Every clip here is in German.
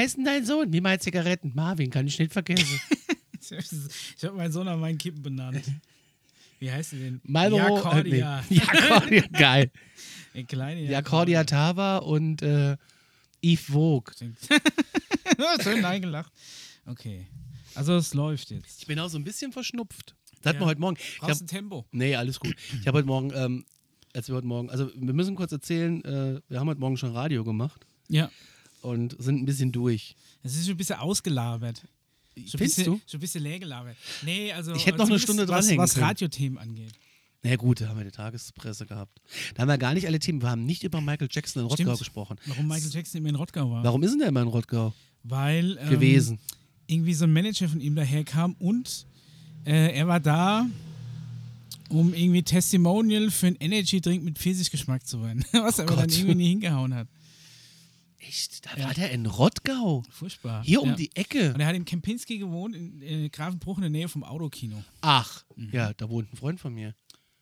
Wie heißt denn dein Sohn? Nimm mal Zigaretten. Marvin, kann ich nicht vergessen. ich habe meinen Sohn an meinen Kippen benannt. Wie heißt sie denn? Marlboro. Jacordia. Äh, nee. Jacordia, geil. Ein kleiner Jacordia Tava und äh, Yves Vogue. Schön eingelacht. Okay. Also es läuft jetzt. Ich bin auch so ein bisschen verschnupft. Das hat Ja. man heute Morgen. Ich Brauchst hab, ein Tempo. nee, alles gut. Ich habe heute Morgen, ähm, als wir heute Morgen, also wir müssen kurz erzählen, äh, wir haben heute Morgen schon Radio gemacht Ja. Und sind ein bisschen durch. Es ist schon ein bisschen ausgelabert. Schon ein Findest bisschen, du? schon ein bisschen leer gelabert. Nee, also. Ich hätte noch eine zumindest Stunde was, dranhängen Was können. Radiothemen angeht. Na ja, gut, da haben wir die Tagespresse gehabt. Da haben wir gar nicht alle Themen. Wir haben nicht über Michael Jackson in Rottgau Stimmt. gesprochen. Warum Michael Jackson immer in Rottgau war. Warum ist denn der immer in Rottgau Weil. Ähm, gewesen? irgendwie so ein Manager von ihm daherkam und äh, er war da, um irgendwie Testimonial für einen Energy-Drink mit Pfirsichgeschmack zu werden. Was aber dann Gott. irgendwie nie hingehauen hat. Echt? Da Ja. war der in Rottgau. Furchtbar. Hier um ja. die Ecke. Und er hat in Kempinski gewohnt, in, in Grafenbruch in der Nähe vom Autokino. Ach, Mhm. ja, da wohnt ein Freund von mir.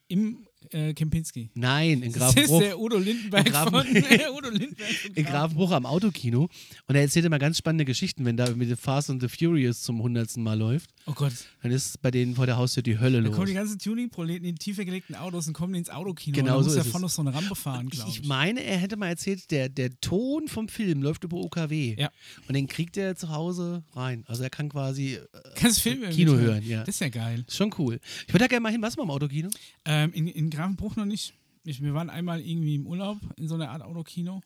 Im äh, Kempinski. Nein, in Das ist Grafenbruch. der Udo Lindenberg In Grafen- von Udo Lindenberg von In Grafenbruch am Autokino. Und er erzählt immer ganz spannende Geschichten, wenn da mit The Fast and the Furious zum hundertsten Mal läuft. Oh Gott. Dann ist bei denen vor der Haustür die Hölle Da los. kommen die ganzen Tuning-Proleten in tiefer gelegten Autos und kommen ins Autokino. Genau und so dann muss ist er von es. noch so eine Rampe fahren, glaube Ich, ich. meine, er hätte mal erzählt, der, der Ton vom Film läuft über OKW. Ja. Und den kriegt er zu Hause rein. Also er kann quasi äh, Kannst Filme Kino mithören. hören, ja. Das ist ja geil. Schon cool. Ich würde da gerne mal hin. Was mal im Autokino? Ähm, in, in Grafenbruch noch nicht. Ich, wir waren einmal irgendwie im Urlaub in so einer Art Autokino.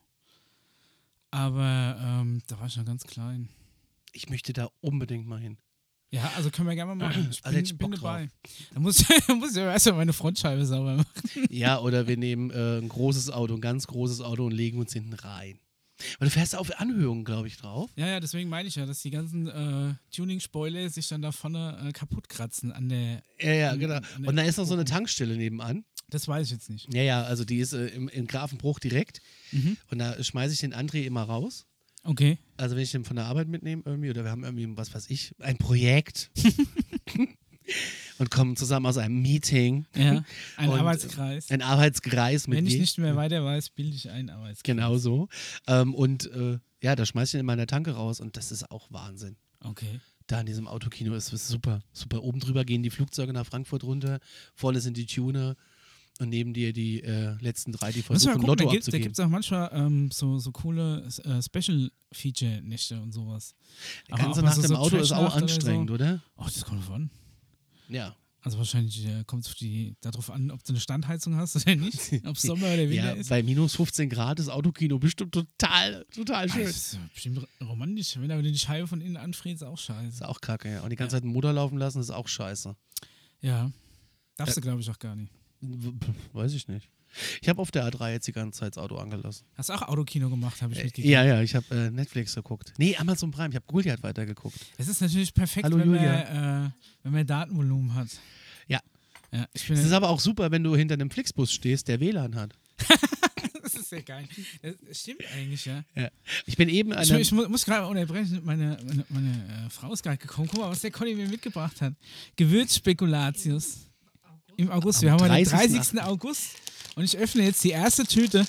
Aber ähm, da war ich noch ganz klein. Ich möchte da unbedingt mal hin. Ja, also können wir gerne mal machen. Ich Also bin, ich bin dabei. Da muss, da muss ich erstmal meine Frontscheibe sauber machen. Ja, oder wir nehmen äh, ein großes Auto, ein ganz großes Auto und legen uns hinten rein. Weil du fährst auf Anhöhungen, glaube ich, drauf. Ja, ja, deswegen meine ich ja, dass die ganzen äh, Tuning-Spoiler sich dann da vorne äh, kaputt kratzen an der. Ja, ja, genau. Und da ist noch so eine Tankstelle nebenan. Das weiß ich jetzt nicht. Ja, ja, also die ist äh, im, im Grafenbruch direkt. Mhm. Und da schmeiße ich den André immer raus. Okay. Also wenn ich den von der Arbeit mitnehme irgendwie oder wir haben irgendwie, was weiß ich, ein Projekt und kommen zusammen aus einem Meeting, Ja. Ein Und, Arbeitskreis. ein Arbeitskreis mit Wenn ich nicht mehr weiter weiß, bilde ich einen Arbeitskreis. Genau so. Ähm, und äh, ja, da schmeiße ich ihn in meiner Tanke raus und das ist auch Wahnsinn. Okay. Da in diesem Autokino ist es super. Super. Oben drüber gehen die Flugzeuge nach Frankfurt runter, vorne sind die Tuner und neben dir die äh, letzten drei, die versuchen, gucken, Lotto da gibt es abzugeben. auch manchmal ähm, so, so coole äh, Special-Feature-Nächte und sowas. Aber Ganze mal Nacht so- im so Auto ist auch Trash-Nacht oder anstrengend, So. oder? Ach, das kommt davon. Ja. Also wahrscheinlich äh, kommt es darauf an, ob du eine Standheizung hast oder nicht. Ob es Sommer oder Winter Ja, ist. bei minus 15 Grad ist Autokino bestimmt total, total schön. Das ist ja bestimmt romantisch. Wenn aber die Scheibe von innen anfriert, ist auch scheiße. Ist auch kacke, ja. Und die ganze Zeit den Motor laufen lassen, ist auch scheiße. Ja. Darfst Äh, du, glaube ich, auch gar nicht. Weiß ich nicht. Ich habe auf der A3 jetzt die ganze Zeit das Auto angelassen. Hast auch Autokino gemacht, habe ich mitgekriegt. Ja, ja, ich habe äh, Netflix geguckt. Nee, Amazon Prime. Ich habe Goliath weitergeguckt. Es ist natürlich perfekt, Hallo, wenn, man, äh, wenn man Datenvolumen hat. Ja. Ja, Es ist aber auch super, wenn du hinter einem Flixbus stehst, der WLAN hat. das ist sehr geil. Das stimmt eigentlich, ja. Ja. Ich bin eben an Ich, ich mu- muss gerade unterbrechen. Meine, meine, meine äh, Frau ist gerade gekommen. Guck mal, was der Conny mir mitgebracht hat. Gewürzspekulatius. Im August. Am Wir haben heute den 30. 30. August. Und ich öffne jetzt die erste Tüte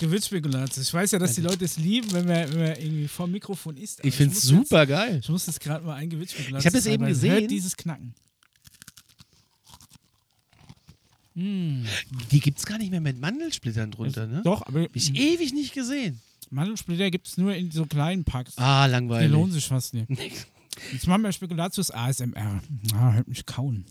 Gewürzspekulatius. Ich weiß ja, dass die Leute es lieben, wenn man, wenn man irgendwie vor dem Mikrofon isst. aber ich finde es muss jetzt- super geil. Ich muss jetzt gerade mal ein Gewürzspekulatius Ich hab das eben gesehen. Hört dieses Knacken. Die gibt es gar nicht mehr mit Mandelsplittern drunter, ne? Doch, aber Hab ich ewig nicht gesehen. Mandelsplitter gibt es nur in so kleinen Packs. Ah, Die langweilig. lohnen sich fast nicht. Jetzt machen wir Spekulatius ASMR. Ah, hört mich kauen.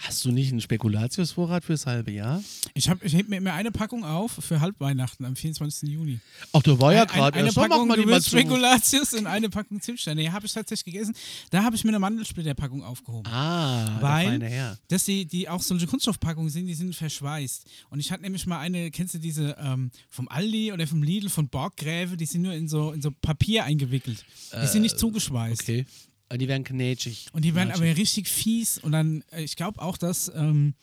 Hast du nicht einen Spekulatiusvorrat fürs halbe Jahr? Ich, hab, ich heb mir immer eine Packung auf für Halbweihnachten am 24. Juni. Ach, da war ja Ein- ein- gerade eine mach Packung mal. Gewürzspekulatius und eine Packung Zimtsteine. Ja, habe ich tatsächlich gegessen. Da habe ich mir eine Mandelsplitterpackung aufgehoben. Ah, Weil- Herr. Dass die, die auch solche Kunststoffpackungen sind, die sind verschweißt. Und ich hatte nämlich mal eine, kennst du diese ähm, vom Aldi oder vom Lidl von Borggräfe, die sind nur in so, in so Papier eingewickelt. Die sind nicht zugeschweißt. Okay. Ah, Die werden knätschig. Und die werden aber Knatschig. richtig fies. Und dann, äh, ich glaube auch, dass, ähm,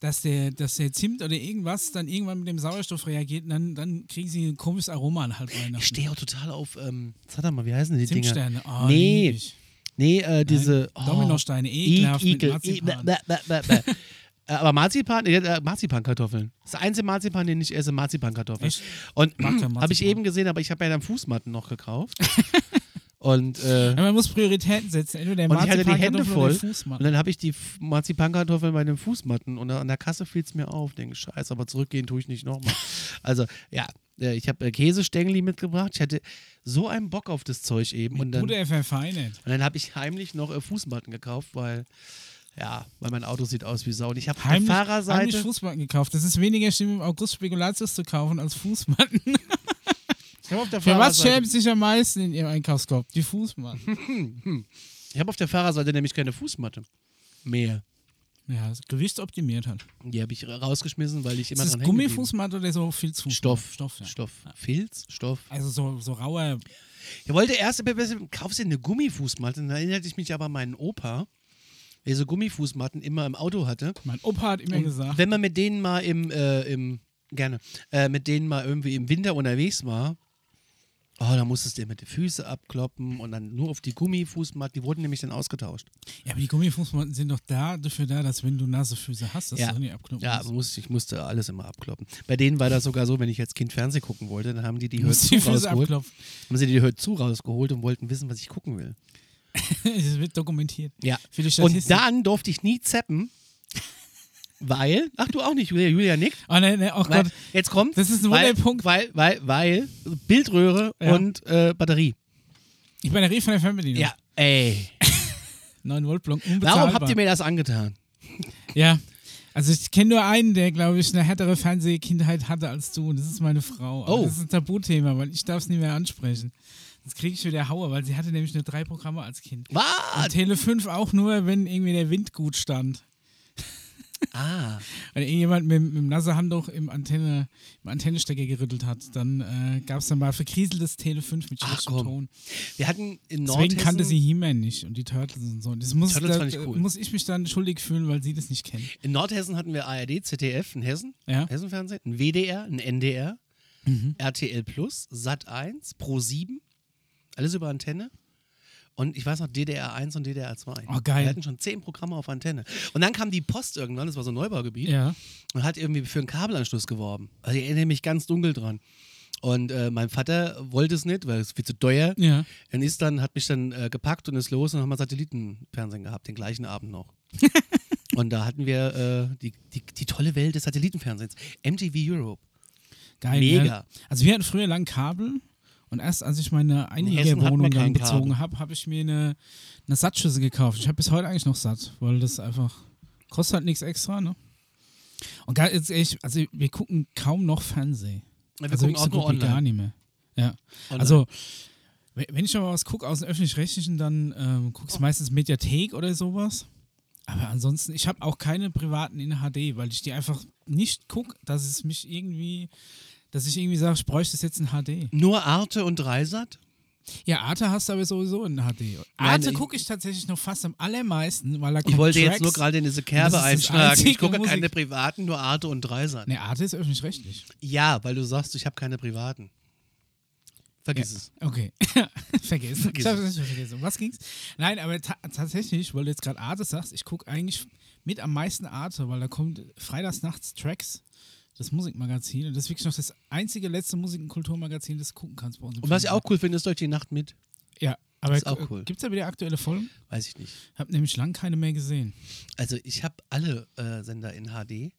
dass, der, dass der Zimt oder irgendwas dann irgendwann mit dem Sauerstoff reagiert und dann, dann kriegen sie ein komisches Aroma an halb Ich Weihnachten. stehe auch total auf, ähm, sag mal, wie heißen die Dinger? Zimtsterne. Oh, Nee, lieb ich. Nee, äh, diese. Nein, Dominosteine, ekelhaft mit Igel, I- Marzipan. bäh, bäh, bäh, bäh. Äh, aber Marzipan, äh, Marzipankartoffeln. Das einzige Marzipan, den ich esse, Marzipankartoffeln. Echt? Und habe ich eben gesehen, aber ich habe ja dann Fußmatten noch gekauft. und, äh, man muss Prioritäten setzen. Entweder der und ich hatte die Hände voll. Und dann habe ich die Marzipankartoffeln bei den Fußmatten und an der Kasse fiel es mir auf. Denke, scheiße, aber zurückgehen tue ich nicht nochmal. also, ja, äh, ich habe äh, Käsestängeli mitgebracht. Ich hatte so einen Bock auf das Zeug eben. Und dann, Bude verfeinert. und dann habe ich heimlich noch äh, Fußmatten gekauft, weil, ja, weil mein Auto sieht aus wie Sau. Und ich habe der Heimlich, Fahrerseite. Fußmatten gekauft. Das ist weniger schlimm im August Spekulatius zu kaufen als Fußmatten. Ich habe auf der Für was schämt sich am meisten in ihrem Einkaufskorb? Die Fußmatten. ich hab auf der Fahrerseite nämlich keine Fußmatte mehr. Ja, das Gewicht optimiert hat. Die habe ich ra- rausgeschmissen, weil ich Ist immer das dran hängen geblieben Gummifußmatte oder so Filzfußmatte? Stoff. Stoff, ja. Stoff. Filz? Stoff. Also so, so rauer. Ich wollte erst, kaufst du eine Gummifußmatte? Dann erinnerte ich mich aber an meinen Opa, der so Gummifußmatten immer im Auto hatte. Mein Opa hat immer Und gesagt. wenn man mit denen mal im, äh, im gerne, äh, mit denen mal irgendwie im Winter unterwegs war, oh, da musstest du immer die Füße abkloppen und dann nur auf die Gummifußmatten, die wurden nämlich dann ausgetauscht. Ja, aber die Gummifußmatten sind doch da, dafür da, dass wenn du nasse Füße hast, dass Ja. du nicht abknüpfen Ja, musst. muss, ich musste alles immer abkloppen. Bei denen war das sogar so, wenn ich als Kind Fernsehen gucken wollte, dann haben die die Hör zu rausgeholt. Haben sie die Hör zu rausgeholt und wollten wissen, was ich gucken will. das wird dokumentiert. Ja. Und dann durfte ich nie zappen, weil, ach du auch nicht, Julia, Julia nickt. oh, nee, nee, oh Weil, Gott. jetzt kommt, Das ist ein weil, Wunderpunkt. weil, weil, weil Bildröhre Ja. und äh, Batterie. Die Batterie von der Fernbedienung. Ja, ey. 9 Volt Block. Warum habt ihr mir das angetan? Ja. Also ich kenne nur einen, der, glaube ich, eine härtere Fernsehkindheit hatte als du. Und das ist meine Frau. Aber Oh. Das ist ein Tabuthema, weil ich darf es nicht mehr ansprechen. Sonst kriege ich wieder Hauer, weil sie hatte nämlich nur drei Programme als Kind. Was? Und Tele 5 auch nur, wenn irgendwie der Wind gut stand. Ah. Wenn irgendjemand mit, mit dem nasse Handtuch im, Antenne, im Antennestecker gerüttelt hat, dann äh, gab es dann mal verkrieseltes Tele 5 mit schlechtem. Ton. Wir hatten in Deswegen kannte sie He-Man nicht und die Turtles und so. Das muss, da, cool. muss ich mich dann schuldig fühlen, weil sie das nicht kennen. In Nordhessen hatten wir ARD, ZDF, in Hessen, Ja? Hessenfernsehen, ein WDR, ein NDR, Mhm. RTL Plus, Sat 1, Pro 7, alles über Antenne. Und ich weiß noch, DDR 1 und DDR 2. Oh, geil. Wir hatten schon zehn Programme auf Antenne. Und dann kam die Post irgendwann, das war so ein Neubaugebiet, Ja. und hat irgendwie für einen Kabelanschluss geworben. Also ich erinnere mich ganz dunkel dran. Und äh, mein Vater wollte es nicht, weil es viel zu teuer. Ja. Er ist dann, hat mich dann äh, gepackt und ist los und haben wir Satellitenfernsehen gehabt, den gleichen Abend noch. und da hatten wir äh, die, die, die tolle Welt des Satellitenfernsehens. MTV Europe. Geil. Mega. Ja. Also wir hatten früher lang Kabel und erst als ich meine wir dann bezogen habe, habe ich mir eine, eine Sattschüssel gekauft. Ich habe bis heute eigentlich noch satt, weil das einfach kostet halt nichts extra, ne? Und geil, jetzt echt, also wir gucken kaum noch Fernsehen. Wir also gucken auch nur wie gar online. nicht mehr. Ja. Online. Also wenn ich aber was gucke aus dem öffentlich-rechtlichen, dann ähm, gucke ich meistens Mediathek oder sowas. Aber ansonsten, ich habe auch keine privaten in HD, weil ich die einfach nicht gucke, dass es mich irgendwie, dass ich irgendwie sage, ich bräuchte es jetzt in HD. Nur Arte und Dreisat? Ja, Arte hast du aber sowieso in HD. Arte gucke ich tatsächlich noch fast am allermeisten, weil da Ich wollte Tracks. jetzt nur gerade in diese Kerbe das das einschlagen. Ich gucke Musik- keine privaten, nur Arte und Dreisat. Ne, Arte ist öffentlich-rechtlich. Ja, weil du sagst, ich habe keine privaten. Vergiss es. Okay. vergessen. Vergiss ich habe es vergessen. Um Was ging's? Nein, aber ta tatsächlich, weil du jetzt gerade Arte sagst, ich gucke eigentlich mit am meisten Arte, weil da kommt freitags nachts Tracks, das Musikmagazin. Und das ist wirklich noch das einzige letzte Musik- und Kulturmagazin, das du gucken kannst bei uns. Und was ich auch cool finde, ist durch die Nacht mit. Ja, aber ist auch cool. Gibt es da wieder aktuelle Folgen? Weiß ich nicht. Ich habe nämlich lang keine mehr gesehen. Also ich habe alle äh, Sender in HD.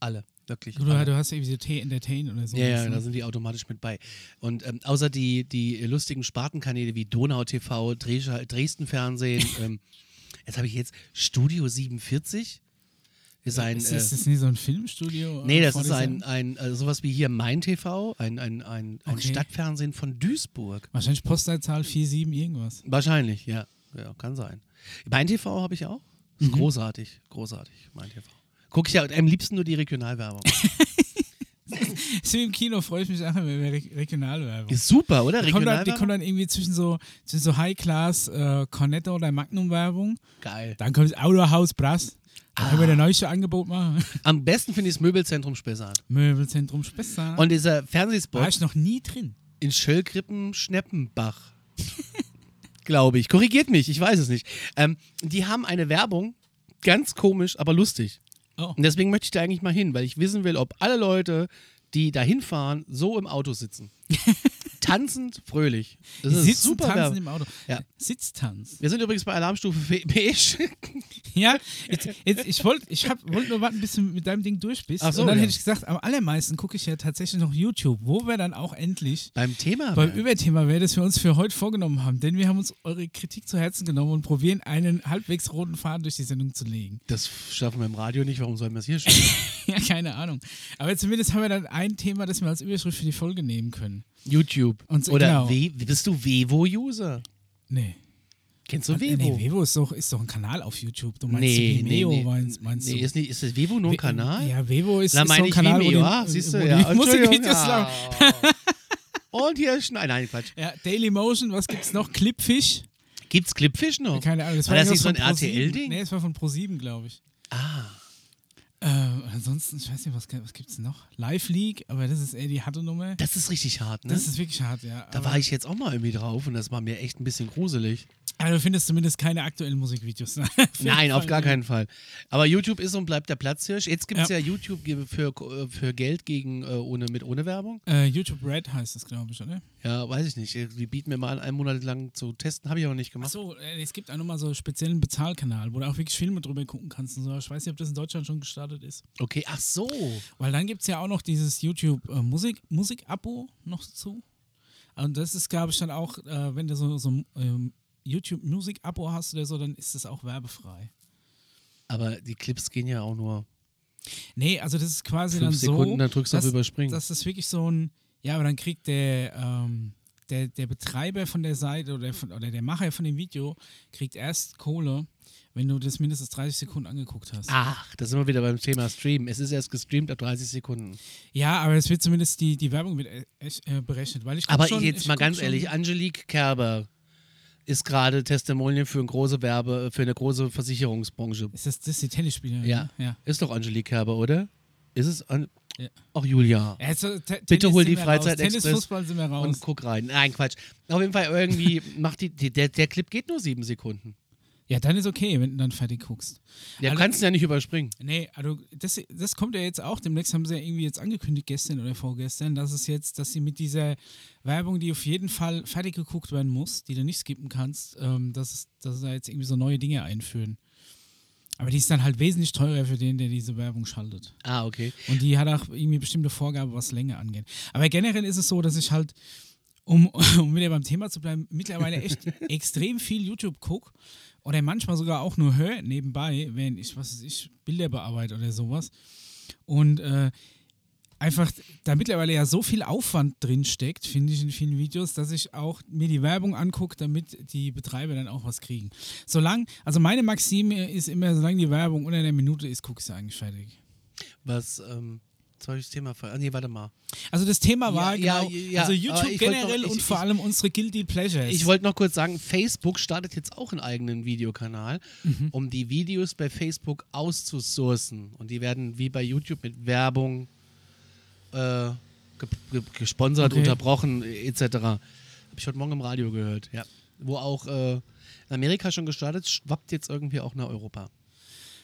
Alle, wirklich. Du, alle. du hast irgendwie so T-Entertain oder so. Ja, ja, da sind die automatisch mit bei. Und ähm, außer die, die lustigen Spartenkanäle wie Donau TV, Dresden Fernsehen, ähm, jetzt habe ich jetzt Studio 47. Ist ein, ist, äh, ist das nicht so ein Filmstudio? nee, äh, das vor ist ein, ein äh, sowas wie hier Mein TV, ein, ein, ein, ein Okay. Stadtfernsehen von Duisburg. Wahrscheinlich Postleitzahl 47 irgendwas. Wahrscheinlich, ja. Ja, kann sein. Mein TV habe ich auch. Mhm. Großartig, großartig, Mein TV. Gucke ich ja am liebsten nur die Regionalwerbung. Wie im Kino, freue ich mich auch immer über Re Regionalwerbung. Ist super, oder? Die kommt, dann, die kommt dann irgendwie zwischen so, zwischen so High-Class äh, Cornetto oder Magnum-Werbung. Geil. Dann kommt das Autohaus Brass. Da können wir Ah. der neueste Angebot machen. Am besten finde ich das Möbelzentrum Spessart. Möbelzentrum Spessart. Und dieser war Fernsehspot ich noch nie drin. in Schöllkrippen Schneppenbach. Glaube ich. Korrigiert mich, ich weiß es nicht. Ähm, die haben eine Werbung, ganz komisch, aber lustig. Oh. Und deswegen möchte ich da eigentlich mal hin, weil ich wissen will, ob alle Leute, die da hinfahren, so im Auto sitzen. Tanzend, fröhlich. Das ist Sitzen, super tanzen im Auto. Ja. Sitztanz. Wir sind übrigens bei Alarmstufe Fe- beige. Ja, jetzt, jetzt, ich wollte ich wollt nur warten, bis du mit deinem Ding durch bist. Ach so, und dann ja. hätte ich gesagt, am allermeisten gucke ich ja tatsächlich noch YouTube, wo wir dann auch endlich Beim Thema. beim wären. Überthema wäre, das wir uns für heute vorgenommen haben. Denn wir haben uns eure Kritik zu Herzen genommen und probieren, einen halbwegs roten Faden durch die Sendung zu legen. das schaffen wir im Radio nicht, warum sollen wir es hier schaffen? ja, keine Ahnung. Aber zumindest haben wir dann ein Thema, das wir als Überschrift für die Folge nehmen können. YouTube. Und so- Oder genau. We bist du Vevo-User? Nee. Kennst du Äh, Vevo? Nee, Vevo ist doch, ist doch ein Kanal auf YouTube. Du meinst nee, Vimeo, nee. meinst, meinst nee, du? ist, nicht, ist das Vevo nur ein Kanal? Ja, Vevo ist, Na, ist so ein Kanal, Vimeo, wo ah, die, siehst wo du, die ja. Musikvideos laufen. Und hier ist Nein, nein, Quatsch. Ja, Dailymotion, was gibt's noch? Clipfish? Gibt's Clipfish noch? Keine Ahnung. Das War das irgendwas nicht so ein. RTL-Ding? Nee, es war von Pro7, glaube ich. Ah. Äh, ansonsten, ich weiß nicht, was, was gibt's noch? Live League, aber das ist eher die harte Nummer. Das ist richtig hart, ne? Das ist wirklich hart, ja. da war ich jetzt auch mal irgendwie drauf und das war mir echt ein bisschen gruselig. aber du findest zumindest keine aktuellen Musikvideos. ne? Nein, auf gar keinen Fall. Aber YouTube ist und bleibt der Platzhirsch. Jetzt gibt es ja. Ja. YouTube für, äh, für Geld gegen äh, ohne, mit ohne Werbung. Äh, YouTube Red heißt das, glaube ich, oder? Ja, weiß ich nicht. Die bieten mir mal an, einen Monat lang zu testen. Habe ich aber nicht gemacht. Achso, äh, es gibt auch nochmal so einen speziellen Bezahlkanal, wo du auch wirklich Filme drüber gucken kannst und so. Ich weiß nicht, ob das in Deutschland schon gestartet ist. Okay, ach so. Weil dann gibt es ja auch noch dieses YouTube äh, noch dazu. Und das ist, glaube ich, dann auch, äh, wenn du so, so ein ähm, YouTube Musik-Abo hast oder so, dann ist das auch werbefrei. Aber die Clips gehen ja auch nur Nee, also das ist quasi fünf dann Sekunden, so, dann drückst du auf dass, Überspringen. dass das wirklich so ein, ja, aber dann kriegt der, ähm, der, der Betreiber von der Seite oder, von, oder der Macher von dem Video kriegt erst Kohle, wenn du das mindestens 30 Sekunden angeguckt hast. Ach, da sind wir wieder beim Thema Stream. Es ist erst gestreamt ab 30 Sekunden. Ja, aber es wird zumindest die, die Werbung wird äh, äh, berechnet, weil ich Aber schon, jetzt ich mal ganz ehrlich, Angelique Kerber ist gerade Testimonial für eine große Werbe, für eine große Versicherungsbranche. Ist das, das ist die Tennisspielerin? Ja. ne? ja. Ist doch Angelique Kerber, oder? Ist es? An Ja. Auch Julia. Ja, Bitte hol die wir raus. Freizeit-Express Tennis, Fußball sind wir raus. Und guck rein. Nein, Quatsch. Auf jeden Fall irgendwie macht die, die der, der Clip geht nur sieben Sekunden. ja, dann ist okay, wenn du dann fertig guckst. Ja, du Also- kannst ihn ja nicht überspringen. Nee, also das, das kommt ja jetzt auch. Demnächst haben sie ja irgendwie jetzt angekündigt, gestern oder vorgestern, dass es jetzt, dass sie mit dieser Werbung, die auf jeden Fall fertig geguckt werden muss, die du nicht skippen kannst, ähm, dass, dass sie da jetzt irgendwie so neue Dinge einführen. Aber die ist dann halt wesentlich teurer für den, der diese Werbung schaltet. Ah, okay. Und die hat auch irgendwie bestimmte Vorgabe, was Länge angeht. Aber generell ist es so, dass ich halt, um, um wieder beim Thema zu bleiben, mittlerweile echt extrem viel YouTube gucke oder manchmal sogar auch nur höre nebenbei, wenn ich, was weiß ich, Bilder bearbeite oder sowas. Und äh, einfach da mittlerweile ja so viel Aufwand drin steckt, finde ich in vielen Videos, dass ich auch mir die Werbung angucke, damit die Betreiber dann auch was kriegen. Solange, also meine Maxime ist immer, solange die Werbung unter einer Minute ist, gucke ich sie eigentlich fertig. Was, ähm, jetzt habe ich das Thema ver... Ah, nee, warte mal. Also das Thema war Ja, genau, ja, ja, also YouTube wollt noch- generell ich- und vor ich- allem unsere Guilty Pleasures. Ich wollte noch kurz sagen, Facebook startet jetzt auch einen eigenen Videokanal, Mhm. um die Videos bei Facebook auszusourcen. Und die werden wie bei YouTube mit Werbung äh, ge ge gesponsert, Okay. unterbrochen, etc. Habe ich heute Morgen im Radio gehört, ja. Wo auch äh, Amerika schon gestartet, schwappt jetzt irgendwie auch nach Europa.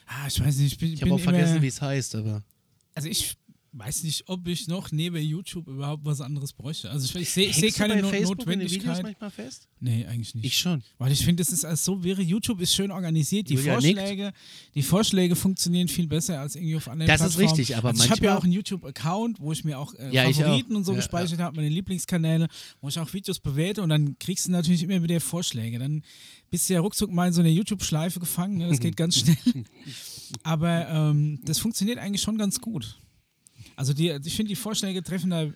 ah, ich weiß nicht, ich bin, Ich habe auch vergessen, wie es heißt, aber. also ich weiß nicht, ob ich noch neben YouTube überhaupt was anderes bräuchte. Also ich, ich sehe ich seh keine bei no Facebook den Videos Notwendigkeit. manchmal fest? Nee, eigentlich nicht. Ich schon. Weil ich finde, es ist alles so wäre. YouTube ist schön organisiert. Die Julia nickt. Vorschläge, die Vorschläge funktionieren viel besser als irgendwie auf anderen Das ist Plattformen. richtig, aber also ich habe ja auch einen YouTube-Account, wo ich mir auch äh, Ja, Favoriten auch. und so Ja, gespeichert habe, meine Lieblingskanäle, wo ich auch Videos bewerte und dann kriegst du natürlich immer wieder Vorschläge. Dann bist du ja ruckzuck mal in so einer YouTube-Schleife gefangen. Ne? Das geht ganz schnell. Aber ähm, das funktioniert eigentlich schon ganz gut. Also die, ich finde, die Vorschläge treffen da,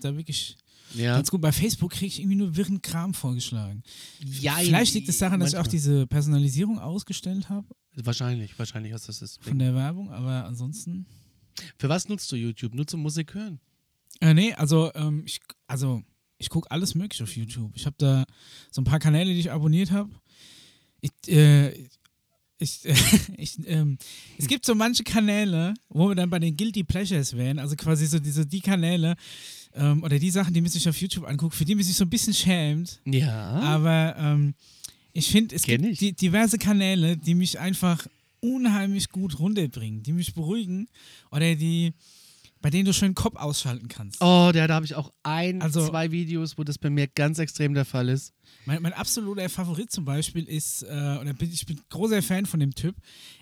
da wirklich Ja. ganz gut. Bei Facebook kriege ich irgendwie nur wirren Kram vorgeschlagen. ja Vielleicht liegt es daran, dass ich auch diese Personalisierung ausgestellt habe Wahrscheinlich, wahrscheinlich hast du das. von der Werbung, aber ansonsten. Für was nutzt du YouTube? Nur zum Musik hören? Äh, nee, also ähm, ich, also ich gucke alles mögliche auf YouTube. Ich habe da so ein paar Kanäle, die ich abonniert habe. Ich, äh, ich, ich, ähm, es gibt so manche Kanäle, wo wir dann bei den Guilty Pleasures wären, also quasi so diese die Kanäle ähm, oder die Sachen, die man sich auf YouTube anguckt, für die man sich so ein bisschen schämt. Ja. Aber ähm, ich finde, es Kenn gibt ich. di diverse Kanäle, die mich einfach unheimlich gut runterbringen, die mich beruhigen oder die, bei denen du schön den Kopf ausschalten kannst. Oh, da, da habe ich auch ein, Also- zwei Videos, wo das bei mir ganz extrem der Fall ist. Mein, mein absoluter Favorit zum Beispiel ist, äh, oder bin, ich bin großer Fan von dem Typ,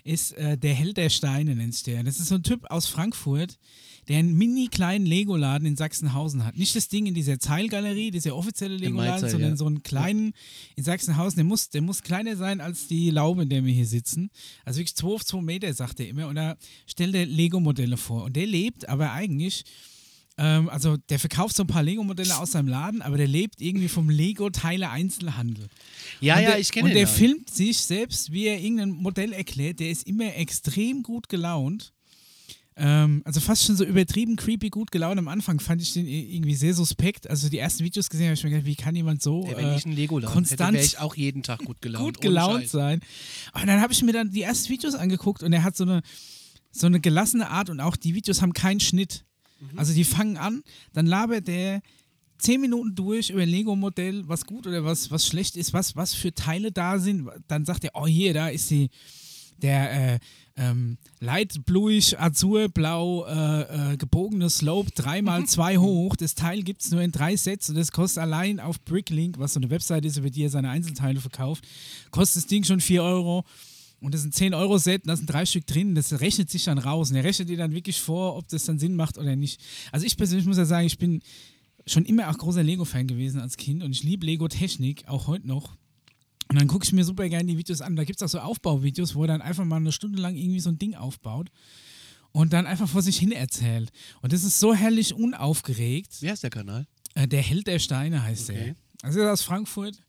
ist äh, der Held der Steine, nennt sich der. Das ist so ein Typ aus Frankfurt, der einen mini kleinen Lego-Laden in Sachsenhausen hat. Nicht das Ding in dieser Zeilgalerie, dieser offizielle Lego-Laden, sondern ja. so einen kleinen in Sachsenhausen. Der muss, der muss kleiner sein als die Laube, in der wir hier sitzen. Also wirklich 2 auf 2 Meter, sagt er immer. Und da stellt er Lego-Modelle vor. Und der lebt aber eigentlich ähm, also der verkauft so ein paar Lego-Modelle aus seinem Laden, aber der lebt irgendwie vom Lego-Teile-Einzelhandel. Ja, und ja, der, ich kenne Und den. der Laden. filmt sich selbst, wie er irgendein Modell erklärt. Der ist immer extrem gut gelaunt. Ähm, also fast schon so übertrieben creepy gut gelaunt. Am Anfang fand ich den irgendwie sehr suspekt. Also die ersten Videos gesehen habe ich mir gedacht, wie kann jemand so Ey, wenn äh, ich einen Lego-Laden konstant hätte, ich auch jeden Tag gut gelaunt. gut gelaunt sein. Und dann habe ich mir dann die ersten Videos angeguckt und er hat so eine, so eine gelassene Art und auch die Videos haben keinen Schnitt. Mhm. Also die fangen an, dann labert der zehn Minuten durch über ein Lego-Modell, was gut oder was, was schlecht ist, was, was für Teile da sind. Dann sagt er, oh hier, da ist die, der äh, ähm, light bluish, azur, blau, äh, äh, gebogene Slope, 3x2 hoch. Das Teil gibt es nur in drei Sets und das kostet allein auf Bricklink, was so eine Webseite ist, über die er seine Einzelteile verkauft, kostet das Ding schon 4 Euro. Und das ist ein 10-Euro-Set, da sind drei Stück drin, das rechnet sich dann raus. Und er rechnet dir dann wirklich vor, ob das dann Sinn macht oder nicht. Also ich persönlich muss ja sagen, ich bin schon immer auch großer Lego-Fan gewesen als Kind und ich liebe Lego-Technik, auch heute noch. Und dann gucke ich mir super gerne die Videos an. Da gibt es auch so Aufbauvideos, wo er dann einfach mal eine Stunde lang irgendwie so ein Ding aufbaut und dann einfach vor sich hin erzählt. Und das ist so herrlich unaufgeregt. Wie heißt der Kanal? Äh, der Held der Steine heißt Okay. er. Also er ist aus Frankfurt.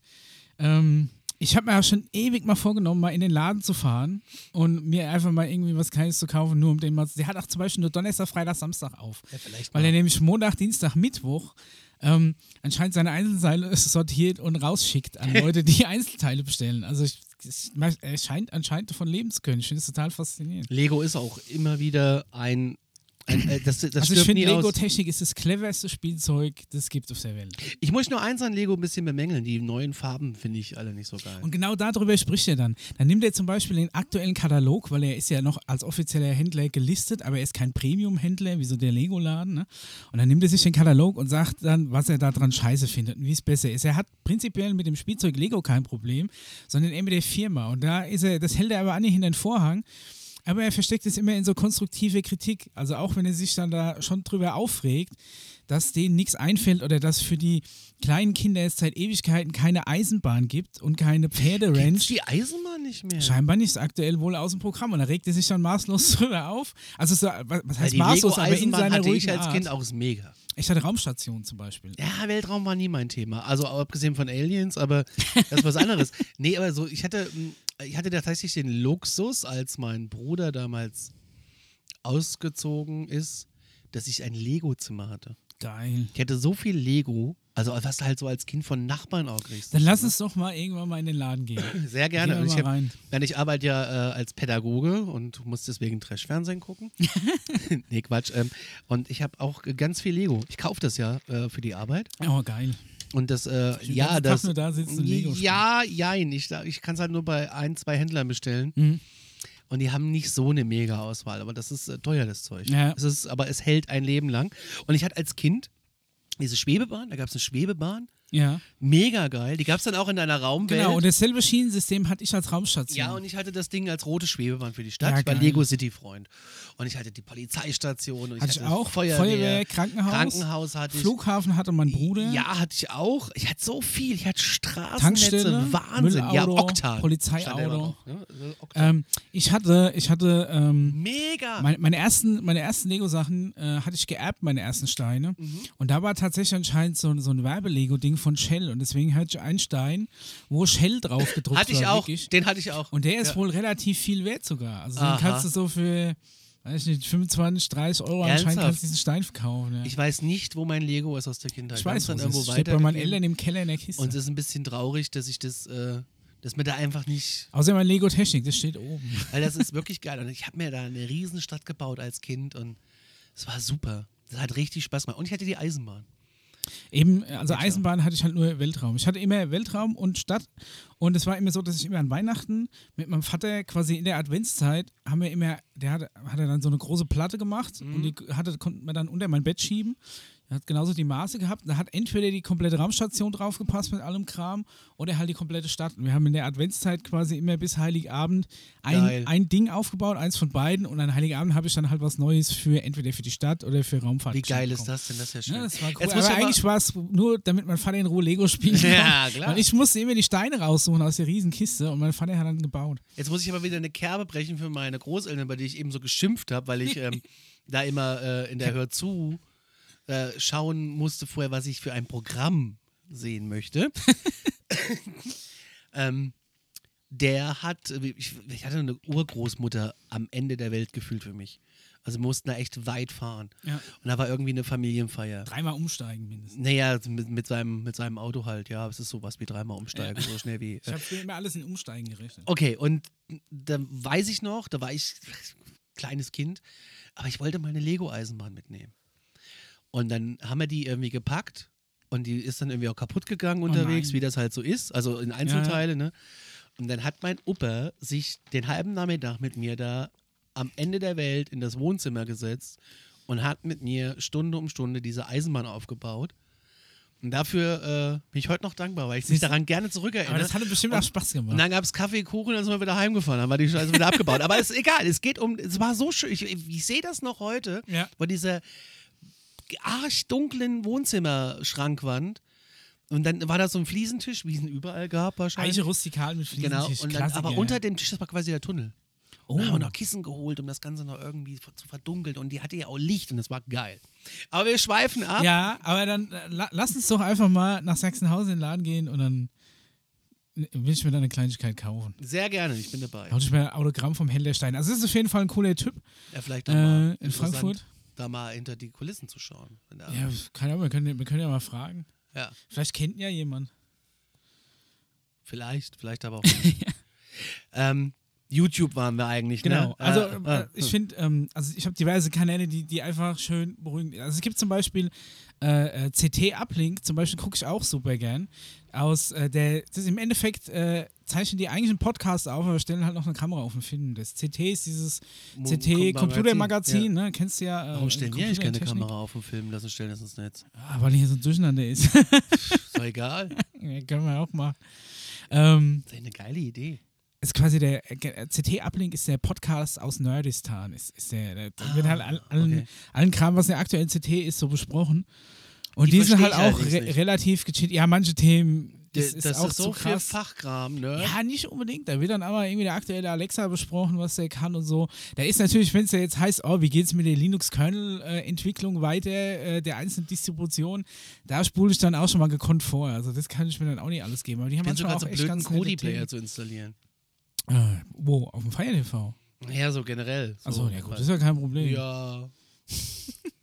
Ähm, ich habe mir ja schon ewig mal vorgenommen, mal in den Laden zu fahren und mir einfach mal irgendwie was Kleines zu kaufen, nur um den mal. Der hat auch zum Beispiel nur Donnerstag, Freitag, Samstag auf. Ja, vielleicht Weil er nämlich Montag, Dienstag, Mittwoch ähm, anscheinend seine Einzelteile sortiert und rausschickt an Leute, die Einzelteile bestellen. Also ich, es- er scheint anscheinend davon leben zu können. Ich finde das total faszinierend. Lego ist auch immer wieder ein. Äh, das das also ich finde. Lego-Technik ist das cleverste Spielzeug, das es gibt auf der Welt. Ich muss nur eins an Lego ein bisschen bemängeln. Die neuen Farben finde ich alle nicht so geil. Und genau darüber spricht er dann. Dann nimmt er zum Beispiel den aktuellen Katalog, weil er ist ja noch als offizieller Händler gelistet, aber er ist kein Premium-Händler, wie so der Lego-Laden. Ne? Und dann nimmt er sich den Katalog und sagt dann, was er daran scheiße findet und wie es besser ist. Er hat prinzipiell mit dem Spielzeug Lego kein Problem, sondern eher mit der Firma. Und da ist er, das hält er aber an hinter den Vorhang. Aber er versteckt es immer in so konstruktive Kritik. Also auch wenn er sich dann da schon drüber aufregt, dass denen nichts einfällt oder dass für die kleinen Kinder es seit Ewigkeiten keine Eisenbahn gibt und keine Pferderanch. die Eisenbahn nicht mehr? Scheinbar nicht, aktuell wohl aus dem Programm. Und da regt er sich dann maßlos drüber auf. Also so, was heißt die maßlos, aber in seiner hatte ich als Art. Kind auch mega. Ich hatte Raumstation zum Beispiel. Ja, Weltraum war nie mein Thema. Also abgesehen von Aliens, aber das ist was anderes. nee, aber so, ich hatte, mh, ich hatte tatsächlich den Luxus, als mein Bruder damals ausgezogen ist, dass ich ein Lego-Zimmer hatte. Geil. Ich hatte so viel Lego, also was du halt so als Kind von Nachbarn auch kriegst. Dann lass uns doch mal irgendwann mal in den Laden gehen. Sehr gerne. Und ich, hab, rein. denn ich arbeite ja äh, als Pädagoge und muss deswegen Trash-Fernsehen gucken. nee, Quatsch. Ähm, und ich habe auch ganz viel Lego. Ich kaufe das ja äh, für die Arbeit. Oh, geil. Und das, äh, Ich ja, das. Nur da sitzen und Lego ja, jein. Ich, ich kann es halt nur bei ein, zwei Händlern bestellen. Mhm. Und die haben nicht so eine mega Auswahl. Aber das ist äh, teuer, das Zeug. Ja. Es ist, aber es hält ein Leben lang. Und ich hatte als Kind diese Schwebebahn, da gab es eine Schwebebahn. Ja. Mega geil. Die gab es dann auch in einer Raumwelt. Genau, und dasselbe Schienensystem hatte ich als Raumstation. Ja, und ich hatte das Ding als rote Schwebebahn für die Stadt. Ja, ich war. Lego City-Freund. Und ich hatte die Polizeistation und ich hatte ich hatte auch. Feuerwehr. Feuerwehr, Krankenhaus. Krankenhaus hatte ich. Flughafen hatte mein Bruder. Ja, hatte ich auch. Ich hatte so viel. Ich hatte Straßennetze. Tankstelle, Wahnsinn. ja, Müllauto. Polizeiauto. Da immer noch, ne? Also. Ähm, ich hatte, ich hatte ähm, Mega. meine, meine ersten, meine ersten Lego-Sachen äh, hatte ich geerbt, meine ersten Steine. Mhm. Und da war tatsächlich anscheinend so, so ein Werbe-Lego-Ding von Shell. Und deswegen hatte ich einen Stein, wo Shell drauf gedruckt hatte ich war. auch. Wirklich. Den hatte ich auch. Und der ist Ja. wohl relativ viel wert sogar. Also den Aha. kannst du so für, weiß ich nicht, 25, 30 Euro anscheinend Ernsthaft? kannst du diesen Stein verkaufen. Ja. Ich weiß nicht, wo mein Lego ist aus der Kindheit. Ich weiß, dann es irgendwo ist. Steht bei meinen. Eltern im Keller in der Kiste. Und es ist ein bisschen traurig, dass ich das, äh, dass mir da einfach nicht Außer mein Lego Technik, das steht oben. Weil das ist wirklich geil. Und ich habe mir da eine Riesenstadt gebaut als Kind und es war super. Das hat richtig Spaß gemacht. Und ich hatte die Eisenbahn. Eben, also Nature. Eisenbahn hatte ich halt nur Weltraum. Ich hatte immer Weltraum und Stadt. Und es war immer so, dass ich immer an Weihnachten mit meinem Vater quasi in der Adventszeit haben wir immer, der hatte, hatte dann so eine große Platte gemacht und die hatte, konnte man dann unter mein Bett schieben. Er hat genauso die Maße gehabt. Da hat entweder die komplette Raumstation draufgepasst mit allem Kram oder halt die komplette Stadt. Und wir haben in der Adventszeit quasi immer bis Heiligabend Geil. ein, ein Ding aufgebaut, eins von beiden. Und an Heiligabend habe ich dann halt was Neues für entweder für die Stadt oder für Raumfahrt. Wie geil ist das denn? Das ist ja schön. ja, das war cool. Jetzt muss Aber ich aber- eigentlich war es nur, damit mein Vater in Ruhe Lego spielen kann. Ja, klar. Weil ich musste immer die Steine raussuchen aus der Riesenkiste und mein Vater hat dann gebaut. Jetzt muss ich aber wieder eine Kerbe brechen für meine Großeltern, bei denen ich eben so geschimpft habe, weil ich ähm, da immer äh, in der Hör zu äh, schauen musste vorher, was ich für ein Programm sehen möchte. ähm, der hat, äh, ich, ich hatte eine Urgroßmutter am Ende der Welt gefühlt für mich. Also wir mussten da echt weit fahren. Ja. Und da war irgendwie eine Familienfeier. Dreimal umsteigen mindestens. Naja, mit, mit, seinem, mit seinem Auto halt, ja. Es ist sowas wie dreimal umsteigen, so schnell wie. Ich habe immer alles in Umsteigen gerechnet. Okay, und da weiß ich noch, da war ich kleines Kind, aber ich wollte meine Lego-Eisenbahn mitnehmen. Und dann haben wir die irgendwie gepackt und die ist dann irgendwie auch kaputt gegangen unterwegs, nein. wie das halt so ist, also in Einzelteile, ne? Und dann hat mein Opa sich den halben Nachmittag mit mir da am Ende der Welt in das Wohnzimmer gesetzt und hat mit mir Stunde um Stunde diese Eisenbahn aufgebaut. Und dafür äh, bin ich heute noch dankbar, weil ich mich daran gerne zurückerinnere. Aber das hatte bestimmt Und- auch Spaß Und gemacht. dann gab es Kaffee, Kuchen, dann sind wir wieder heimgefahren, dann war die Scheiße wieder abgebaut. Aber ist egal, es geht um, es war so schön, ich, ich sehe das noch heute, Ja. bei dieser arschdunklen Wohnzimmerschrankwand und dann war da so ein Fliesentisch, wie es ihn überall gab wahrscheinlich. Eiche rustikal mit Genau, Fliesentisch. und dann, aber unter dem Tisch, das war quasi der Tunnel. Oh. Da haben wir noch Kissen geholt, um das Ganze noch irgendwie zu verdunkeln. Und die hatte ja auch Licht und das war geil. Aber wir schweifen ab. Ja, aber dann äh, la lass uns doch einfach mal nach Sachsenhausen in den Laden gehen und dann will ich mir dann eine Kleinigkeit kaufen. Sehr gerne, ich bin dabei. Hol ich mir ein Autogramm vom Händler Stein. Also, das ist auf jeden Fall ein cooler Typ Ja, vielleicht auch mal äh, in Frankfurt. Da mal hinter die Kulissen zu schauen. Ja, keine Ahnung, wir können, wir können ja mal fragen. ja. Vielleicht kennt ja jemand. Vielleicht, vielleicht aber auch nicht. ähm, YouTube waren wir eigentlich, Genau. ne? Also Äh, äh, ich finde, ähm, also ich habe diverse Kanäle, die, die einfach schön beruhigen. Also es gibt zum Beispiel äh, äh, CT Uplink, zum Beispiel gucke ich auch super gern. Aus äh, der, das ist im Endeffekt zeichnen die eigentlich einen Podcast auf, aber stellen halt noch eine Kamera auf und filmen das. CT ist dieses Mo- CT Computermagazin, Ja. ne? Kennst du ja. Äh, Warum stellen wir eigentlich keine. Kamera auf und filmen und stellen das ins Netz? Ah, weil hier so ein Durcheinander ist. Ist doch egal. ja, können wir auch mal. Ähm, Das ist eine geile Idee. ist quasi der äh, CT Uplink ist der Podcast aus Nerdistan. Ist, ist der, der da wird halt all, allen, Ah, okay. allen Kram, was in der aktuellen CT ist, so besprochen. Und Die die, sind halt auch re relativ gechillt. Ja, manche Themen, Das, ist auch ist so viel. Fachkram, ne? Ja, nicht unbedingt. Da wird dann aber irgendwie der aktuelle Alexa besprochen, was der kann und so. Da ist natürlich, wenn es ja jetzt heißt, oh, wie geht es mit der Linux-Kernel-Entwicklung weiter, äh, der einzelnen Distribution, da spule ich dann auch schon mal gekonnt vor. Also das kann ich mir dann auch nicht alles geben. Aber die haben manchmal auch so echt ganz Kodi-Player zu installieren. Äh, wo? Auf dem Fire TV? Ja, so generell. So, Achso, ja gut, das ist ja kein Problem. Ja.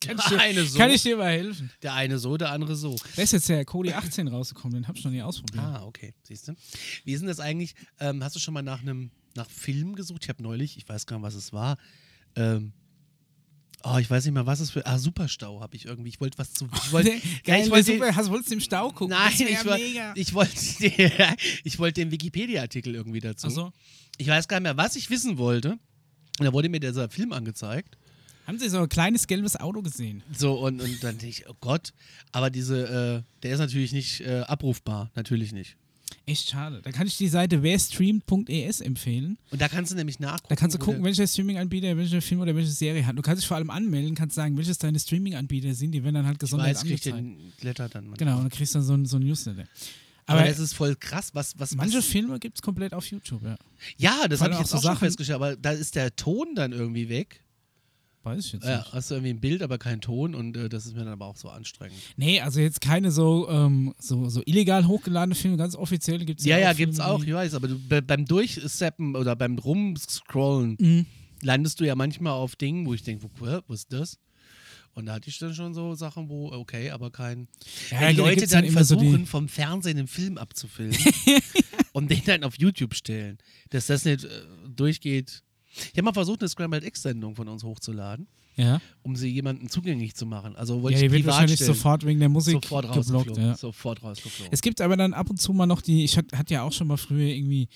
Kann, ich dir, eine so, kann ich dir mal helfen? der eine so, der andere so. Da ist jetzt der Kodi 18 rausgekommen, den hab ich noch nie ausprobiert. Ah, okay, siehst du. Wie ist denn das eigentlich? Ähm, hast du schon mal nach einem nach Film gesucht? Ich habe neulich, ich weiß gar nicht, was es war. Ähm, oh, ich weiß nicht mehr, was es für. Ah, Superstau habe ich irgendwie. Ich wollte was zu. Ich wollte, Geil, ich wollte super. Hast, wolltest du im Stau gucken? Nein, ich, war, ich wollte ich wollte den Wikipedia-Artikel irgendwie dazu. Ach so. Ich weiß gar nicht mehr, was ich wissen wollte. Und da wurde mir dieser Film angezeigt. Haben Sie so ein kleines gelbes Auto gesehen? So, und, und dann denke ich, oh Gott, aber diese, äh, der ist natürlich nicht äh, abrufbar, natürlich nicht. Echt schade. Da kann ich die Seite werstreamt.es empfehlen. Und da kannst du nämlich nachgucken. Da kannst du gucken, welcher Streaming-Anbieter welche Film oder welche Serie hat. Du kannst dich vor allem anmelden, kannst sagen, welches deine Streaming-Anbieter sind. Die werden dann halt ich gesondert weiß, krieg angezeigt. den Blätter dann. manchmal. Genau, und du kriegst dann so ein, so ein Newsletter. Aber, Aber das ist voll krass, was. was manche was, Filme gibt es komplett auf YouTube, ja. Ja, das habe ich jetzt auch auch so schon festgestellt, aber da ist der Ton dann irgendwie weg. Weiß ich jetzt Ja, nicht. hast du irgendwie ein Bild, aber kein Ton und äh, das ist mir dann aber auch so anstrengend. Nee, also jetzt keine so, ähm, so, so illegal hochgeladene Filme, ganz offiziell gibt es Ja, ja, auch gibt's Filme, auch, ich weiß, aber du, be- beim Durchseppen oder beim Rumscrollen Mhm. landest du ja manchmal auf Dingen, wo ich denke, wo, wo ist das? Und da hatte ich dann schon so Sachen, wo, okay, aber kein. Ja, Wenn die da Leute gibt's dann so die- versuchen, vom Fernsehen einen Film abzufilmen und den dann auf YouTube stellen, dass das nicht äh, durchgeht. Ich habe mal versucht, eine Scrambled X-Sendung von uns hochzuladen, Ja. um sie jemandem zugänglich zu machen. Also Ja, wollte die ich wird privat wahrscheinlich stellen. sofort wegen der Musik sofort geblockt. Ja. Sofort rausgeflogen. Es gibt aber dann ab und zu mal noch die, ich hatte hat ja auch schon mal früher irgendwie,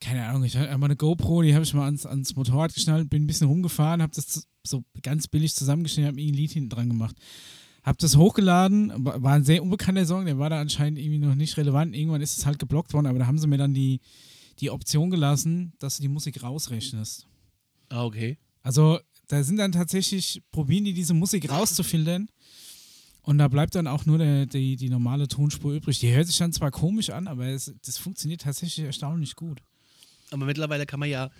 keine Ahnung, ich hatte einmal eine GoPro, die habe ich mal ans, ans Motorrad geschnallt, bin ein bisschen rumgefahren, habe das so ganz billig zusammengeschnitten, habe irgendwie ein Lied hinten dran gemacht. Hab das hochgeladen, wa- war ein sehr unbekannter Song, der war da anscheinend irgendwie noch nicht relevant. Irgendwann ist es halt geblockt worden, aber da haben sie mir dann die, die Option gelassen, dass du die Musik rausrechnest. Ah, okay. Also da sind dann tatsächlich, probieren die diese Musik rauszufiltern und da bleibt dann auch nur der, die, die normale Tonspur übrig. Die hört sich dann zwar komisch an, aber es, das funktioniert tatsächlich erstaunlich gut. Aber mittlerweile kann man ja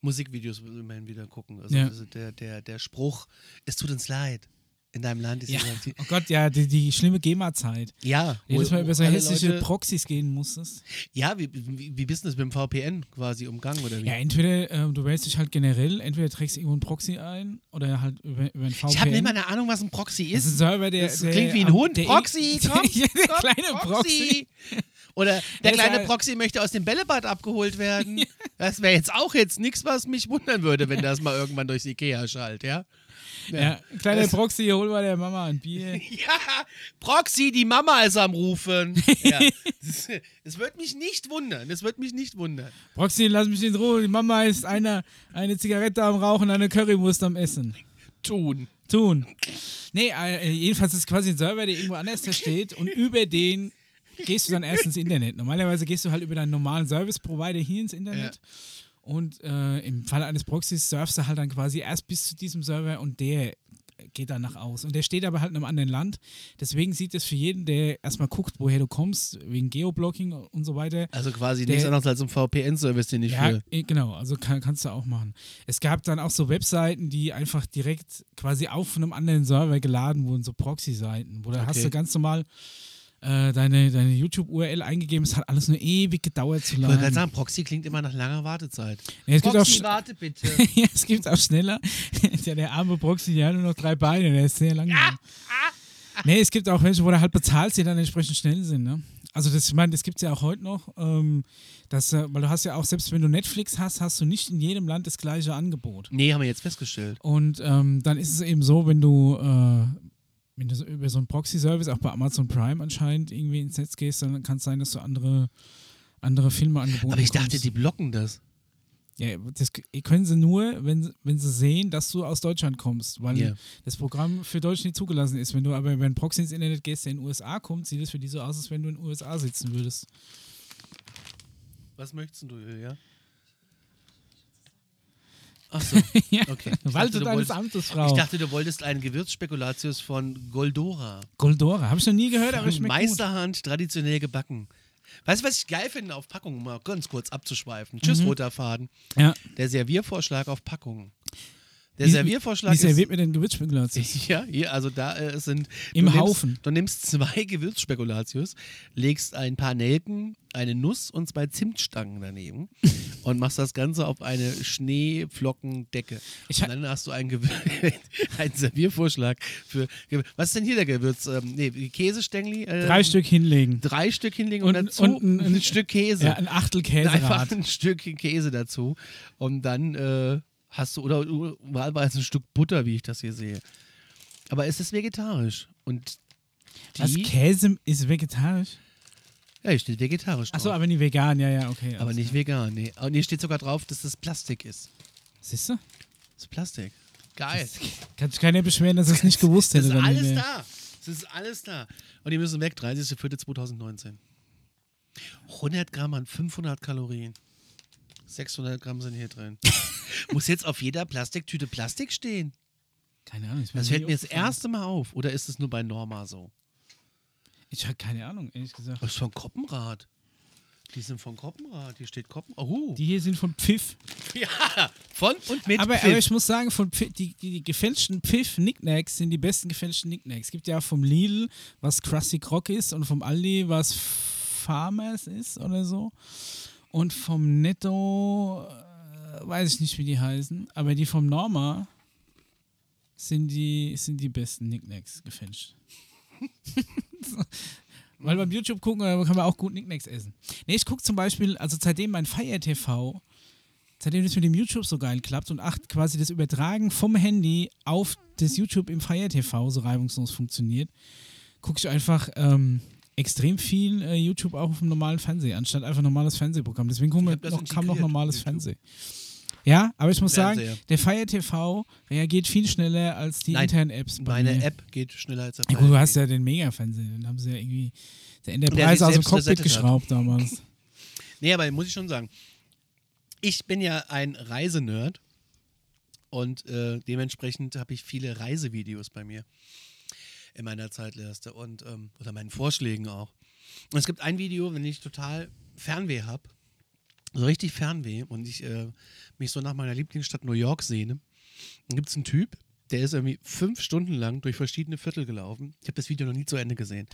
Musikvideos immerhin wieder gucken. Also Ja. also der, der, der Spruch, es tut uns leid. In deinem Land ist Ja. Oh Gott, ja, die, die schlimme GEMA-Zeit. Ja, wo- Jedes Mal über so hässliche Leute- Proxys gehen musstest. Ja, wie, wie, wie bist du das mit dem VPN quasi umgangen oder wie? Ja, entweder ähm, du wählst dich halt generell, entweder trägst du irgendwo ein Proxy ein oder halt über, über ein VPN. ich habe nicht mal eine Ahnung, was ein Proxy das ist ein ist. Server, der, Das der klingt wie ein Hund. Der, Proxy, komm, der komm, kleine Proxy. Oder der Der ist kleine Proxy möchte aus dem Bällebad abgeholt werden. Das wäre jetzt auch jetzt nichts, was mich wundern würde, wenn das mal irgendwann durchs Ikea schallt, ja? Ja, kleiner Das- Proxy, hol mal der Mama ein Bier. Ja, Proxy, die Mama ist am Rufen. Ja. Das, das wird mich nicht wundern. Das wird mich nicht wundern. Proxy, lass mich in Ruhe. Die Mama ist einer, eine Zigarette am Rauchen, eine Currywurst am Essen. Tun. Tun. Nee, äh, jedenfalls ist es quasi ein Server, der irgendwo anders da steht und über den gehst du dann erst ins Internet. Normalerweise gehst du halt über deinen normalen Service-Provider hier ins Internet. Und äh, im Falle eines Proxys surfst du halt dann quasi erst bis zu diesem Server und der geht dann nach aus. Und der steht aber halt in einem anderen Land. Deswegen sieht es für jeden, der erstmal guckt, woher du kommst, wegen Geoblocking und so weiter, Also quasi Der- nichts anderes als ein VPN-Service, den ich ja, will. genau, also kann, kannst du auch machen. Es gab dann auch so Webseiten, die einfach direkt quasi auf einem anderen Server geladen wurden, so Proxy-Seiten, wo da hast Okay. du ganz normal äh, deine, deine YouTube-URL eingegeben. Es hat alles nur ewig gedauert zu Ich wollte gerade sagen, Proxy klingt immer nach langer Wartezeit. Ja, es, gibt auch, Proxy, sch- warte bitte. ja, es gibt auch schneller. ja, der arme Proxy, der hat nur noch drei Beine, der ist sehr langsam. Nee, es gibt auch welche, wo du halt bezahlst, die dann entsprechend schnell sind. Ne? Also das, ich meine, das gibt es ja auch heute noch. Ähm, dass, äh, weil du hast ja auch, selbst wenn du Netflix hast, hast du nicht in jedem Land das gleiche Angebot. Nee, haben wir jetzt festgestellt. Und ähm, dann ist es eben so, wenn du, äh, wenn du so über so einen Proxy-Service, auch bei Amazon Prime anscheinend, irgendwie ins Netz gehst, dann kann es sein, dass du andere, andere Filme angeboten Aber ich dachte, die blocken das. Ja, das können sie nur, wenn, wenn sie sehen, dass du aus Deutschland kommst, weil Ja. das Programm für Deutsch nicht zugelassen ist. Wenn du aber über einen Proxy ins Internet gehst, der in den USA kommt, sieht es für die so aus, als wenn du in den USA sitzen würdest. Was möchtest du, Ilja? Ach so, ja. okay. Ich Walte dachte, du deines wolltest- Amtes, Frau. Ich dachte, du wolltest einen Gewürzspekulatius von Goldora. Goldora, habe ich noch nie gehört, aber gut. Meisterhand, traditionell gebacken. Weißt du, was ich geil finde auf Packungen, um mal ganz kurz abzuschweifen? Tschüss, Mhm. roter Faden. Ja. Der Serviervorschlag auf Packungen. Der Wie- Serviervorschlag Wie ist. serviert mir denn Gewürzspekulatius? Ja, hier, also da äh, sind. Im du nimmst, Haufen. Du nimmst zwei Gewürzspekulatius, legst ein paar Nelken, eine Nuss und zwei Zimtstangen daneben und machst das Ganze auf eine Schneeflockendecke. Ich und dann hast du einen, Gewür einen Serviervorschlag für. Gewür- Was ist denn hier der Gewürz? Ähm, nee, Käsestängli? Äh, Drei Stück hinlegen. Drei Stück hinlegen und, Und- dazu und ein- ein, Stück Käse. Ja, ein Achtel Einfach Käserad. ein Stück Käse dazu. Und dann äh, hast du, oder wahlweise ein Stück Butter, wie ich das hier sehe. Aber es ist vegetarisch. Und Was, die, Käse ist vegetarisch? ja, hier steht vegetarisch drauf. Achso, aber nicht vegan, ja, ja, okay. aber nicht vegan, nee. Und hier steht sogar drauf, dass das Plastik ist. Siehst du? Das ist Plastik. Geil. Kann sich keiner beschweren, dass er es nicht gewusst Das hätte. ist dann alles da. Das ist alles da. Und die müssen weg, 30.04.2019. 100 Gramm an 500 Kalorien. 600 Gramm sind hier drin. Muss jetzt auf jeder Plastiktüte Plastik stehen? Keine Ahnung. Das fällt mir das erste Mal auf. Oder ist es nur bei Norma so? Ich habe keine Ahnung, ehrlich gesagt. Das ist von Koppenrad. Die sind von Koppenrad. Hier steht Koppenrad. Oh. Die hier sind von Pfiff. Ja, von und mit aber, Pfiff. aber ich muss sagen, von Pfiff, die, die, die gefälschten Pfiff-Nicknacks sind die besten gefälschten Nicknacks. Es gibt ja vom Lidl, was Krusty Croc ist und vom Aldi, was Farmers ist oder so. Und vom Netto, äh, weiß ich nicht, wie die heißen, aber die vom Norma sind die, sind die besten Nicknacks gefälscht. Weil beim YouTube gucken, äh, kann man auch gut Nicknacks essen. Nee, ich gucke zum Beispiel, also seitdem mein Fire TV seitdem das mit dem YouTube so geil klappt und acht quasi das Übertragen vom Handy auf das YouTube im Fire TV so reibungslos funktioniert, gucke ich einfach ähm, extrem viel äh, YouTube auch auf dem normalen Fernseher, anstatt einfach normales Fernsehprogramm. Deswegen das noch, kam noch normales YouTube. Fernsehen. Ja, aber ich muss sagen, der Fire TV reagiert viel schneller als die Nein, internen Apps. bei Meine mir. App geht schneller als der Ja, gut, du Fire hast ja den Mega-Fernseher. Den haben sie ja irgendwie der Enterprise aus dem Cockpit resettet hat. geschraubt damals. Nee, aber muss ich schon sagen, ich bin ja ein Reisenerd und äh, dementsprechend habe ich viele Reisevideos bei mir in meiner Zeitleiste und ähm, oder meinen Vorschlägen auch. Und es gibt ein Video, wenn ich total Fernweh habe, so richtig Fernweh und ich äh, mich so nach meiner Lieblingsstadt New York sehne, dann gibt es einen Typ, der ist irgendwie fünf Stunden lang durch verschiedene Viertel gelaufen. Ich habe das Video noch nie zu Ende gesehen.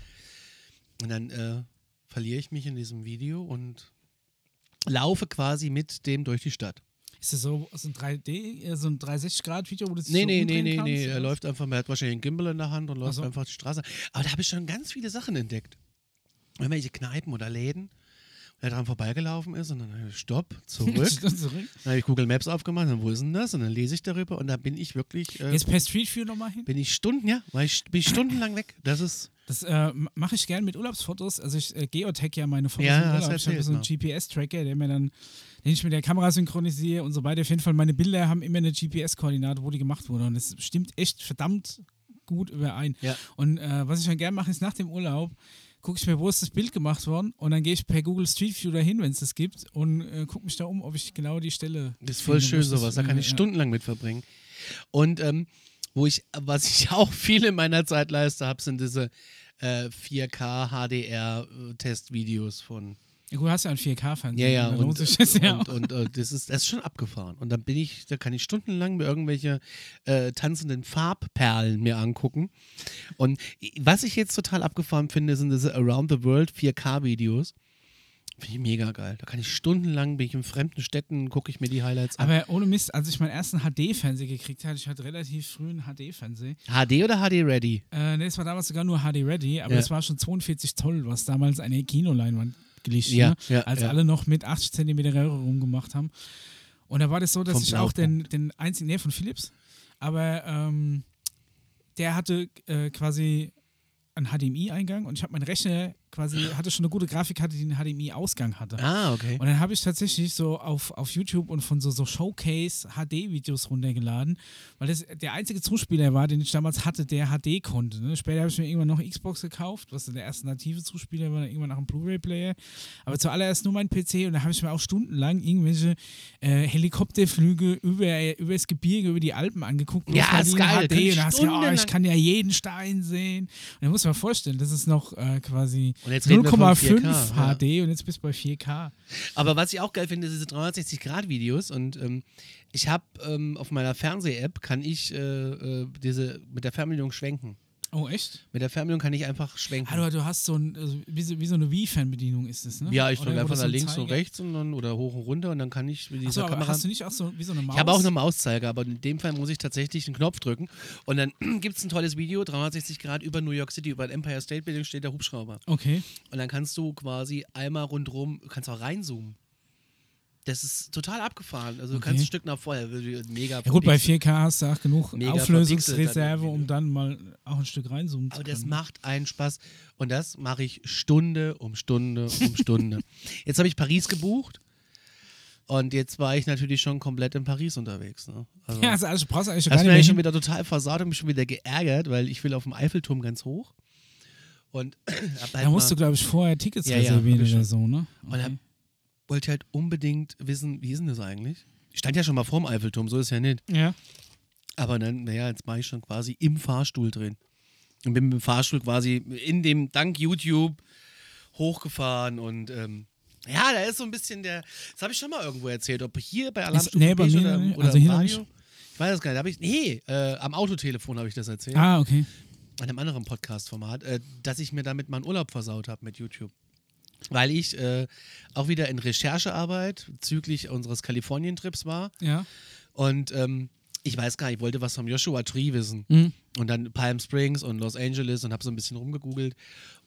Und dann äh, verliere ich mich in diesem Video und laufe quasi mit dem durch die Stadt. Ist das so, so ein 3D, äh, so ein 360-Grad-Video, wo du Nee, so nee, nee, nee, kannst, nee. Er läuft einfach, er hat wahrscheinlich einen Gimbal in der Hand und läuft so. einfach die Straße. Aber da habe ich schon ganz viele Sachen entdeckt. Irgendwelche Kneipen oder Läden, er dran vorbeigelaufen ist und dann äh, Stopp, zurück. Zurück. dann habe ich Google Maps aufgemacht, dann wo ist denn das? Und dann lese ich darüber und da bin ich wirklich, äh, Jetzt per Street View nochmal hin. bin ich Stunden, ja, war ich, bin ich stundenlang weg. Das ist, Das äh, mache ich gerne mit Urlaubsfotos. Also ich äh, geotag ja meine Fotos Ja, im Urlaub. Ich habe so einen GPS-Tracker, der mir dann, den ich mit der Kamera synchronisiere und so weiter. Auf jeden Fall, meine Bilder haben immer eine GPS-Koordinate, wo die gemacht wurde. Und das stimmt echt verdammt gut überein. Ja. Und äh, was ich dann gerne mache, ist nach dem Urlaub, gucke ich mir, wo ist das Bild gemacht worden und dann gehe ich per Google Street View dahin, wenn es das gibt und äh, gucke mich da um, ob ich genau die Stelle Das ist voll schön sowas. Da kann ich ja. stundenlang mit verbringen. Und ähm, wo ich, was ich auch viel in meiner Zeitleiste habe, sind diese äh, 4K HDR äh, Testvideos von. Ja, gut, du hast ja einen 4K-Fernseher. Ja, ja, da und, das ja und, auch. und, äh, das ist das ist schon abgefahren. Und dann bin ich, da kann ich stundenlang mir irgendwelche äh, tanzenden Farbperlen mir angucken. Und was ich jetzt total abgefahren finde, sind diese Around the World 4K-Videos. Finde ich mega geil. Da kann ich stundenlang, bin ich in fremden Städten, gucke ich mir die Highlights an. Aber ohne Mist, als ich meinen ersten HD-Fernseher gekriegt hatte, ich hatte relativ früh einen HD-Fernseher. HD oder HD Ready? Äh, ne, es war damals sogar nur HD-Ready, aber Ja. es war schon 42 Zoll, was damals eine Kinoleinwand glichen, Ja, ne? ja, als ja. alle noch mit 80 cm Röhre rumgemacht haben. Und da war das so, dass Vom ich auch den, den einzigen, nee, von Philips, aber ähm, der hatte äh, quasi einen HDMI-Eingang und ich habe meinen Rechner quasi, hatte schon eine gute Grafikkarte, die einen HDMI-Ausgang hatte. Ah, okay. Und dann habe ich tatsächlich so auf, auf YouTube und von so, so Showcase-HD-Videos runtergeladen, weil das der einzige Zuspieler war, den ich damals hatte, der HD konnte. Ne? Später habe ich mir irgendwann noch Xbox gekauft, was der erste native Zuspieler war, irgendwann noch ein Blu-ray-Player. Aber zuallererst nur mein PC und da habe ich mir auch stundenlang irgendwelche äh, Helikopterflüge über, über das Gebirge, über die Alpen angeguckt. Ja, weil ist geil. HD und da hast du, ja, oh, ich kann ja jeden Stein sehen. Und da muss man vorstellen, das ist noch äh, quasi Und jetzt reden wir von 0,5 4K, ja. HD und jetzt bist du bei 4K. Aber was ich auch geil finde, ist diese 360-Grad-Videos. Und ähm, ich habe ähm, auf meiner Fernseh-App kann ich äh, äh, diese mit der Fernbedienung schwenken. Oh, echt? Mit der Fernbedienung kann ich einfach schwenken. Ah, du, du hast so ein, also wie, so, wie so eine Wii-Fernbedienung ist es, ne? ja, ich drücke einfach nach so links und rechts und dann, oder hoch und runter und dann kann ich mit dieser aber Kamera. hast du nicht auch so wie so eine Maus? Ich habe auch eine Mauszeiger, aber in dem Fall muss ich tatsächlich einen Knopf drücken. Und dann gibt es ein tolles Video, 360 Grad über New York City, über den Empire State Building steht der Hubschrauber. Okay. Und dann kannst du quasi einmal rundherum, kannst auch reinzoomen. Das ist total abgefahren. Also du Okay. kannst ein Stück nach vorher, mega Ja gut, bei verpixelt. 4K hast du auch genug Mega Auflösungsreserve, um dann mal auch ein Stück reinzoomen zu Aber können. das macht einen Spaß. Und das mache ich Stunde um Stunde um Stunde. Jetzt habe ich Paris gebucht. Und jetzt war ich natürlich schon komplett in Paris unterwegs. Ne? Also, ja, also, also brauchst du eigentlich das gar bin nicht ich schon wieder total versaut und mich schon wieder geärgert, weil ich will auf dem Eiffelturm ganz hoch. Und halt Da musst du, glaube ich, vorher Tickets Ja, ja, reservieren ich oder schon. so, ne? Und hab, wollte halt unbedingt wissen, wie ist denn das eigentlich? Ich stand ja schon mal vorm Eiffelturm, so ist ja nicht. Ja. Aber dann, naja, jetzt war ich schon quasi im Fahrstuhl drin. Und bin mit dem Fahrstuhl quasi in dem, dank YouTube, hochgefahren und ähm, ja, da ist so ein bisschen der, das habe ich schon mal irgendwo erzählt, ob hier bei Alarmstufe nee, bei mir oder, nicht. oder Also im Radio. Ich weiß es gar nicht, hab ich, nee, äh, am Autotelefon habe ich das erzählt, Ah, okay. an einem anderen Podcast-Format, äh, dass ich mir damit meinen Urlaub versaut habe mit YouTube. Weil ich äh, auch wieder in Recherchearbeit bezüglich unseres Kalifornien-Trips war Ja. und ähm, ich weiß gar nicht, ich wollte was vom Joshua Tree wissen. Mhm. Und dann Palm Springs und Los Angeles und habe so ein bisschen rumgegoogelt.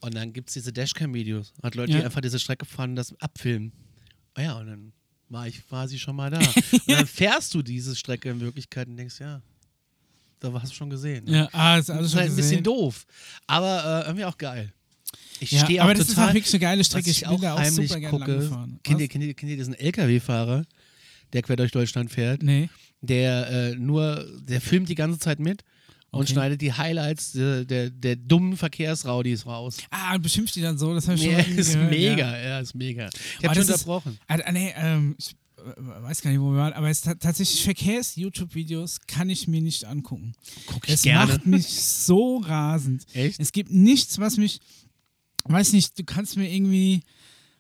Und dann gibt es diese Dashcam-Videos. Hat Leute, Ja. die einfach diese Strecke fahren, das abfilmen. Ah ja, und dann war ich quasi schon mal da. Und dann fährst du diese Strecke in Wirklichkeit und denkst, ja, da hast du schon gesehen. Ne? Ja, ah, ist Das alles ist schon halt ein bisschen doof. Aber äh, irgendwie auch geil. Ich Ja, stehe auch aber das ist total, auch wirklich eine geile Strecke. Ich ich auch auch super gerne gucke. gefahren. Kennt ihr, kennt, ihr, kennt ihr diesen LKW-Fahrer, der quer durch Deutschland fährt? Nee. Der äh, nur, der filmt die ganze Zeit mit und Okay. schneidet die Highlights der, der, der dummen Verkehrsraudis raus. Ah, und beschimpft die dann so, das habe ich schon Nee, irgendwie ist gehört, mega, ja. ist mega. Ich habe schon das ist- unterbrochen. Ah, ah, nee, ähm, ich äh, weiß gar nicht, wo wir waren, aber es ta tatsächlich Verkehrs-YouTube-Videos kann ich mir nicht angucken. Guck ich Es gerne. macht mich so rasend. Echt? Es gibt nichts, was mich, weiß nicht, du kannst mir irgendwie,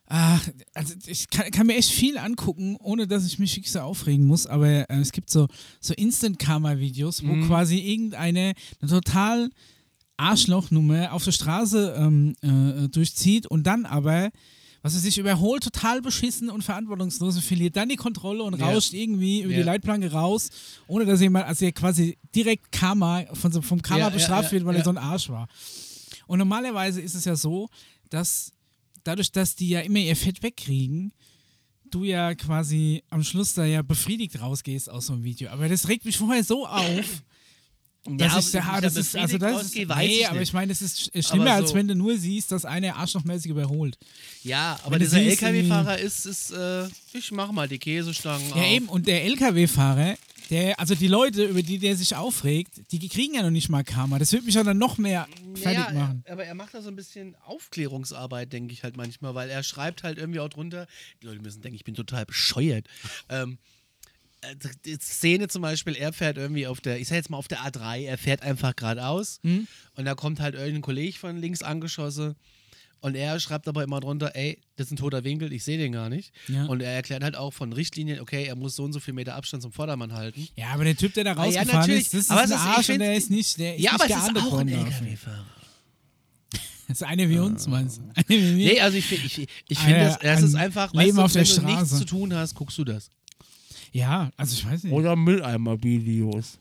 ach, also ich kann, kann mir echt viel angucken, ohne dass ich mich wirklich so aufregen muss, aber äh, es gibt so, so Instant-Karma-Videos, wo Mhm. quasi irgendeine eine total Arschlochnummer auf der Straße ähm, äh, durchzieht und dann aber was er sich überholt, total beschissen und verantwortungslos und verliert dann die Kontrolle und Ja. rauscht irgendwie über Ja. die Leitplanke raus, ohne dass jemand, also er quasi direkt Karma, von, so- vom Karma Ja, bestraft wird, weil er so ein Arsch war. Und normalerweise ist es ja so, dass dadurch, dass die ja immer ihr Fett wegkriegen, du ja quasi am Schluss da ja befriedigt rausgehst aus so einem Video. Aber das regt mich vorher so auf, dass Ja, ich sage, ob ah, ich das da ist, also das ist, nee, ich aber ich meine, das ist sch- schlimmer, als so- wenn du nur siehst, dass einer arschlochmäßig überholt. Ja, aber dieser LKW-Fahrer ist, ist äh, ich mach mal die Käsestangen Ja, auf. eben, und der LKW-Fahrer, der, also die Leute, über die der sich aufregt, die kriegen ja noch nicht mal Karma. Das wird mich ja dann noch mehr fertig ja, machen. aber er macht da so ein bisschen Aufklärungsarbeit, denke ich halt manchmal, weil er schreibt halt irgendwie auch drunter, die Leute müssen denken, ich bin total bescheuert. Ähm, äh, die Szene zum Beispiel, er fährt irgendwie auf der, ich sag jetzt mal auf der A3, er fährt einfach geradeaus Mhm. und da kommt halt irgendein Kollege von links angeschossen und er schreibt aber immer drunter, ey, das ist ein toter Winkel, ich sehe den gar nicht. Ja. Und er erklärt halt auch von Richtlinien, okay, er muss so und so viel Meter Abstand zum Vordermann halten. Ja, aber der Typ, der da Ah, ja, rausgefahren natürlich. ist, das ist Aber ein es ist- ich Arsch und der ist nicht, der ist ja, nicht aber es ist auch ein. LKW-Fahrer. Das ist einer wie uns, meinst du? Einer wie mir? Nee, also ich, ich, ich Ah, finde, das, das ist einfach, Leben weißt du, auf der wenn du nichts Straße. zu tun hast, guckst du das. Ja, also ich weiß nicht. Oder Mülleimer-Videos.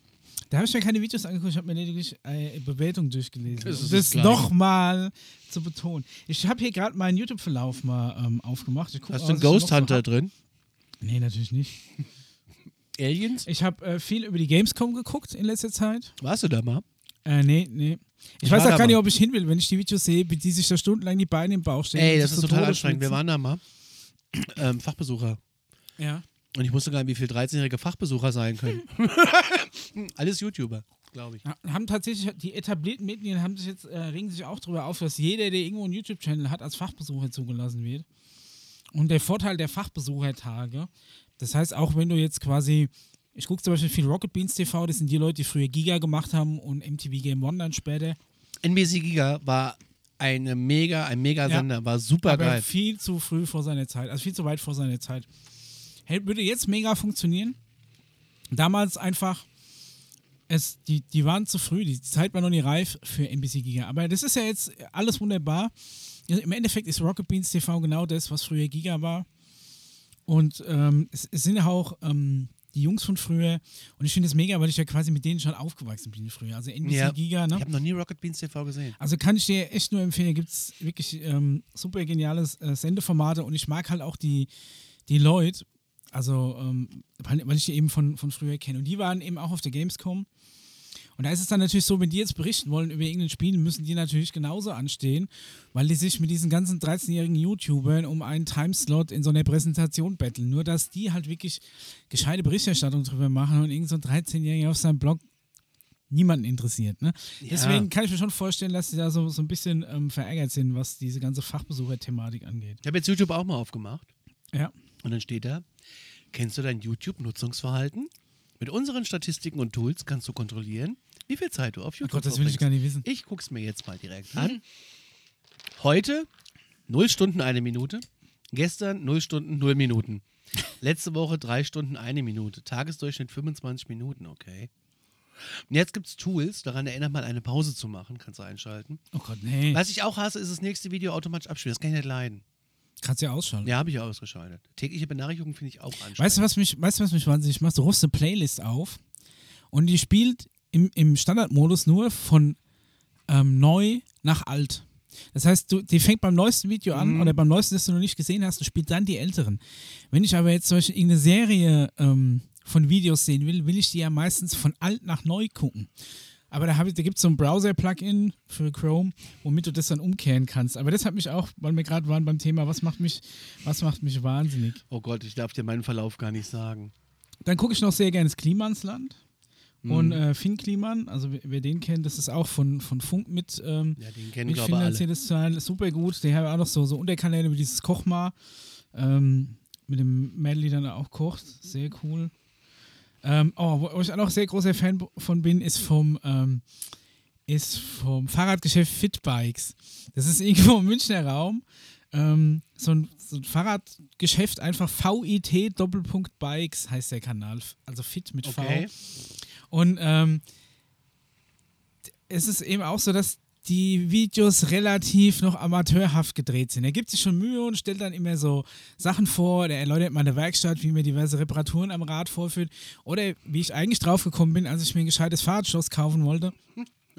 Da habe ich mir keine Videos angeguckt, ich habe mir lediglich äh, Bewertung durchgelesen. Das ist um das nochmal zu betonen. Ich habe hier gerade meinen YouTube-Verlauf mal ähm, aufgemacht. Guck Hast du einen Ghost Hunter drin? Nee, natürlich nicht. Aliens? Ich habe äh, viel über die Gamescom geguckt in letzter Zeit. Warst du da mal? Äh, nee, nee. Ich, Ich weiß auch gar nicht, ob ich hin will, wenn ich die Videos sehe, die sich da stundenlang die Beine im Bauch stehen. Ey, das ist total anstrengend. Wir waren da mal. Ähm, Fachbesucher. Ja. Und ich wusste gar nicht, wie viele 13-jährige Fachbesucher sein können. Alles YouTuber, glaube ich. Ja, Haben tatsächlich, die etablierten Medien haben sich jetzt, äh, regen sich auch darüber auf, dass jeder, der irgendwo einen YouTube-Channel hat, als Fachbesucher zugelassen wird. Und der Vorteil der Fachbesuchertage, das heißt, auch wenn du jetzt quasi, ich gucke zum Beispiel viel Rocket Beans TV, das sind die Leute, die früher Giga gemacht haben und MTV Game One dann später. NBC Giga war eine mega, ein Mega-Sender, war super geil. viel zu früh vor seiner Zeit, also viel zu weit vor seiner Zeit. Würde jetzt mega funktionieren. Damals einfach, es, die, die waren zu früh, die Zeit war noch nicht reif für NBC Giga. Aber das ist ja jetzt alles wunderbar. Im Endeffekt ist Rocket Beans TV genau das, was früher Giga war. Und ähm, es, es sind ja auch ähm, die Jungs von früher. Und ich finde es mega, weil ich ja quasi mit denen schon aufgewachsen bin früher. Also NBC Ja. Giga, ne? Ich habe noch nie Rocket Beans TV gesehen. Also kann ich dir echt nur empfehlen, gibt es wirklich ähm, super geniales äh, Sendeformate und ich mag halt auch die, die Leute, also ähm, weil, ich die eben von, von früher kenne. Und die waren eben auch auf der Gamescom. Und da ist es dann natürlich so, wenn die jetzt berichten wollen über irgendein Spiel, müssen die natürlich genauso anstehen, weil die sich mit diesen ganzen 13-jährigen YouTubern um einen Timeslot in so einer Präsentation betteln. Nur, dass die halt wirklich gescheite Berichterstattung drüber machen und irgend so ein 13-Jähriger auf seinem Blog niemanden interessiert. Ne? Ja. Deswegen kann ich mir schon vorstellen, dass sie da so, so ein bisschen ähm, verärgert sind, was diese ganze Fachbesucher-Thematik angeht. Ich habe jetzt YouTube auch mal aufgemacht. Ja. Und dann steht da, kennst du dein YouTube-Nutzungsverhalten? Mit unseren Statistiken und Tools kannst du kontrollieren, wie viel Zeit du auf Oh YouTube Gott, das will ich verbringst. gar nicht wissen. Ich guck's mir jetzt mal direkt an. Heute 0 Stunden eine Minute. Gestern 0 Stunden 0 Minuten. Letzte Woche 3 Stunden eine Minute. Tagesdurchschnitt 25 Minuten, okay. Und jetzt gibt's Tools, daran erinnert mal eine Pause zu machen, kannst du einschalten. Oh Gott, nee. Was ich auch hasse, ist das nächste Video automatisch abspielen. Das kann ich nicht leiden. Kannst du ja ausschalten. Ja, habe ich ausgeschaltet. Tägliche Benachrichtigungen finde ich auch anstrengend. Weißt du, was mich, weißt du, was mich wahnsinnig macht? Du rufst eine Playlist auf und die spielt im, im Standardmodus nur von ähm, neu nach alt. Das heißt, du, die fängt beim neuesten Video an Mhm. oder beim neuesten, das du noch nicht gesehen hast und spielt dann die älteren. Wenn ich aber jetzt zum Beispiel irgendeine Serie ähm, von Videos sehen will, will ich die ja meistens von alt nach neu gucken. Aber da, hab ich- da gibt es so ein Browser-Plugin für Chrome, womit du das dann umkehren kannst. Aber das hat mich auch, weil wir gerade waren beim Thema, was macht mich, was macht mich wahnsinnig. Oh Gott, ich darf dir meinen Verlauf gar nicht sagen. Dann gucke ich noch sehr gerne das Klimansland. Mhm. Und äh, Finn Kliman, also wer, wer den kennt, das ist auch von, von Funk mit, ähm, Ja, den kennen, alle. mitfinanziertes Teil, super gut. Der hat auch noch so, so Unterkanäle wie dieses Kochmar, ähm, mit dem Medley dann auch kocht, sehr cool. Ähm, oh, wo ich auch noch sehr großer Fan von bin, ist vom, ähm, ist vom Fahrradgeschäft Fitbikes. Das ist irgendwo im Münchner Raum. Ähm, so, ein, so ein Fahrradgeschäft, einfach VIT Doppelpunkt Bikes heißt der Kanal. Also Fit mit V. Okay. Und ähm, es ist eben auch so, dass die Videos relativ noch amateurhaft gedreht sind. Er gibt sich schon Mühe und stellt dann immer so Sachen vor. Der erläutert mal in der Werkstatt, wie man diverse Reparaturen am Rad vorführt. Oder wie ich eigentlich drauf gekommen bin, als ich mir ein gescheites Fahrradschloss kaufen wollte,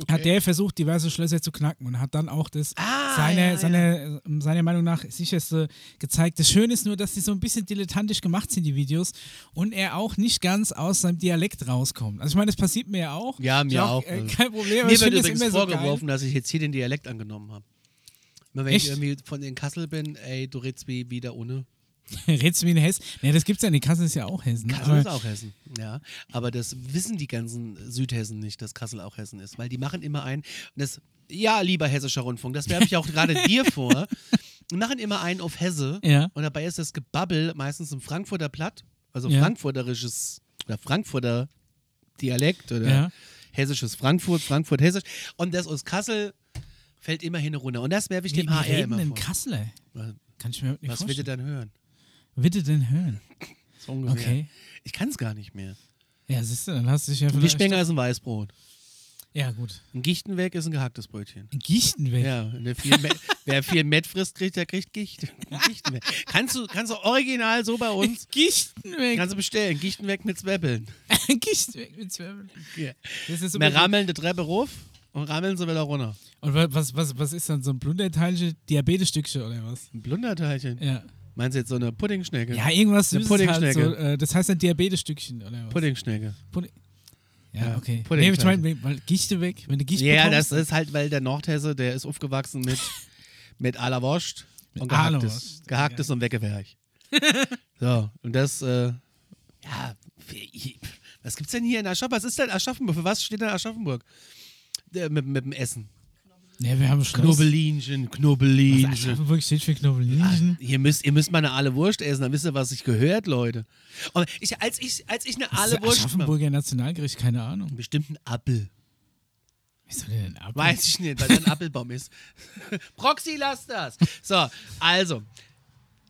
hat der versucht, diverse Schlösser zu knacken und hat dann auch das Ah, seine, ja, ja. seine, ähm, seiner Meinung nach sicherste gezeigt. Das Schöne ist nur, dass die so ein bisschen dilettantisch gemacht sind, die Videos, und er auch nicht ganz aus seinem Dialekt rauskommt. Also ich meine, das passiert mir ja auch. Ja, mir auch. Äh, kein Problem, Mir wird übrigens immer so vorgeworfen, geil. dass ich jetzt hier den Dialekt angenommen habe. Wenn Echt? ich irgendwie von in Kassel bin, ey, du redest wie wieder ohne. Redst du wie in Hessen? Nee, das gibt's ja nicht. Kassel ist ja auch Hessen. Kassel aber ist auch Hessen, ja. Aber das wissen die ganzen Südhessen nicht, dass Kassel auch Hessen ist, weil die machen immer ein, das, ja, lieber hessischer Rundfunk, das werfe ich auch gerade dir vor, die machen immer einen auf Hesse Ja. und dabei ist das Gebabbel meistens im Frankfurter Platt, also Ja. frankfurterisches oder Frankfurter Dialekt oder Ja. hessisches Frankfurt, Frankfurt hessisch und das aus Kassel fällt immer hin und runter und das werfe ich Wie, dem wie HR immer vor. Kasseler? Kann ich mir nicht Was will vorstellen. ihr dann hören? Bitte denn hören? So ungefähr. Okay. Ich kann es gar nicht mehr. Ja, siehst du, dann hast du dich ja Ein vielleicht... Gichtbenger ist ein Weißbrot. Ja, gut. Ein Gichtenweg ist ein gehacktes Brötchen. Gichten weg. Ja, wer viel, Met, wer viel Met frisst, kriegt, der kriegt Gicht. Ein Gichtenweg. Kannst du, kannst du original so bei uns, Gichten weg. kannst du bestellen. Gichtenweg mit Zwiebeln. Gichten weg mit Zwiebeln. Ja. Das ist Wir super gut. rammeln die Treppe rauf und rammeln sie wieder runter. Und wa- was, was, was ist dann so ein Blunderteilchen? Diabetesstückchen oder was? Ein Blunderteilchen. Ja. Meinst du jetzt so eine Puddingschnecke? Ja, irgendwas Eine Süßes halt so. Äh, das heißt dann Diabetesstückchen oder was? Puddingschnecke. Pudding. Ja, Ja, okay. Pudding Nee, ich meine, weil Gichte weg, wenn du Gicht Ja, bekommst. das ist halt, weil der Nordhesse, der ist aufgewachsen mit, mit Mit und gehacktes. Gehacktes und weggewerch. so, und das, äh, ja, was gibt's denn hier in Aschaffenburg? Was ist denn Aschaffenburg? Für was steht denn Aschaffenburg? Äh, mit, mit dem Essen. Ja, wir haben Schloss. Knobbelinchen, Was Knobbelinchen. Aschaffenburg steht für Knobbelinchen. ihr, müsst, ihr müsst mal eine alle Wurst essen, dann wisst ihr, was sich gehört, Leute. Und ich, als, ich, als ich eine Was alle Wurst Aschaffenburger Nationalgericht, keine Ahnung. bestimmt ein Appel. Wie soll der denn ab? Weiß ich nicht, weil da ein Appelbaum ist. Proxy, lass das. So, also.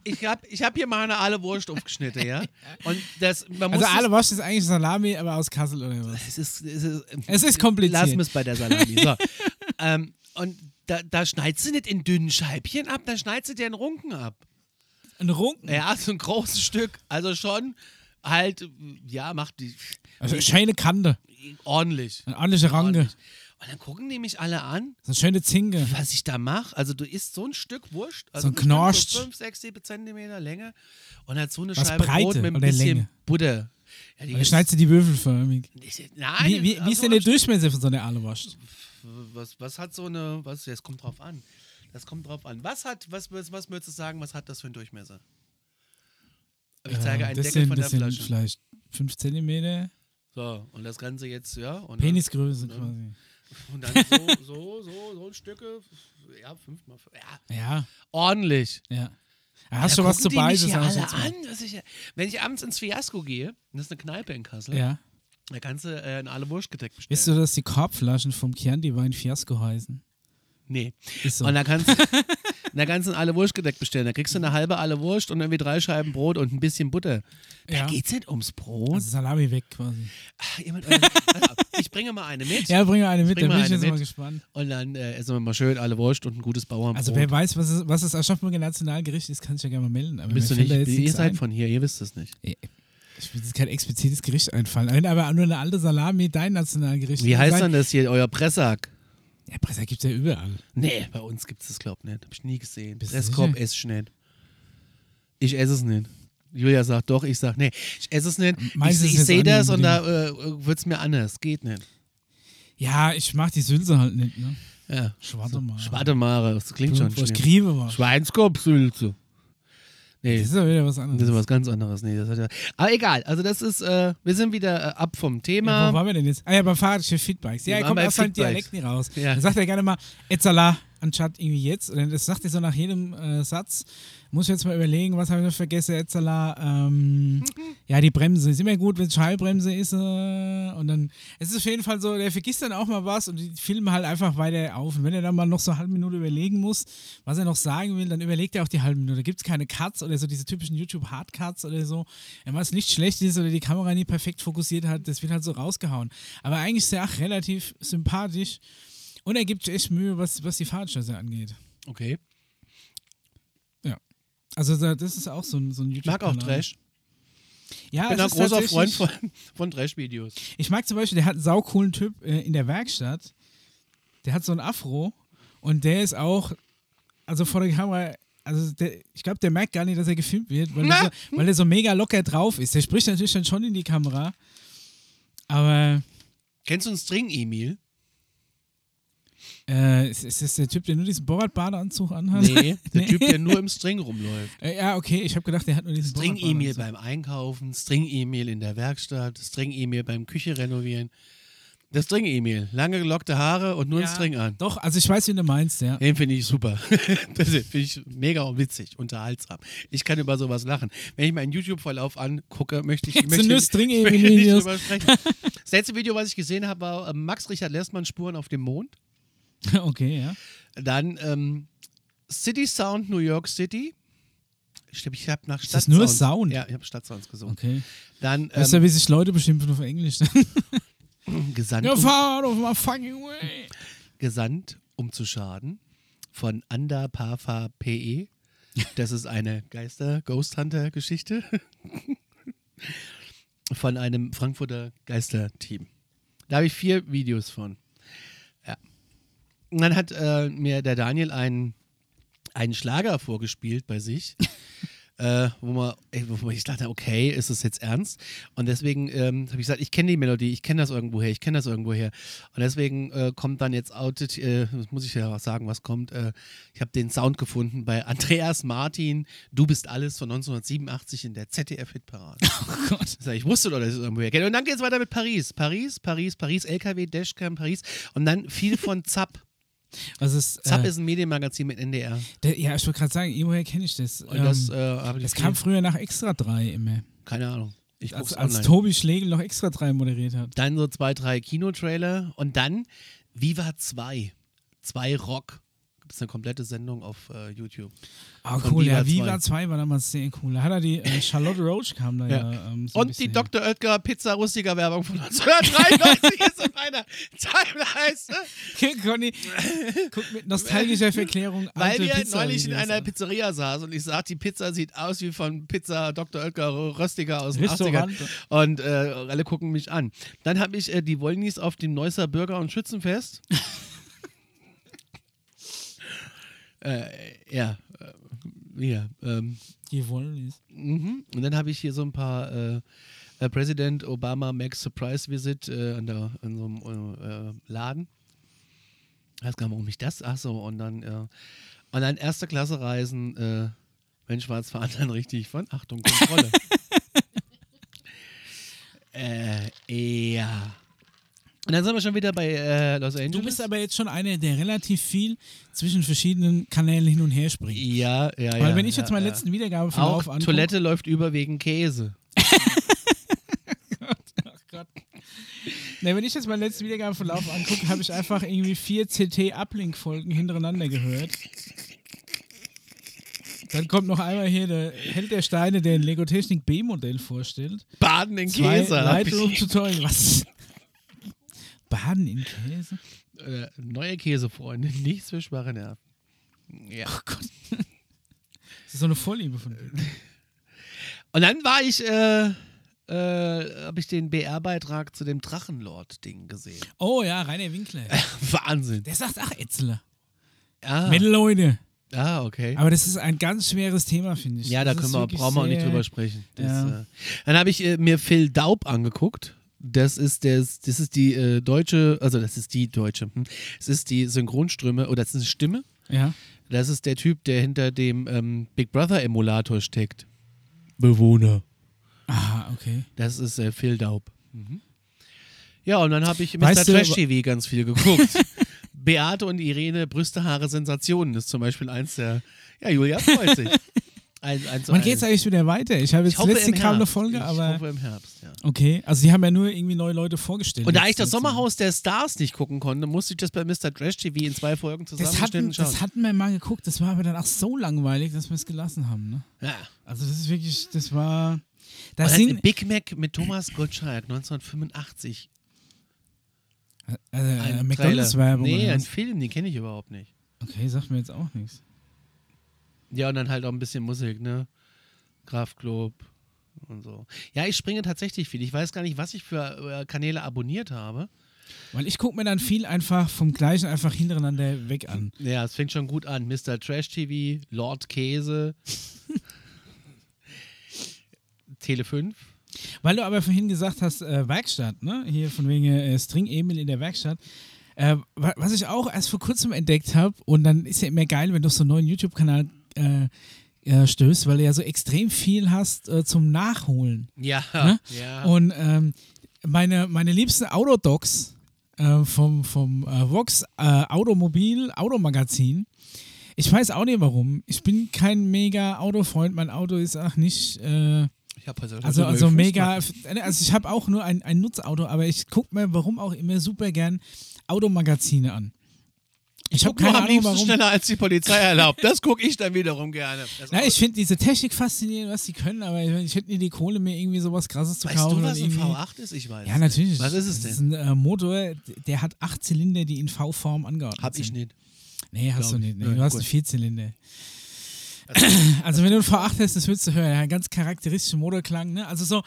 Ich habe ich hab hier mal eine alle Wurst aufgeschnitten, ja? Und das, man muss Also alle Wasch ist eigentlich Salami, aber aus Kassel oder was? es ist, es ist, Es ist kompliziert. Lass es bei der Salami. So. ähm, und da, da schneidest du nicht in dünnen Scheibchen ab, da schneidest du dir einen Runken ab. Ein Runken? Ja, so ein großes Stück. Also schon halt, ja, macht die Also schöne Kante. ordentlich. Eine ordentliche Range. ordentlich. Und dann gucken die mich alle an, So eine schöne Zinke. was ich da mache. Also du isst so ein Stück Wurst, also So ein Knorscht. So 5, 6, 7 Zentimeter Länge und hat so eine Was Scheibe Breite Brot mit ein bisschen Länge? Butter. Ja, die schneidest du die würfelförmig? Nein, Wie, wie, wie ist denn der Durchmesser von so einer Aluwurst? Was, was hat so eine, was, das kommt drauf an. Das kommt drauf an. Was hat, was, was, was würdest du sagen, was hat das für einen Durchmesser? Ich zeige Äh, einen Deckel sind, von der Flasche. vielleicht 5 cm. So, und das Ganze jetzt, ja. Und Penisgröße Ja. quasi. Dann, und dann so, so, so, so ein Stücke, ja, fünfmal, ja, Ja, ordentlich. ja. Da hast schon was zu ich alle jetzt an, ich, wenn ich abends ins Fiasko gehe, das ist eine Kneipe in Kassel, Ja. Da kannst du äh, ein alle Wurstgedeck bestellen. Wisst du, dass die Korbflaschen vom Chianti Wein Fiasco heißen? Nee. Ist so. Und da kannst, da kannst du alle Wurstgedeck bestellen. Da kriegst du eine halbe alle Wurst und irgendwie drei Scheiben Brot und ein bisschen Butter. Da Ja. geht's nicht ums Brot. Also Salami weg quasi. Ach, jemand, äh, ich bringe mal eine mit. Ja, bring mir eine mit, Bring da bin ich jetzt mit. mal gespannt. Und dann äh, essen wir mal schön alle Wurst und ein gutes Bauernbrot. Also wer weiß, was, es, was das Aschaffenburger Nationalgericht ist, kann sich ja gerne mal melden. Aber Bist du nicht, ihr seid von hier, ihr wisst es nicht. Ich will jetzt kein explizites Gericht einfallen. Wenn aber nur eine alte Salami dein Nationalgericht Wie ist, heißt dann das hier, euer Pressack? Ja, Presser gibt's ja überall. Nee, bei uns gibt es das, glaub nicht. Hab ich nie gesehen. Bist Presskorb esse ich nicht. Ich esse es nicht. Julia sagt doch, ich sag nee, ich esse es nicht. Meinst ich es ich sehe das und da äh, wird es mir anders. Geht nicht. Ja, ich mag die Sülze halt nicht, ne? Ja. Schwarte mal. Schwademare, das klingt schon schlimm. War. Schweinskopfsülze. Nee, Das ist ja wieder was anderes. das ist was ganz anderes. Nee, das hat ja, aber egal, also das ist, äh, wir sind wieder äh, ab vom Ja, Thema. wo waren wir denn jetzt? Ah ja, beim Fahrradchef Fitbikes. Ja, er kommt aus seinem Fitbikes. Dialekt nie raus. Ja. Dann sagt er gerne mal, Etzala, anstatt irgendwie jetzt. Und das sagt er so nach jedem äh, Satz. Muss ich jetzt mal überlegen, was habe ich noch vergessen, Etzala. Ähm, ja, die Bremse. Ist immer gut, wenn es Schallbremse ist. Äh, und dann, es ist auf jeden Fall so, der vergisst dann auch mal was und die filmen halt einfach weiter auf. Und wenn er dann mal noch so eine halbe Minute überlegen muss, was er noch sagen will, dann überlegt er auch die halbe Minute. Da gibt es keine Cuts oder so, diese typischen YouTube-Hard-Cuts oder so. Wenn was nicht schlecht ist oder die Kamera nie perfekt fokussiert hat, das wird halt so rausgehauen. Aber eigentlich ist er auch relativ sympathisch und er gibt sich echt Mühe, was, was die Fahrradscheiße angeht. Okay. Also da- das ist auch so ein, so ein Ich YouTube. mag auch Trash. Ja, Ich bin ein großer Freund von, von Trash-Videos. Ich mag zum Beispiel, der hat einen saucoolen Typ äh, in der Werkstatt. Der hat so ein Afro und der ist auch, also vor der Kamera, also der, ich glaube, der merkt gar nicht, dass er gefilmt wird, weil, der so, weil der so mega locker drauf ist. Der spricht natürlich dann schon in die Kamera. Aber Kennst du einen String-Emil? Äh, ist, ist das der Typ, der nur diesen Borat-Badeanzug anhat? Nee, der Nee. Typ, der nur im String rumläuft. Äh, ja, okay, ich habe gedacht, der hat nur diesen Borat-Badeanzug. beim Einkaufen, String-Emil in der Werkstatt, String-Emil beim Küche renovieren. Der String-Emil, lange gelockte Haare und nur ein Ja, String an. Doch, also ich weiß, wie du meinst, ja. Den finde ich super. das finde ich mega witzig, unterhaltsam. Ich kann über sowas lachen. Wenn ich meinen YouTube-Verlauf angucke, möchte ich, Jetzt möchte, nur ich möchte nicht drüber sprechen. Das letzte Video, was ich gesehen habe, war äh, Max Richard Lessmann Spuren auf dem Mond. Okay, ja. Dann ähm, City Sound New York City. Ich glaube, ich habe nach Ist das nur Sound? Ja, ich habe Stadtsounds gesungen. Okay. Dann Das ist ja, ähm, wie sich Leute bestimmt auf Englisch gesandt, um, fahr auf my fucking way. gesandt, um zu schaden von Anda Pafa PE. Das ist eine Geister-Ghost Hunter-Geschichte von einem Frankfurter Geister-Team. Da habe ich vier Videos von. Und dann hat äh, mir der Daniel einen, einen Schlager vorgespielt bei sich. äh, wo, man, ey, wo man- ich dachte, okay, ist es jetzt ernst? Und deswegen ähm, habe ich gesagt, ich kenne die Melodie, ich kenne das irgendwoher, ich kenne das irgendwoher. Und deswegen äh, kommt dann jetzt outed, äh, das muss ich ja auch sagen, was kommt. Äh, ich habe den Sound gefunden bei Andreas Martin, Du bist alles von 1987 in der ZDF-Hitparade. Oh Gott. Ich wusste doch, dass ich es irgendwoher kenne. Und dann geht es weiter mit Paris. Paris, Paris, Paris, LKW, Dashcam, Paris. Und dann viel von Zapp. Was ist. Zapp äh, ist ein Medienmagazin mit NDR. der, ja, ich wollte gerade sagen, irgendwoher kenne ich das. Und das, ähm, äh, das kam früher nach Extra 3 immer. Keine Ahnung. Ich Als, als. Tobi Schlegel noch Extra 3 moderiert hat. Dann so zwei, drei Kinotrailer und dann Viva 2. 2 Rock. Gibt es eine komplette Sendung auf äh, YouTube. Ah, cool. ja, Viva Viva 2 war damals sehr cool. Da hat er die äh, Charlotte Roach kam da ja. Ja. ähm, so und die Dr. Oetker Pizza Rustiger Werbung von 1993 ist Timeline. her. Conny, guck mit nostalgischer Verklärung Weil wir Pizza neulich in einer. Pizzeria saßen und ich sagte, die Pizza sieht aus wie von Pizza Dr. Oetker Röstiger aus den 80ern. Restaurant. Und äh, alle gucken mich an. Dann habe ich äh, die Wollnis auf dem Neusser Bürger- und Schützenfest. äh, ja, äh, hier. Ähm, Die wollen es. mhm. Und dann habe ich hier so ein paar äh, Präsident Obama Max Surprise Visit äh, an, der, an so einem äh, Laden. Ich weiß gar nicht, warum ich das. Ach so, und dann, äh, und dann erste Klasse Reisen, äh, wenn schwarz fahren, dann richtig von Achtung, Kontrolle. äh, ja. Und dann sind wir schon wieder bei äh, Los Angeles. Du bist aber jetzt schon einer, der relativ viel zwischen verschiedenen Kanälen hin und her springt. ja, ja, ja. Weil wenn ich ja, jetzt meinen ja. letzten Wiedergabeverlauf Auch angucke. Toilette läuft über wegen Käse. Ach Gott. Ne, wenn ich jetzt meinen letzten Wiedergabeverlauf angucke, habe ich einfach irgendwie vier CT-Uplink-Folgen hintereinander gehört. Dann kommt noch einmal hier der Held der Steine, der ein Lego Technik B-Modell vorstellt. Baden in Zwei Käse. ich- Lightroom-Tutorial. Was? Baden in Käse? äh, neue Käsefreunde, nichts für schwache Nerven. Ja. Ach Gott. Das ist so eine Vorliebe von dir. Und dann war ich äh, äh, habe ich den BR-Beitrag zu dem Drachenlord-Ding gesehen. Oh ja, Rainer Winkler. Wahnsinn. Der sagt, ach, Ätzle. Ah, Mittelleute. ah okay. Aber das ist ein ganz schweres Thema, finde ich. Ja, da Das können ist wir, brauchen wir auch nicht drüber sprechen. Das, Ja. äh, dann habe ich äh, mir Phil Daub angeguckt. Das ist, der, das ist die äh, deutsche, also das ist die deutsche, hm. es ist die Synchronströme, oder das ist eine Stimme. Ja. Das ist der Typ, der hinter dem ähm, Big Brother Emulator steckt. Bewohner. Okay. Das ist äh, Phil Daub. Ja, und dann habe ich Mr. Weißt du, Trash TV ganz viel geguckt. Beate und Irene, Brüste, Haare, Sensationen ist zum Beispiel eins der. Ja, Julia freut sich. Ein, eins Wann geht's eigentlich wieder weiter? Ich habe Ich jetzt hoffe letzte kam eine. Folge, ich aber. hoffe im Herbst, ja. Okay, also die haben ja nur irgendwie neue Leute vorgestellt. Und da ich das. Sommerhaus der Stars nicht gucken konnte, musste ich das bei Mr. Trash TV in zwei Folgen Das zusammengeschnitten hatten, das hatten wir mal geguckt, das war aber dann auch so langweilig, dass wir es gelassen haben. Ne? ja. Also das ist wirklich, das war. Da Und dann sind, Big Mac mit Thomas Gottschalk 1985. äh, Ein McDonalds-Werbung. Nee, ein? Film, den kenne ich überhaupt nicht. Okay, sagt mir jetzt auch nichts. Ja, und dann halt auch ein bisschen Musik, ne? Kraftklub und so. Ja, ich springe tatsächlich viel. Ich weiß gar nicht, was ich für äh, Kanäle abonniert habe. Weil ich gucke mir dann viel einfach vom Gleichen einfach hintereinander weg an. Ja, es fängt schon gut an. Mr. Trash TV, Lord Käse, Tele 5. Weil du aber vorhin gesagt hast, äh, Werkstatt, ne? Hier von wegen äh, String Emil in der Werkstatt. Äh, wa- was ich auch erst vor kurzem entdeckt habe, und dann ist ja immer geil, wenn du auf so einen neuen YouTube-Kanal äh, äh, stößt, weil du ja so extrem viel hast äh, zum Nachholen. Ja, Ne? ja. Und ähm, meine, meine liebsten Autodocs vom, vom Vox Automobil Automagazin. Ich weiß auch nicht warum. Ich bin kein mega Autofreund. Mein Auto ist auch nicht. Ich habe also, also, also mega, also ich habe auch nur ein, ein Nutzauto, aber ich gucke mir, warum auch immer, super gern Automagazine an. Ich habe Guck nur keine Ahnung, warum. schneller als die Polizei erlaubt. Das gucke ich dann wiederum gerne. Das Na, ich finde diese Technik faszinierend, was die können, aber ich, ich hätte nie die Kohle, mir irgendwie sowas krasses zu weißt kaufen. du, was ein irgendwie- V8 ist? Ich weiß. Ja, natürlich. Was ist es Das denn? ist ein äh, Motor, der hat acht Zylinder, die in V-Form angeordnet Hab sind. ich nicht. Nee, hast Glaub du ich. nicht. Nee, du hast einen Vierzylinder. Also wenn du einen V8 hast, das würdest du hören. Ja, ein ganz charakteristischer Motorklang. Ne? Also so,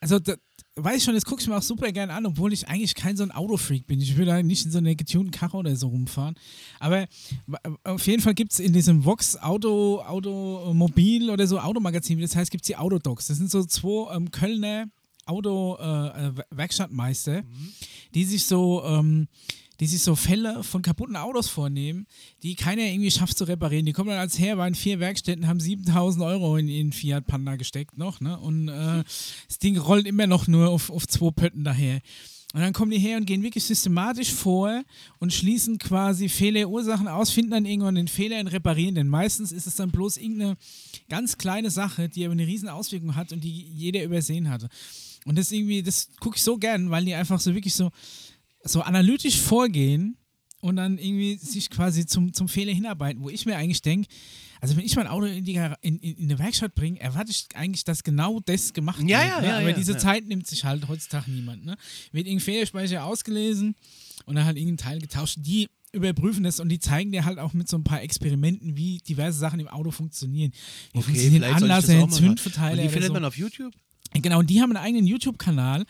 also da, weiß ich schon, das gucke ich mir auch super gerne an, obwohl ich eigentlich kein so ein Autofreak bin. Ich will da nicht in so einer getunten Karre oder so rumfahren. Aber wa- auf jeden Fall gibt es in diesem Vox Auto, Automobil oder so Automagazin, wie das heißt, gibt es die Autodocs. Das sind so zwei ähm, Kölner Auto-Werkstattmeister, die sich so ähm, die sich so Fälle von kaputten Autos vornehmen, die keiner irgendwie schafft zu reparieren. Die kommen dann als her, waren vier Werkstätten, haben 7000 Euro in ihren Fiat Panda gesteckt noch, ne? Und äh, das Ding rollt immer noch nur auf, auf zwei Pötten daher. Und dann kommen die her und gehen wirklich systematisch vor und schließen quasi Fehlerursachen aus, finden dann irgendwann den Fehler und reparieren den. Meistens ist es dann bloß irgendeine ganz kleine Sache, die aber eine riesen Auswirkung hat und die jeder übersehen hatte. Und das irgendwie, das gucke ich so gern, weil die einfach so wirklich so, so analytisch vorgehen und dann irgendwie sich quasi zum, zum Fehler hinarbeiten, wo ich mir eigentlich denke, also wenn ich mein Auto in die, in, in, in eine Werkstatt bringe, erwarte ich eigentlich, dass genau das gemacht Ja, wird. ja, ne? ja, Aber ja, diese ja. Zeit nimmt sich halt heutzutage niemand. Ne? Wird irgendein Fehlerspeicher ausgelesen und dann halt irgendein Teil getauscht. Die überprüfen das und die zeigen dir halt auch mit so ein paar Experimenten, wie diverse Sachen im Auto funktionieren. Wie funktionieren ich das Anlasser. Zündverteiler Und die findet so. man auf YouTube? Genau, und die haben einen eigenen YouTube-Kanal,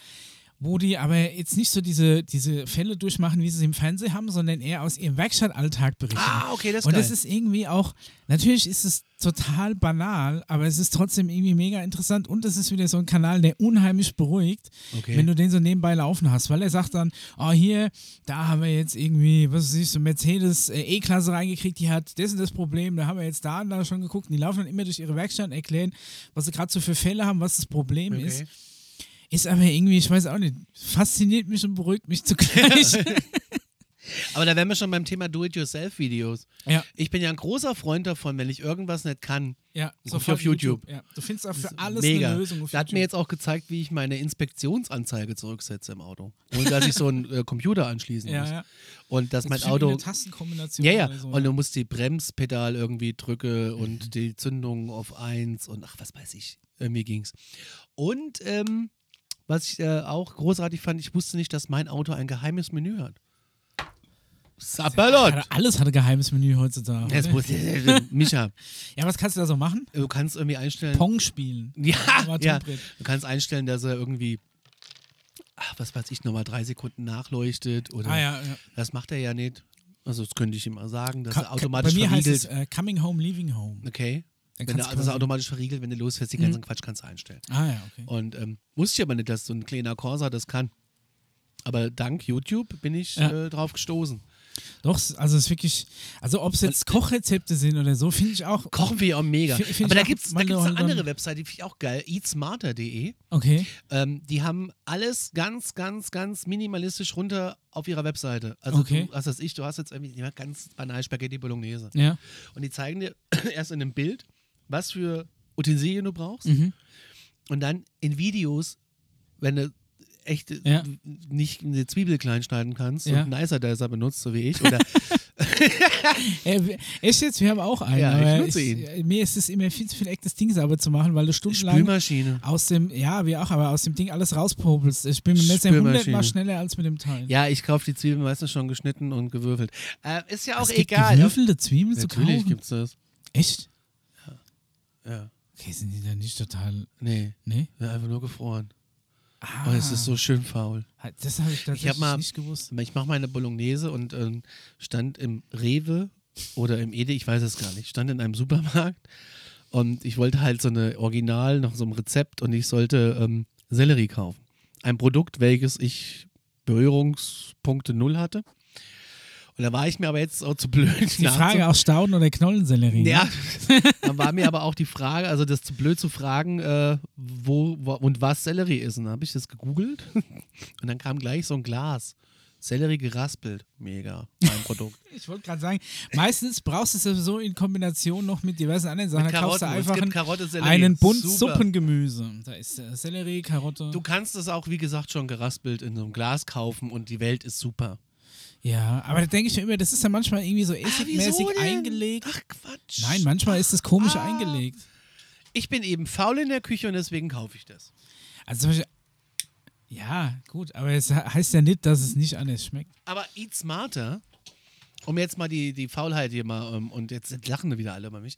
wo die aber jetzt nicht so diese, diese Fälle durchmachen, wie sie es im Fernsehen haben, sondern eher aus ihrem Werkstattalltag berichten. Ah, okay, das ist und geil. das ist irgendwie auch, natürlich ist es total banal, aber es ist trotzdem irgendwie mega interessant und es ist wieder so ein Kanal, der unheimlich beruhigt, Okay. wenn du den so nebenbei laufen hast, weil er sagt dann, oh hier, da haben wir jetzt irgendwie, was weiß ich, so Mercedes äh, E-Klasse reingekriegt, die hat das und das Problem, da haben wir jetzt da und da schon geguckt und die laufen dann immer durch ihre Werkstatt und erklären, was sie gerade so für Fälle haben, was das Problem okay. Ist aber irgendwie, ich weiß auch nicht, fasziniert mich und beruhigt mich zugleich. Aber da wären wir schon beim Thema Do-it-yourself-Videos. ja, Ich bin ja ein großer Freund davon, wenn ich irgendwas nicht kann. ja, sofort auf YouTube. Ja, du findest auch für alles Mega. eine Lösung auf Der hat mir YouTube. jetzt auch gezeigt, wie ich meine Inspektionsanzeige zurücksetze im Auto. Ohne dass ich so einen äh, Computer anschließen ja, muss. ja. Und dass mein Das ist Auto. eine Tastenkombination Ja, ja. so. Und du musst die Bremspedal irgendwie drücke Mhm. und die Zündung auf 1 und ach, was weiß ich. Irgendwie ging's. Und ähm, was ich äh, auch großartig fand, ich wusste nicht, dass mein Auto ein geheimes Menü hat. Sapperlot. Hatte- Alles hatte geheimes Menü heutzutage. Muss, Micha, Ja, was kannst du da so machen? du kannst irgendwie einstellen. Pong spielen. Ja, ja. Du kannst einstellen, dass er irgendwie, ach, was weiß ich, nochmal drei Sekunden nachleuchtet oder. Ah ja, ja. Das macht er ja nicht. Also, das könnte ich ihm mal sagen, dass Ka- er automatisch Bei mir heißt verriegelt. es äh, Coming Home, Leaving Home. okay. Dann Wenn er, kannst du dass er quasi- automatisch verriegelt, wenn du losfährst, die Mhm. ganzen Quatsch kannst du einstellen. Ah ja, okay. Und ähm, wusste ich aber nicht, dass so ein kleiner Corsa das kann. Aber dank YouTube bin ich Ja. äh, drauf gestoßen. Doch, also es ist wirklich, also ob es jetzt Kochrezepte sind oder so, finde ich auch. Kochen wir auch mega. Aber da gibt es eine andere Website, die finde ich auch geil, eatsmarter.de. Okay. Ähm, die haben alles ganz, ganz, ganz minimalistisch runter auf ihrer Webseite. Also Okay. du, was weiß ich, du hast jetzt irgendwie ja, ganz banal Spaghetti Bolognese. Ja. Und die zeigen dir erst in einem Bild, was für Utensilien du brauchst. Mhm. Und dann in Videos, wenn du echt äh, Ja. nicht eine Zwiebel klein schneiden kannst Ja. und einen Dicer benutzt, so wie ich. Oder Äh, echt jetzt, wir haben auch einen, Ja, ich nutze ihn. äh, mir ist es immer viel zu viel Eck, das Ding sauber zu machen, weil du stundenlang Spülmaschine. aus dem, ja, wir auch, aber aus dem Ding alles rauspopelst. Ich bin mit dem hundertmal schneller als mit dem Teil. Ja, ich kaufe die Zwiebeln meistens schon geschnitten und gewürfelt. Äh, ist ja auch es gibt egal. gewürfelte Zwiebeln zu Natürlich kaufen. gibt's das. Echt? Ja. Okay, sind die dann nicht total, Nee, ne? ja, einfach nur gefroren. Ah, Oh, es ist so schön faul. Das habe ich tatsächlich hab mal- nicht gewusst. Ich mache meine Bolognese und ähm, stand im Rewe oder im Ede, ich weiß es gar nicht, stand in einem Supermarkt und ich wollte halt so eine Original nach so einem Rezept und ich sollte ähm, Sellerie kaufen. Ein Produkt, welches ich Berührungspunkte null hatte. Und da war ich mir aber jetzt auch zu blöd. Die Frage aus Stauden oder Knollensellerie. ne? Ja, dann war mir aber auch die Frage, also das zu blöd zu fragen, äh, wo, wo und was Sellerie ist. Und dann habe ich das gegoogelt und dann kam gleich so ein Glas. Sellerie geraspelt. Mega. Mein Produkt. Ich wollte gerade sagen, meistens brauchst du es sowieso in Kombination noch mit diversen anderen Sachen. Mit Da kaufst du Karotten. Einfach Karotte, Sellerie. einen Bund Super. Suppengemüse. Da ist äh, Sellerie, Karotte. Du kannst es auch, wie gesagt, schon geraspelt in so einem Glas kaufen und die Welt ist super. Ja, aber da denke ich mir immer, das ist ja manchmal irgendwie so Ah, essigmäßig eingelegt. Ach Quatsch. Nein, manchmal ist das komisch Ah. eingelegt. Ich bin eben faul in der Küche und deswegen kaufe ich das. Also zum Beispiel, ja, gut, aber es he- heißt ja nicht, dass es nicht anders schmeckt. Aber Eat Smarter, um jetzt mal die, die Faulheit hier mal, ähm, und jetzt lachen wieder alle über mich,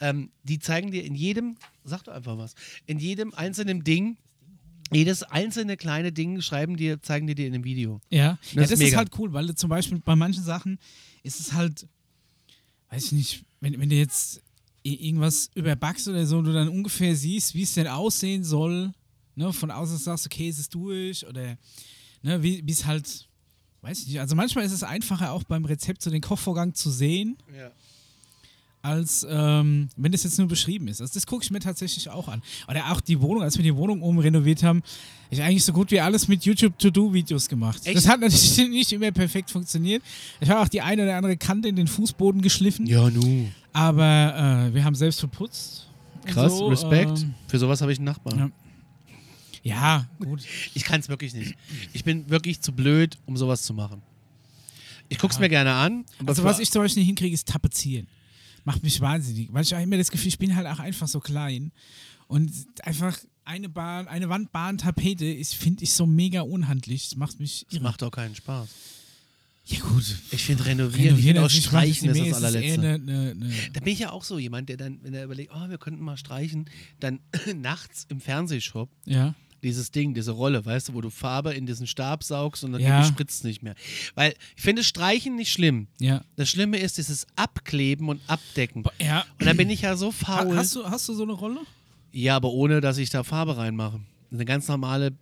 ähm, die zeigen dir in jedem, sag doch einfach was, in jedem einzelnen Ding, jedes einzelne kleine Ding schreiben dir, zeigen die dir in dem Video. Ja, ja ist das ist mega. halt cool, weil du zum Beispiel bei manchen Sachen ist es halt, weiß ich nicht, wenn, wenn du jetzt irgendwas überbackst oder so und du dann ungefähr siehst, wie es denn aussehen soll, ne, von außen sagst, okay, ist es durch oder ne, wie wie es halt, weiß ich nicht. Also manchmal ist es einfacher auch beim Rezept so den Kochvorgang zu sehen, Ja. Als ähm, wenn das jetzt nur beschrieben ist. Also das gucke ich mir tatsächlich auch an. Oder auch die Wohnung, als wir die Wohnung oben renoviert haben, ich eigentlich so gut wie alles mit YouTube To-Do-Videos gemacht. Echt? Das hat natürlich nicht immer perfekt funktioniert. Ich habe auch die eine oder andere Kante in den Fußboden geschliffen, Ja, nu. aber äh, wir haben selbst verputzt. Krass, so, Respekt. ähm, Für sowas habe ich einen Nachbarn. ja. ja, gut. Ich kann es wirklich nicht. Ich bin wirklich zu blöd, um sowas zu machen. Ich gucke es mir gerne an. Also was ich zum Beispiel nicht hinkriege, ist tapezieren. Macht mich wahnsinnig. Weil ich auch immer das Gefühl, ich bin halt auch einfach so klein. Und einfach eine Bahn, eine Wandbahn-Tapete ist, finde ich, so mega unhandlich. Das macht mich Das irre. macht auch keinen Spaß. Ja gut. Ich finde renovieren, ich finde an auch streichen ist das allerletzte. eine, eine, eine Da bin ich ja auch so jemand, der dann, wenn er überlegt, oh, wir könnten mal streichen, dann nachts im Fernsehshop ja. Dieses Ding, diese Rolle, weißt du, wo du Farbe in diesen Stab saugst und dann Ja. spritzt es nicht mehr. Weil ich finde Streichen nicht schlimm. Ja. Das Schlimme ist dieses Abkleben und Abdecken. ja. Und da bin ich ja so Ha, faul. hast, du, hast du so eine Rolle? ja, aber ohne, dass ich da Farbe reinmache. Eine ganz normale.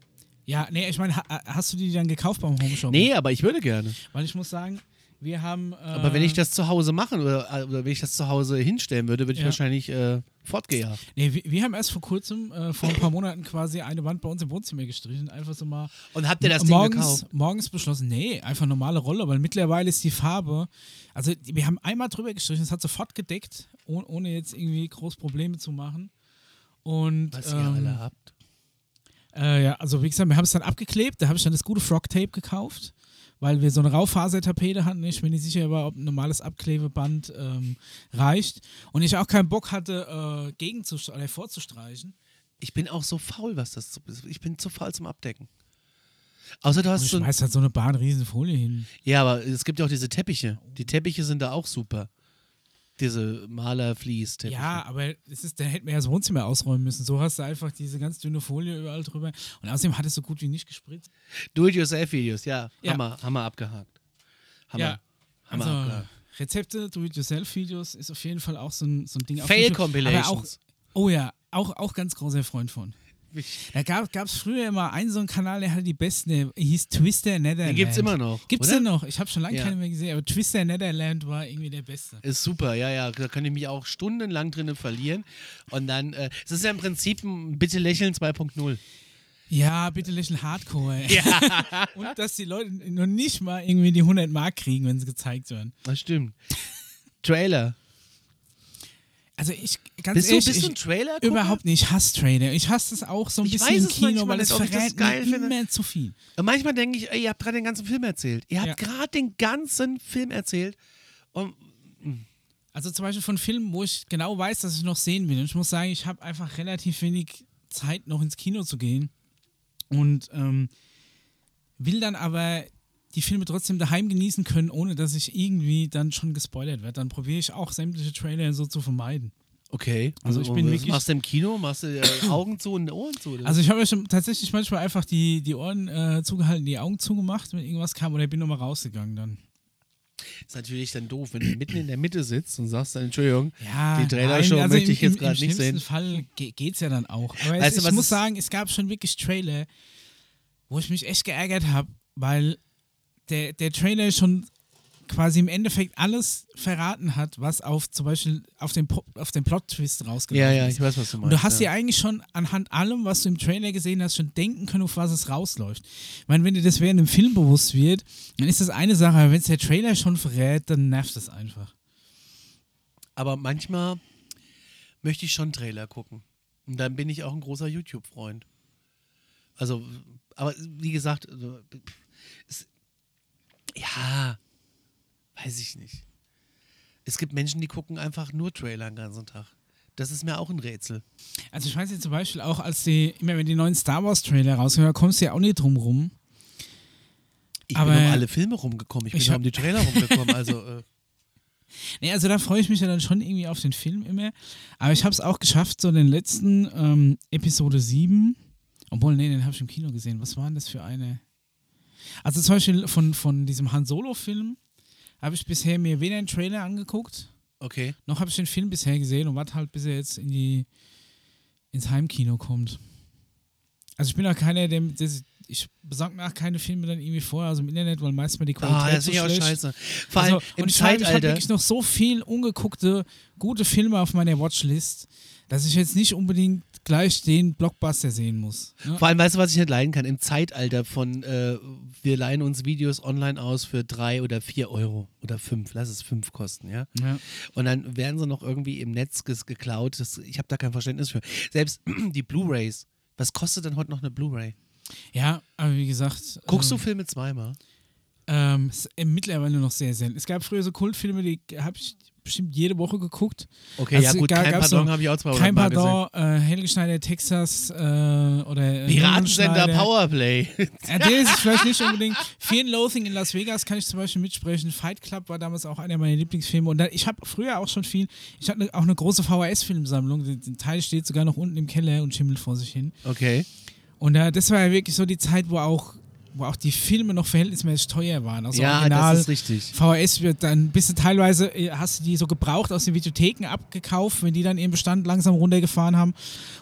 Ja, nee, ich meine, ha, hast du die dann gekauft beim Homeshop? Nee, aber ich würde gerne. Weil ich muss sagen, wir haben. Äh, Aber wenn ich das zu Hause machen oder, oder wenn ich das zu Hause hinstellen würde, würde ich Ja. wahrscheinlich äh, fortgejagt. Nee, wir, wir haben erst vor kurzem, äh, vor ein paar Monaten quasi eine Wand bei uns im Wohnzimmer gestrichen. Einfach so mal. Und habt ihr das Ding morgens, gekauft? morgens beschlossen, nee, einfach normale Rolle, weil mittlerweile ist die Farbe. Also, wir haben einmal drüber gestrichen, es hat sofort gedeckt, oh, ohne jetzt irgendwie groß Probleme zu machen. Und. Was ihr ähm, alle habt. Äh, ja, also wie gesagt, wir haben es dann abgeklebt. Da habe ich dann das gute Frog Tape gekauft, weil wir so eine Raufasertapete hatten. Ich bin nicht sicher ob ein normales Abklebeband ähm, reicht. Und ich auch keinen Bock hatte, äh, gegen zu oder vorzustreichen. Ich bin auch so faul, was das ist. Ich bin zu faul zum Abdecken. Außer du Und hast ich so schmeiß halt so eine Bahn Riesenfolie hin. Ja, aber es gibt ja auch diese Teppiche. Die Teppiche sind da auch super. Diese Maler-Vlies-Teppiche. Ja, aber es ist, da hätten wir ja das Wohnzimmer ausräumen müssen. So hast du einfach diese ganz dünne Folie überall drüber. Und außerdem hat es so gut wie nicht gespritzt. Do-it-yourself-Videos, ja. Ja. Hammer, Hammer abgehakt. Hammer. Ja, Hammer also abgehakt. Rezepte, Do-it-yourself-Videos ist auf jeden Fall auch so ein, so ein Ding. auf Fail YouTube. Aber auch, Compilations. oh ja, auch, auch ganz großer Freund von. Da gab es früher immer einen so einen Kanal, der hatte die besten, der hieß Twister Netherland. Den gibt's immer noch. Gibt's oder? den noch? Ich habe schon lange Ja. keine mehr gesehen, aber Twister Netherland war irgendwie der Beste. Ist super, ja, ja. Da kann ich mich auch stundenlang drinnen verlieren. Und dann, äh, es ist ja im Prinzip ein Bitte lächeln 2.0. Ja, bitte lächeln Hardcore. ey. Und dass die Leute noch nicht mal irgendwie die 100 Mark kriegen, wenn sie gezeigt werden. Das stimmt. Trailer. Also ich, ganz Bist du, ehrlich, bist du ein Trailer? Überhaupt nicht. Ich hasse Trailer. Ich hasse es auch so ein Ich bisschen weiß im Kino, manchmal weil es verrät geil mir finde. immer zu viel. Und manchmal denke ich, ey, ihr habt gerade den ganzen Film erzählt. Ihr habt Ja. gerade den ganzen Film erzählt. Und Also zum Beispiel von Filmen, wo ich genau weiß, dass ich noch sehen will. Und ich muss sagen, ich habe einfach relativ wenig Zeit, noch ins Kino zu gehen. Und ähm, will dann aber die Filme trotzdem daheim genießen können, ohne dass ich irgendwie dann schon gespoilert werde. Dann probiere ich auch sämtliche Trailer so zu vermeiden. okay. Also ich bin wirklich- Machst du im Kino? Machst du äh, Augen zu und Ohren zu? Oder? Also ich habe ja schon tatsächlich manchmal einfach die, die Ohren äh, zugehalten, die Augen zugemacht, wenn irgendwas kam, oder bin nochmal rausgegangen dann. ist natürlich dann doof, wenn du mitten in der Mitte sitzt und sagst dann, Entschuldigung, Ja, die Trailer-Show also möchte im- ich jetzt im- gerade nicht Im sehen. schlimmsten Fall ge geht's ja dann auch. Aber Weißt es, du, ich muss sagen, es gab schon wirklich Trailer, wo ich mich echt geärgert habe, weil der, der Trailer schon quasi im Endeffekt alles verraten hat, was auf zum Beispiel auf den, Po- auf den Plot-Twist rausgelaufen Ja, ja, ist. ich weiß, was du meinst. Und du hast ja. ja eigentlich schon anhand allem, was du im Trailer gesehen hast, schon denken können, auf was es rausläuft. Ich meine, wenn dir das während dem Film bewusst wird, dann ist das eine Sache, aber wenn es der Trailer schon verrät, dann nervt es einfach. Aber manchmal möchte ich schon Trailer gucken. Und dann bin ich auch ein großer YouTube-Freund. Also, aber wie gesagt, also, ja, weiß ich nicht. Es gibt Menschen, die gucken einfach nur Trailer den ganzen Tag. Das ist mir auch ein Rätsel. Also ich weiß jetzt zum Beispiel auch, als die, immer wenn die neuen Star Wars Trailer rauskommen, da kommst du ja auch nicht drum rum. Ich Aber- bin um alle Filme rumgekommen, ich bin Ich ja um die Trailer rumgekommen. Also, äh, Nee, also da freue ich mich ja dann schon irgendwie auf den Film immer. Aber ich habe es auch geschafft, so den letzten ähm, Episode 7, obwohl, nee, den habe ich im Kino gesehen. Was war denn das für eine? Also zum Beispiel von, von diesem Han Solo-Film habe ich bisher mir weder einen Trailer angeguckt, okay. noch habe ich den Film bisher gesehen und warte halt, bis er jetzt in die, ins Heimkino kommt. Also ich bin auch keiner, der, der ich besorge mir auch keine Filme dann irgendwie vorher aus dem Internet, weil meistens mal die Qualität Ah, das so ist ja auch schlecht. scheiße. Vor allem Also, im und ich habe hab Zeitalter. wirklich noch so viel ungeguckte, gute Filme auf meiner Watchlist, dass ich jetzt nicht unbedingt gleich den Blockbuster sehen muss. Ne? Vor allem, weißt du, was ich nicht leiden kann? Im Zeitalter von, äh, wir leihen uns Videos online aus für drei oder vier Euro oder fünf, lass es fünf kosten, ja? Ja. Und dann werden sie noch irgendwie im Netz geklaut. Das, ich habe da kein Verständnis für. Selbst die Blu-Rays. Was kostet denn heute noch eine Blu-ray? ja, aber wie gesagt. Guckst ähm, du Filme zweimal? Ähm, ist äh, mittlerweile noch sehr selten. Es gab früher so Kultfilme, die habe ich bestimmt jede Woche geguckt. Okay, Also ja gut, kein Pardon habe ich auch zweimal Kein mal. Pardon, äh, Helge Schneider, Texas äh, oder äh, Piratensender. Powerplay. Ja, der ist vielleicht nicht unbedingt. Fear and Loathing in Las Vegas kann ich zum Beispiel mitsprechen. Fight Club war damals auch einer meiner Lieblingsfilme. Und da, ich habe früher auch schon viel, ich hatte auch eine große VHS-Filmsammlung. Der Teil steht sogar noch unten im Keller und schimmelt vor sich hin. okay. Und äh, das war ja wirklich so die Zeit, wo auch, wo auch die Filme noch verhältnismäßig teuer waren. Also ja, original. das ist richtig. VHS wird dann bist du teilweise, äh, hast du die so gebraucht aus den Videotheken abgekauft, wenn die dann ihren Bestand langsam runtergefahren haben.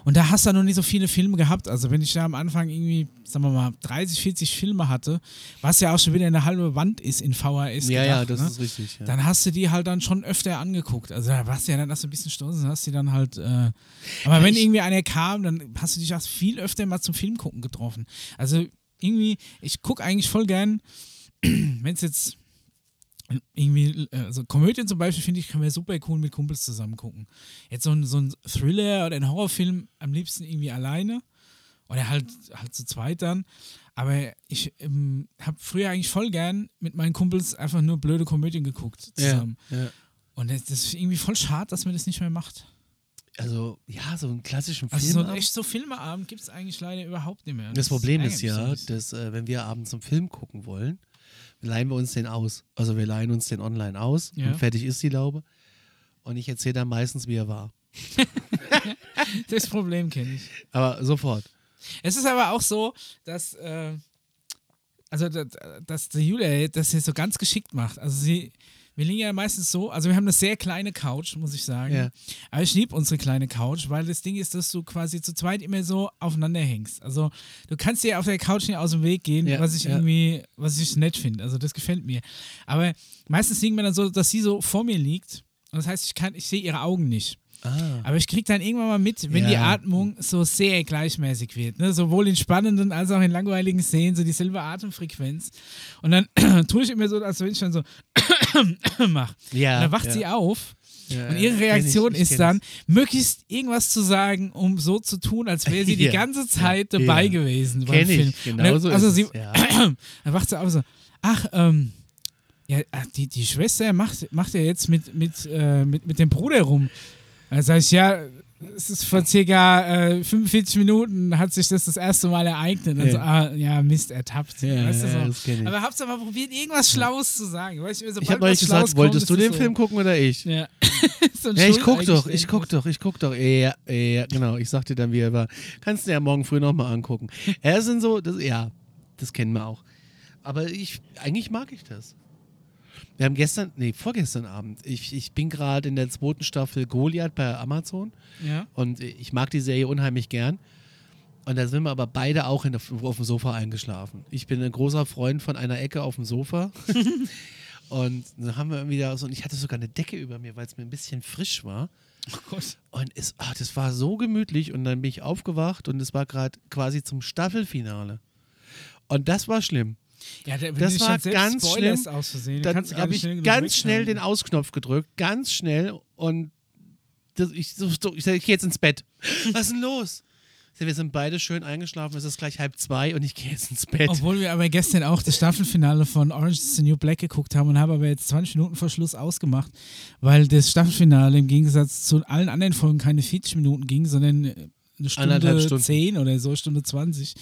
Und da hast du noch nicht so viele Filme gehabt. Also wenn ich da am Anfang irgendwie, sagen wir mal, 30, 40 Filme hatte, was ja auch schon wieder eine halbe Wand ist in VHS. Ja, ja, gedacht, das ne? ist richtig. Ja. Dann hast du die halt dann schon öfter angeguckt. Also da warst du ja dann so ein bisschen stolz und hast die dann halt. Äh, aber wenn ich- irgendwie einer kam, dann hast du dich auch viel öfter mal zum Film gucken getroffen. Also irgendwie, ich gucke eigentlich voll gern, wenn es jetzt irgendwie, also Komödien zum Beispiel finde ich, kann man super cool mit Kumpels zusammen gucken. Jetzt so ein, so ein Thriller oder ein Horrorfilm am liebsten irgendwie alleine oder halt, halt zu zweit dann. Aber ich ähm, habe früher eigentlich voll gern mit meinen Kumpels einfach nur blöde Komödien geguckt ja, zusammen. ja. Und das, das ist irgendwie voll schade, dass man das nicht mehr macht. Also, ja, so einen klassischen Also Film. so ein echt so Filmeabend gibt es eigentlich leider überhaupt nicht mehr. das Problem ist so ein ja, bisschen. dass äh, wenn wir abends einen Film gucken wollen, leihen wir uns den aus. Also wir leihen uns den online aus Ja. und fertig ist die Laube. Und ich erzähle dann meistens, wie er war. Das Problem kenne ich. Aber sofort. Es ist aber auch so, dass, äh, also, dass, dass die Julia das hier so ganz geschickt macht. Also sie, wir liegen ja meistens so, also wir haben eine sehr kleine Couch, muss ich sagen. Ja. Aber ich liebe unsere kleine Couch, weil das Ding ist, dass du quasi zu zweit immer so aufeinander hängst. Also du kannst dir auf der Couch nicht aus dem Weg gehen, Ja, was ich irgendwie, was ich nett finde. Also das gefällt mir. Aber meistens liegen wir dann so, dass sie so vor mir liegt. Und das heißt, ich kann, ich sehe ihre Augen nicht. Ah. Aber ich kriege dann irgendwann mal mit, wenn die Ja. Atmung so sehr gleichmäßig wird. Ne? Sowohl in spannenden als auch in langweiligen Szenen, so dieselbe Atemfrequenz. Und dann tue ich immer so, als wenn ich dann so mache. Ja. Und dann wacht ja. sie auf Ja, und ihre kenn ich, Reaktion ich ist dann, möglichst irgendwas zu sagen, um so zu tun, als wäre sie die ganze Zeit dabei gewesen beim Kenn ich, Film. genau und so dann, also sie, dann wacht sie auf so, ach, ähm, ja, ach, die, die Schwester macht, macht ja jetzt mit, mit, äh, mit, mit dem Bruder rum. Dann sag ich, ja, es ist vor circa äh, 45 Minuten hat sich das das erste Mal ereignet. Und Ja. so, ah, ja, Mist, ertappt. Ja, weißt du, so. ja, das ich. Aber hab's aber probiert, irgendwas Schlaues zu sagen. Du, Ich sobald habe neulich was Schlaues gesagt, wolltest kommt, du ist den es Film so. gucken oder ich? Ja. So Ja, ich guck doch, ich guck doch, ich guck doch. Ja, ja, genau. Ich sag dir dann, wie er war. Kannst du ja morgen früh nochmal angucken. Er sind so, das, ja, das kennen wir auch. Aber ich, eigentlich mag ich das. Wir haben gestern, nee, vorgestern Abend, ich, ich bin gerade in der zweiten Staffel Goliath bei Amazon Ja. und ich mag die Serie unheimlich gern. Und da sind wir aber beide auch in der, auf dem Sofa eingeschlafen. Ich bin ein großer Freund von einer Ecke auf dem Sofa. und dann haben wir irgendwie da so, und ich hatte sogar eine Decke über mir, weil es mir ein bisschen frisch war. Oh Gott. Und es, ach, das war so gemütlich und dann bin ich aufgewacht und es war gerade quasi zum Staffelfinale. Und das war schlimm. Ja, wenn Das war ganz spoilerst schlimm. Gar habe ich schnell ganz schnell den. Ausknopf gedrückt, ganz schnell und das, ich, so, ich, ich gehe jetzt ins Bett. Was ist denn los? Wir sind beide schön eingeschlafen, es ist gleich halb zwei und ich gehe jetzt ins Bett. Obwohl wir aber gestern auch das Staffelfinale von Orange is the New Black geguckt haben und haben aber jetzt 20 Minuten vor Schluss ausgemacht, weil das Staffelfinale im Gegensatz zu allen anderen Folgen keine 40 Minuten ging, sondern eine Stunde. 10 oder so, Stunde 20.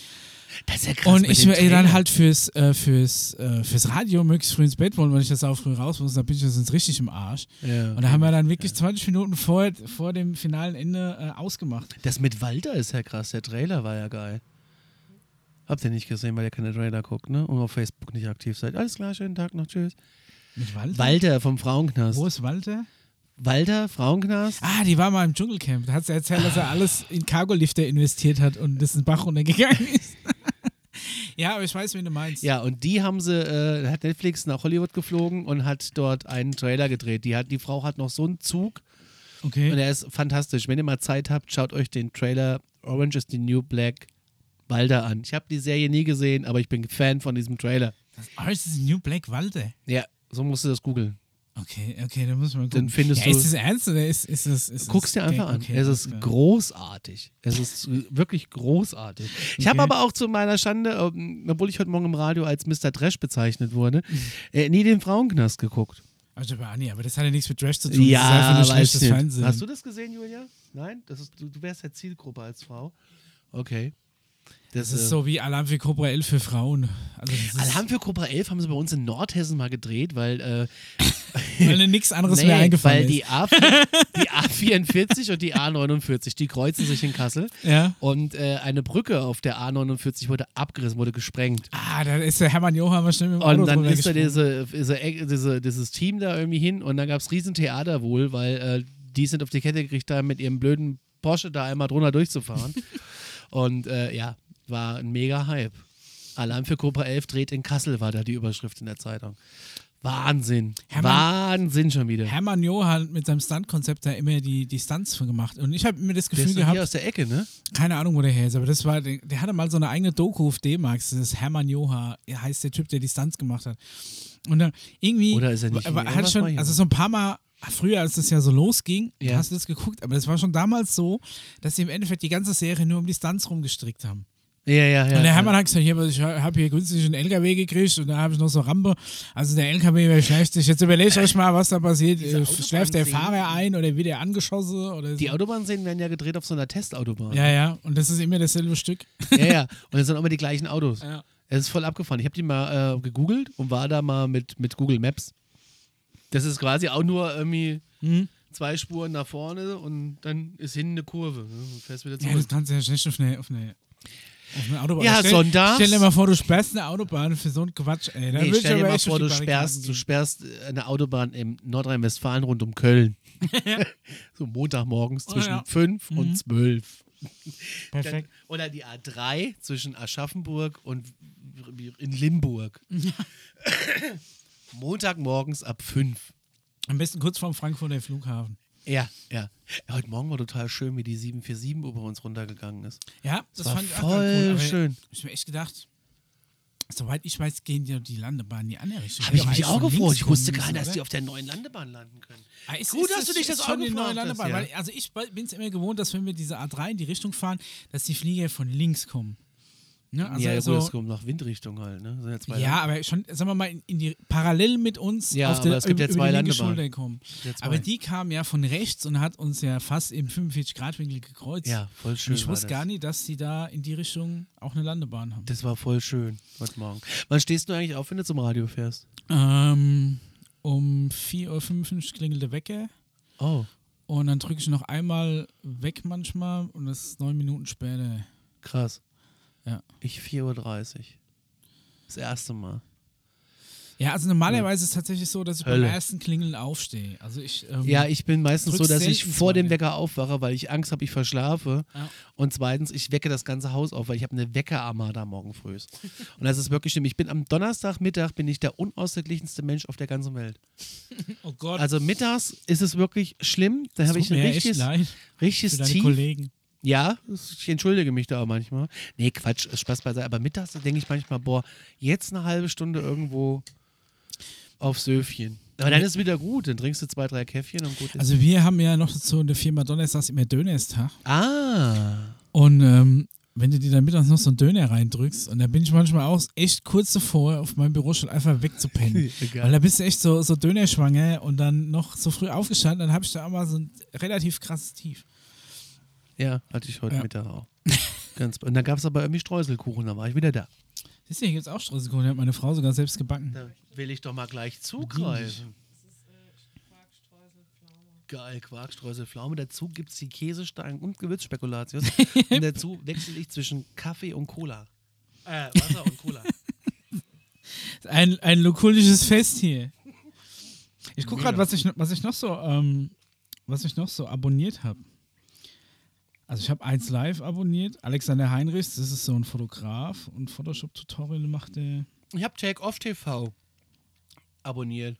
Das ist ja krass. Und ich will dann halt fürs, äh, fürs, äh, fürs Radio möglichst früh ins Bett wollen, weil ich das auch früh raus muss, dann bin ich jetzt richtig im Arsch. Ja, Und da haben wir dann wirklich 20 Minuten vor, vor dem finalen Ende äh, ausgemacht. Das mit Walter ist ja krass, der Trailer war ja geil. Habt ihr nicht gesehen, weil ihr keine Trailer guckt, ne? Und auf Facebook nicht aktiv seid. Alles klar, schönen Tag noch, tschüss. Mit Walter? Walter vom Frauenknast. Wo ist Walter? Walter, Frauenknast? Ah, die war mal im Dschungelcamp. Da hat sie erzählt, dass er alles in Cargolifter investiert hat und das ein Bach runtergegangen ist. Ja, aber ich weiß, wen du meinst. Ja, und die haben sie, äh, hat Netflix nach Hollywood geflogen und hat dort einen Trailer gedreht. Die, hat, die Frau hat noch so einen Zug und Okay. er ist fantastisch. Wenn ihr mal Zeit habt, schaut euch den Trailer Orange is the New Black Walter an. Ich habe die Serie nie gesehen, aber ich bin Fan von diesem Trailer. Oh, ist das New Black Walter? Ja, so musst du das googeln. Okay, okay, dann muss man gucken. Dann findest ja, du- ist das ernst oder ist, ist das. Ist Guck's dir einfach Gag? an. Okay, es ist großartig. Es ist wirklich großartig. Ich habe Okay. aber auch zu meiner Schande, ähm, obwohl ich heute Morgen im Radio als Mr. Trash bezeichnet wurde, Mhm. äh, nie den Frauenknast geguckt. Also, aber, Anni, aber das hat ja nichts mit Trash zu tun. das ist einfach nur. Hast du das gesehen, Julia? Nein? Das ist, du, du wärst ja Zielgruppe als Frau. Okay. Das ist so wie Alarm für Cobra 11 für Frauen. Also, Alarm für Cobra 11 haben sie bei uns in Nordhessen mal gedreht, weil, äh, weil nichts anderes nee, mehr eingefallen weil ist. die, A, die A44 und die A49, die kreuzen sich in Kassel ja. und äh, eine Brücke auf der A49 wurde abgerissen, wurde gesprengt. Ah, da ist der Hermann Johann mal schnell mit dem Auto Und dann ist da diese, diese, Ecke- diese, dieses Team da irgendwie hin und dann gab es Riesentheater wohl, weil äh, die sind auf die Kette gekriegt haben, mit ihrem blöden Porsche da einmal drunter durchzufahren. und äh, ja, war ein mega Hype. Alarm für Cobra 11 dreht in Kassel, war da die Überschrift in der Zeitung. Wahnsinn. Hermann- Wahnsinn schon wieder. Hermann Johann mit seinem Stunt-Konzept da immer die, die Stunts für gemacht. Und ich habe immer das Der Gefühl ist doch gehabt, hier aus der Ecke, ne? keine Ahnung, wo der her ist, aber das war, der, der hatte mal so eine eigene Doku auf D-Max. Das ist Hermann Joha, er heißt der Typ, der die Stunts gemacht hat. Und dann irgendwie. Oder ist er nicht hier? hat war schon, also so ein paar Mal. Früher, als das ja so losging, Ja. hast du das geguckt, aber das war schon damals so, dass sie im Endeffekt die ganze Serie nur um die Stunts rumgestrickt haben. Ja, ja, ja. und der ja. Hermann hat gesagt, hier, ich habe hier günstig einen LKW gekriegt und da habe ich noch so Rampe. Also der LKW wäre schlecht. Jetzt überlegt euch mal, was da passiert. Äh, Schläft der. Fahrer ein oder wird er angeschossen? Oder so. Die Autobahnszenen werden ja gedreht auf so einer Testautobahn. ja, ja. Und das ist immer dasselbe Stück. ja, ja. Und es sind immer die gleichen Autos. Ja. Es ist voll abgefahren. Ich habe die mal äh, gegoogelt und war da mal mit, mit Google Maps. Das ist quasi auch nur irgendwie Mhm. zwei Spuren nach vorne und dann ist hinten eine Kurve. Ne? Und fährst wieder Ja, zurück. das kannst du ja schlecht auf eine, auf eine. Ja, stell, sonntags. Stell dir mal vor, du sperrst eine Autobahn für so einen Quatsch, ey. Nee, stell dir mal auf vor, du sperrst, du sperrst eine Autobahn in Nordrhein-Westfalen rund um Köln. so Montagmorgens Oh, zwischen ja. 5 und Mhm. 12. Perfekt. Oder die A3 zwischen Aschaffenburg und in Limburg. Montagmorgens ab 5. Am besten kurz vorm Frankfurter Flughafen. Ja, ja. Heute Morgen war total schön, wie die 747 über uns runtergegangen ist. Ja, das, war fand ich auch voll cool. Schön. Ich mir echt gedacht, soweit ich weiß, gehen ja die Landebahnen in die andere Richtung. Habe ich mich auch gefreut. Ich wusste gar nicht, dass die auf der neuen Landebahn landen können. Ah, es Gut, ist- dass du dich ist das auch die neue gefragt hast, Landebahn, ja. weil, Also ich bin es immer gewohnt, dass wenn wir diese A3 in die Richtung fahren, dass die Flieger von links kommen. Ne? Also ja, so, gut, es kommt nach Windrichtung halt. Ne? Ja, zwei ja, aber schon, sagen wir mal, in, in die parallel mit uns Ja, auf der es gibt ja zwei Landebahnen. Kommen. Ja, zwei. Aber die kam ja von rechts und hat uns ja fast im 45-Grad-Winkel gekreuzt. Ja, voll schön. und ich wusste gar nicht, dass die da in die Richtung auch eine Landebahn haben. Das war voll schön heute Morgen. Wann stehst du eigentlich auf, wenn du zum Radio fährst? Ähm, um 4.55 Uhr klingelt der Wecker Oh, und dann drücke ich noch einmal weg manchmal und das ist neun Minuten später. krass. Ja. Ich 4.30 Uhr. Das erste Mal. Ja, also normalerweise ist es tatsächlich so, dass ich Hölle. beim ersten Klingeln aufstehe. Also ich, ähm, Ja, ich bin meistens so, dass ich vor dem. Wecker aufwache, weil ich Angst habe, ich verschlafe. Ja. Und zweitens, ich wecke das ganze Haus auf, weil ich habe eine Weckerarmada morgen früh. Und das ist wirklich schlimm. Ich bin am Donnerstagmittag bin ich der unausgeglichenste Mensch auf der ganzen Welt. oh Gott, Also mittags ist es wirklich schlimm. Da habe ich ein richtiges, leid richtiges Tief. Kollegen. Ja, ich entschuldige mich da auch manchmal. Nee, Quatsch, Spaß beiseite. Aber mittags denke ich manchmal, boah, jetzt eine halbe Stunde irgendwo auf Söfchen. Aber dann ist es wieder gut. Dann trinkst du zwei, drei Käffchen und gut ist. Also wir haben ja noch so in der Firma Donnerstags immer Dönerstag. ah. Und ähm, wenn du dir dann mittags noch so einen Döner reindrückst, und da bin ich manchmal auch echt kurz davor, auf meinem Bürostuhl einfach wegzupennen. Weil da bist du echt so, so Dönerschwanger und dann noch so früh aufgestanden, dann habe ich da auch mal so ein relativ krasses Tief. Ja, hatte ich heute Ja. Mittag auch. Ganz, und dann gab es aber irgendwie Streuselkuchen, da war ich wieder da. Siehst du, hier gibt es auch Streuselkuchen, die hat meine Frau sogar selbst gebacken. Da will ich doch mal gleich zugreifen. Geil, Quark, Streusel, Pflaume. Dazu gibt es die Käsestangen und Gewürzspekulatius. und dazu wechsle ich zwischen Kaffee und Cola. Äh, Wasser und Cola. Ein, ein lokulisches Fest hier. Ich gucke gerade, was ich, noch- was ich noch so, ähm, was ich noch so abonniert habe. Also ich habe eins live abonniert. Alexander Heinrichs, das ist so ein Fotograf und Photoshop-Tutorial macht der. Ich habe Take Off TV abonniert.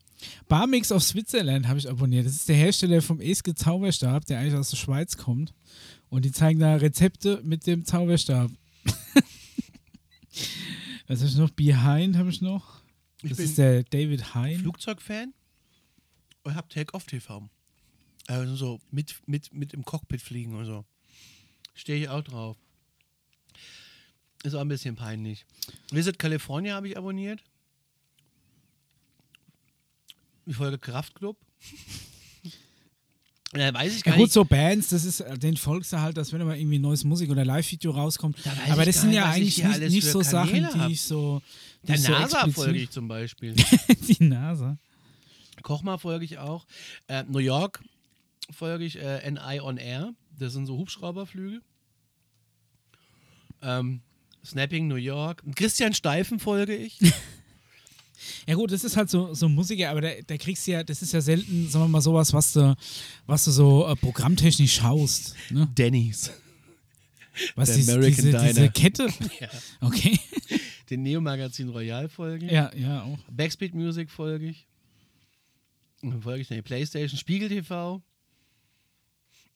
Barmix of Switzerland habe ich abonniert. Das ist der Hersteller vom Eske Zauberstab, der eigentlich aus der Schweiz kommt. Und die zeigen da Rezepte mit dem Zauberstab. Was habe ich noch? Behind habe ich noch. Ich Das bin ist der David Hein. Flugzeugfan und habe Take Off TV. Also so mit, mit, mit im Cockpit fliegen und so. Stehe ich auch drauf. Ist auch ein bisschen peinlich. Visit California habe ich abonniert. Die Folge Kraftclub. Ja, weiß ich gar Ja gut, nicht. so Bands, das ist den folgst du halt, dass wenn immer irgendwie neues Musik- oder Live-Video rauskommt. Da Aber das sind nicht, ja eigentlich nicht, nicht so Sachen, Kanäle die hab. ich so. Die Der ich so NASA explizit- folge ich zum Beispiel. Die NASA. Kochma folge ich auch. Äh, New York folge ich äh, NI on Air. Das sind so Hubschrauberflüge. Ähm, Snapping New York. Christian Steifen folge ich. Ja gut, das ist halt so, so Musiker, aber da, da kriegst du ja, das ist ja selten, sagen wir mal, sowas, was du, was du so äh, programmtechnisch schaust. Ne? Denny's. Was dies- American diese, diese Diner. Kette. Ja. Okay. Den Neo-Magazin Royal folge ich. ja, ja, auch. Backspin Music folge ich. Dann folge ich die Playstation. Spiegel TV.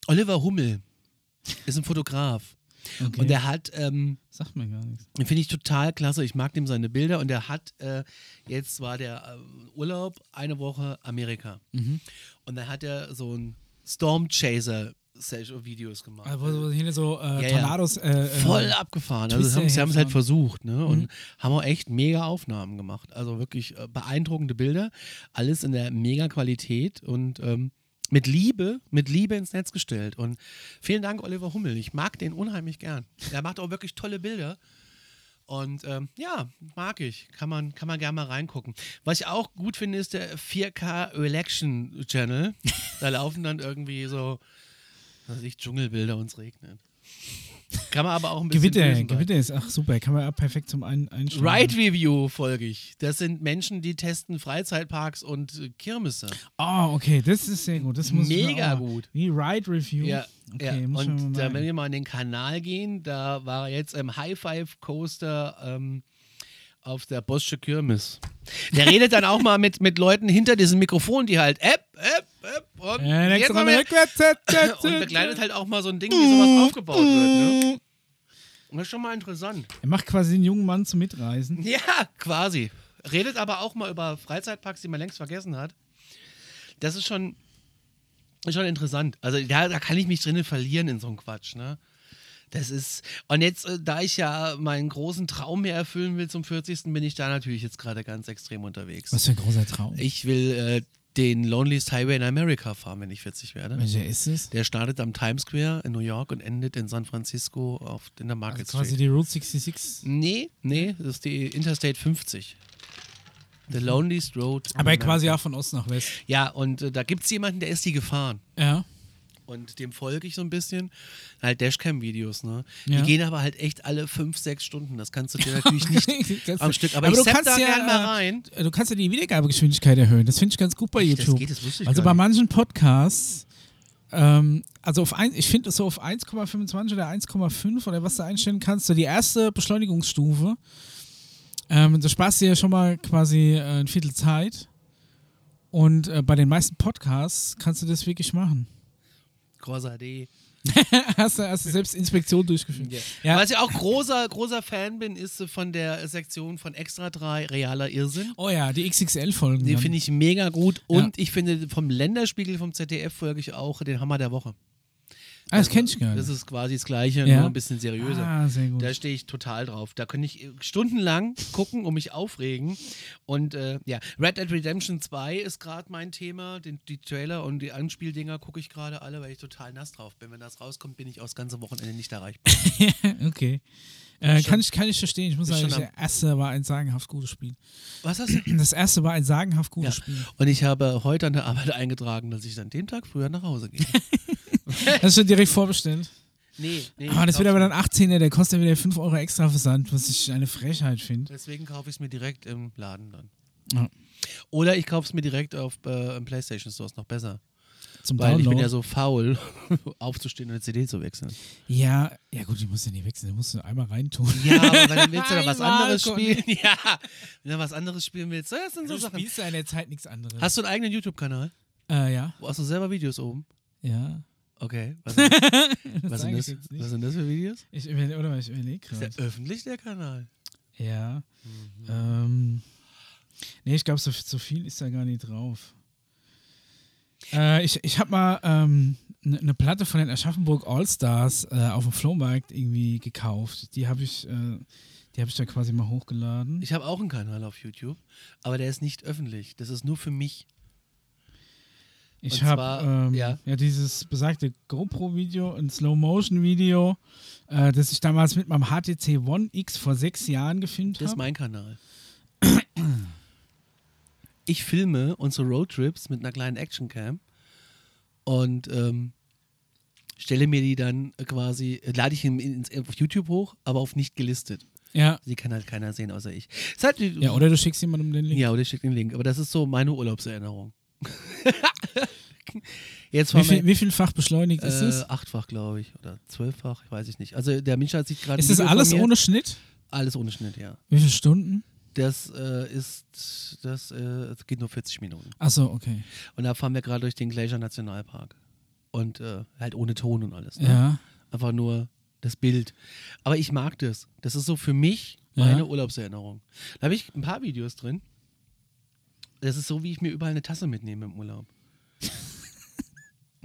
Oliver Hummel ist ein Fotograf. Okay. Und der hat ähm, sagt mir gar nichts. Den finde ich total klasse. Ich mag dem seine Bilder und er hat, äh, jetzt war der äh, Urlaub, eine Woche Amerika. Mhm. Und dann hat er so einen Storm Chaser Videos gemacht. Also, hier so äh, Ja. Tornados. Äh, äh, Voll abgefahren. Also haben, sie haben es halt versucht, ne? Und Mhm. haben auch echt mega Aufnahmen gemacht. Also wirklich äh, beeindruckende Bilder. Alles in der mega Qualität und ähm, mit Liebe, mit Liebe ins Netz gestellt. Und vielen Dank, Oliver Hummel. Ich mag den unheimlich gern. Er macht auch wirklich tolle Bilder. Und ähm, ja, mag ich. Kann man, kann man gerne mal reingucken. Was ich auch gut finde, ist der 4K Election Channel. Da laufen dann irgendwie so, was weiß ich, Dschungelbilder und es regnet. Kann man aber auch ein bisschen Gewitter. Gewitter ist, ach super, kann man ja perfekt zum Ein Einstellen. Ride Review folge ich. Das sind Menschen, die testen Freizeitparks und äh, Kirmesse. Oh, okay, das ist sehr gut. Das muss Mega auch, gut. Wie Ride Review. Ja, okay, ja. Und da, wenn wir mal an den Kanal gehen, da war jetzt im High Five Coaster ähm, auf der Bossche Kirmes. Der redet dann auch mal mit, mit Leuten hinter diesem Mikrofon, die halt App, App und, Äh, jetzt mal rückwärts. und begleitet halt auch mal so ein Ding, wie sowas aufgebaut wird. Ne? Und das ist schon mal interessant. Er macht quasi den jungen Mann zum Mitreisen. Ja, quasi. Redet aber auch mal über Freizeitparks, die man längst vergessen hat. Das ist schon, ist schon interessant. Also da, da kann ich mich drinnen verlieren in so einem Quatsch, ne? Das ist. Und jetzt, äh, da ich ja meinen großen Traum mir erfüllen will zum 40. bin ich da natürlich jetzt gerade ganz extrem unterwegs. Was für ein großer Traum. Ich will äh, den Loneliest Highway in America fahren, wenn ich 40 werde. Welcher ist es? Der startet am Times Square in New York und endet in San Francisco auf, in der Also Market quasi Street. die Route 66. Nee, nee, das ist die Interstate 50. The Loneliest Road. Aber quasi auch von Ost nach West. Ja, und äh, da gibt es jemanden, der ist die gefahren. Ja. Und dem folge ich so ein bisschen. Halt Dashcam-Videos, ne? Ja. Die gehen aber halt echt alle fünf, sechs Stunden. Das kannst du dir natürlich nicht am Stück. Aber, Aber ich du kannst da ja, mal äh, rein. Du kannst ja die Wiedergabegeschwindigkeit erhöhen. Das finde ich ganz gut bei Echt, das YouTube. geht, das wusste ich also bei manchen Podcasts, ähm, also auf ein, ich finde es so auf 1,25 oder 1,5 oder was du einstellen kannst, so die erste Beschleunigungsstufe. Ähm, da sparst du ja schon mal quasi äh, ein Viertel Zeit. Und äh, bei den meisten Podcasts kannst du das wirklich machen. Corsa D. hast, du, hast du selbst Inspektion durchgeführt. Ja. Ja. Was ich auch großer, großer Fan bin, ist von der Sektion von Extra 3 Realer Irrsinn. Oh ja, die XXL-Folgen. Dann. finde ich mega gut. Und ich finde vom Länderspiegel vom ZDF folge ich auch den Hammer der Woche. Ah, das kenn ich gar Das nicht. ist quasi das Gleiche, Ja. nur ein bisschen seriöser. Ah, sehr gut. Da stehe ich total drauf. Da könnte ich äh, stundenlang gucken und mich aufregen. Und äh, ja, Red Dead Redemption 2 ist gerade mein Thema. Den, die Trailer und die Anspieldinger gucke ich gerade alle, weil ich total nass drauf bin. Wenn das rauskommt, bin ich auch das ganze Wochenende nicht erreichbar. Okay. Äh, kann, ich, kann ich verstehen. Ich muss sagen, der erste war ein sagenhaft gutes Spiel. Was hast du? Das erste war ein sagenhaft gutes Ja. Spiel. Und ich habe heute an der Arbeit eingetragen, dass ich dann den Tag früher nach Hause gehe. Das ist schon direkt vorbestellt. Nee, nee. Aber das ich wird aber dann 18er, der kostet wieder 5 Euro extra Versand, was ich eine Frechheit finde. Deswegen kaufe ich es mir direkt im Laden dann. Ja. Oder ich kaufe es mir direkt auf äh, im PlayStation Store, ist noch besser. Zum Weil ich Download. bin ja so faul, aufzustehen und eine CD zu wechseln. ja, ja gut, die musst du nicht wechseln, die musst du einmal reintun. Ja, aber wenn du willst du da was Einmal anderes spielen. Ja, wenn du was anderes spielen willst. Das sind so Du Sachen. spielst ja in der Zeit nichts anderes. Hast du einen eigenen YouTube-Kanal? äh, ja, Wo hast du selber Videos oben? ja. Okay. Was sind, was sind, das, was sind das für Videos? Ich überlege, oder ich überlege Ist gerade. der öffentlich, der Kanal? Ja. Mhm. Ähm, nee, ich glaube, so, so viel ist da gar nicht drauf. Äh, ich ich habe mal eine ne Platte von den Aschaffenburg Allstars äh, auf dem Flohmarkt irgendwie gekauft. Die habe ich, äh, die hab ich da quasi mal hochgeladen. Ich habe auch einen Kanal auf YouTube, aber der ist nicht öffentlich. Das ist nur für mich. Ich habe ähm, ja. ja. dieses besagte GoPro-Video, ein Slow-Motion-Video, äh, das ich damals mit meinem HTC One X vor sechs Jahren gefilmt Das ist habe. mein Kanal. Ich filme unsere Roadtrips mit einer kleinen Actioncam und ähm, stelle mir die dann quasi, lade ich in, auf YouTube hoch, aber auf nicht gelistet. Ja. Die kann halt keiner sehen, außer ich. Ist halt, ja, oder du schickst jemandem den Link. Ja, oder ich schicke den Link. Aber das ist so meine Urlaubserinnerung. Jetzt Wie viel, wie viel Fach beschleunigt ist äh, es? achtfach, glaube ich. Oder zwölffach, ich weiß ich nicht. Also der Mensch hat sich gerade. Ist das alles ohne Schnitt? Alles ohne Schnitt, ja. Wie viele Stunden? Das äh, ist, das äh, es geht nur 40 Minuten. Achso, okay. Und da fahren wir gerade durch den Glacier Nationalpark. Und äh, halt ohne Ton und alles. Ne? Ja. Einfach nur das Bild. Aber ich mag das. Das ist so für mich Ja. meine Urlaubserinnerung. Da habe ich ein paar Videos drin. Das ist so, wie ich mir überall eine Tasse mitnehme im Urlaub.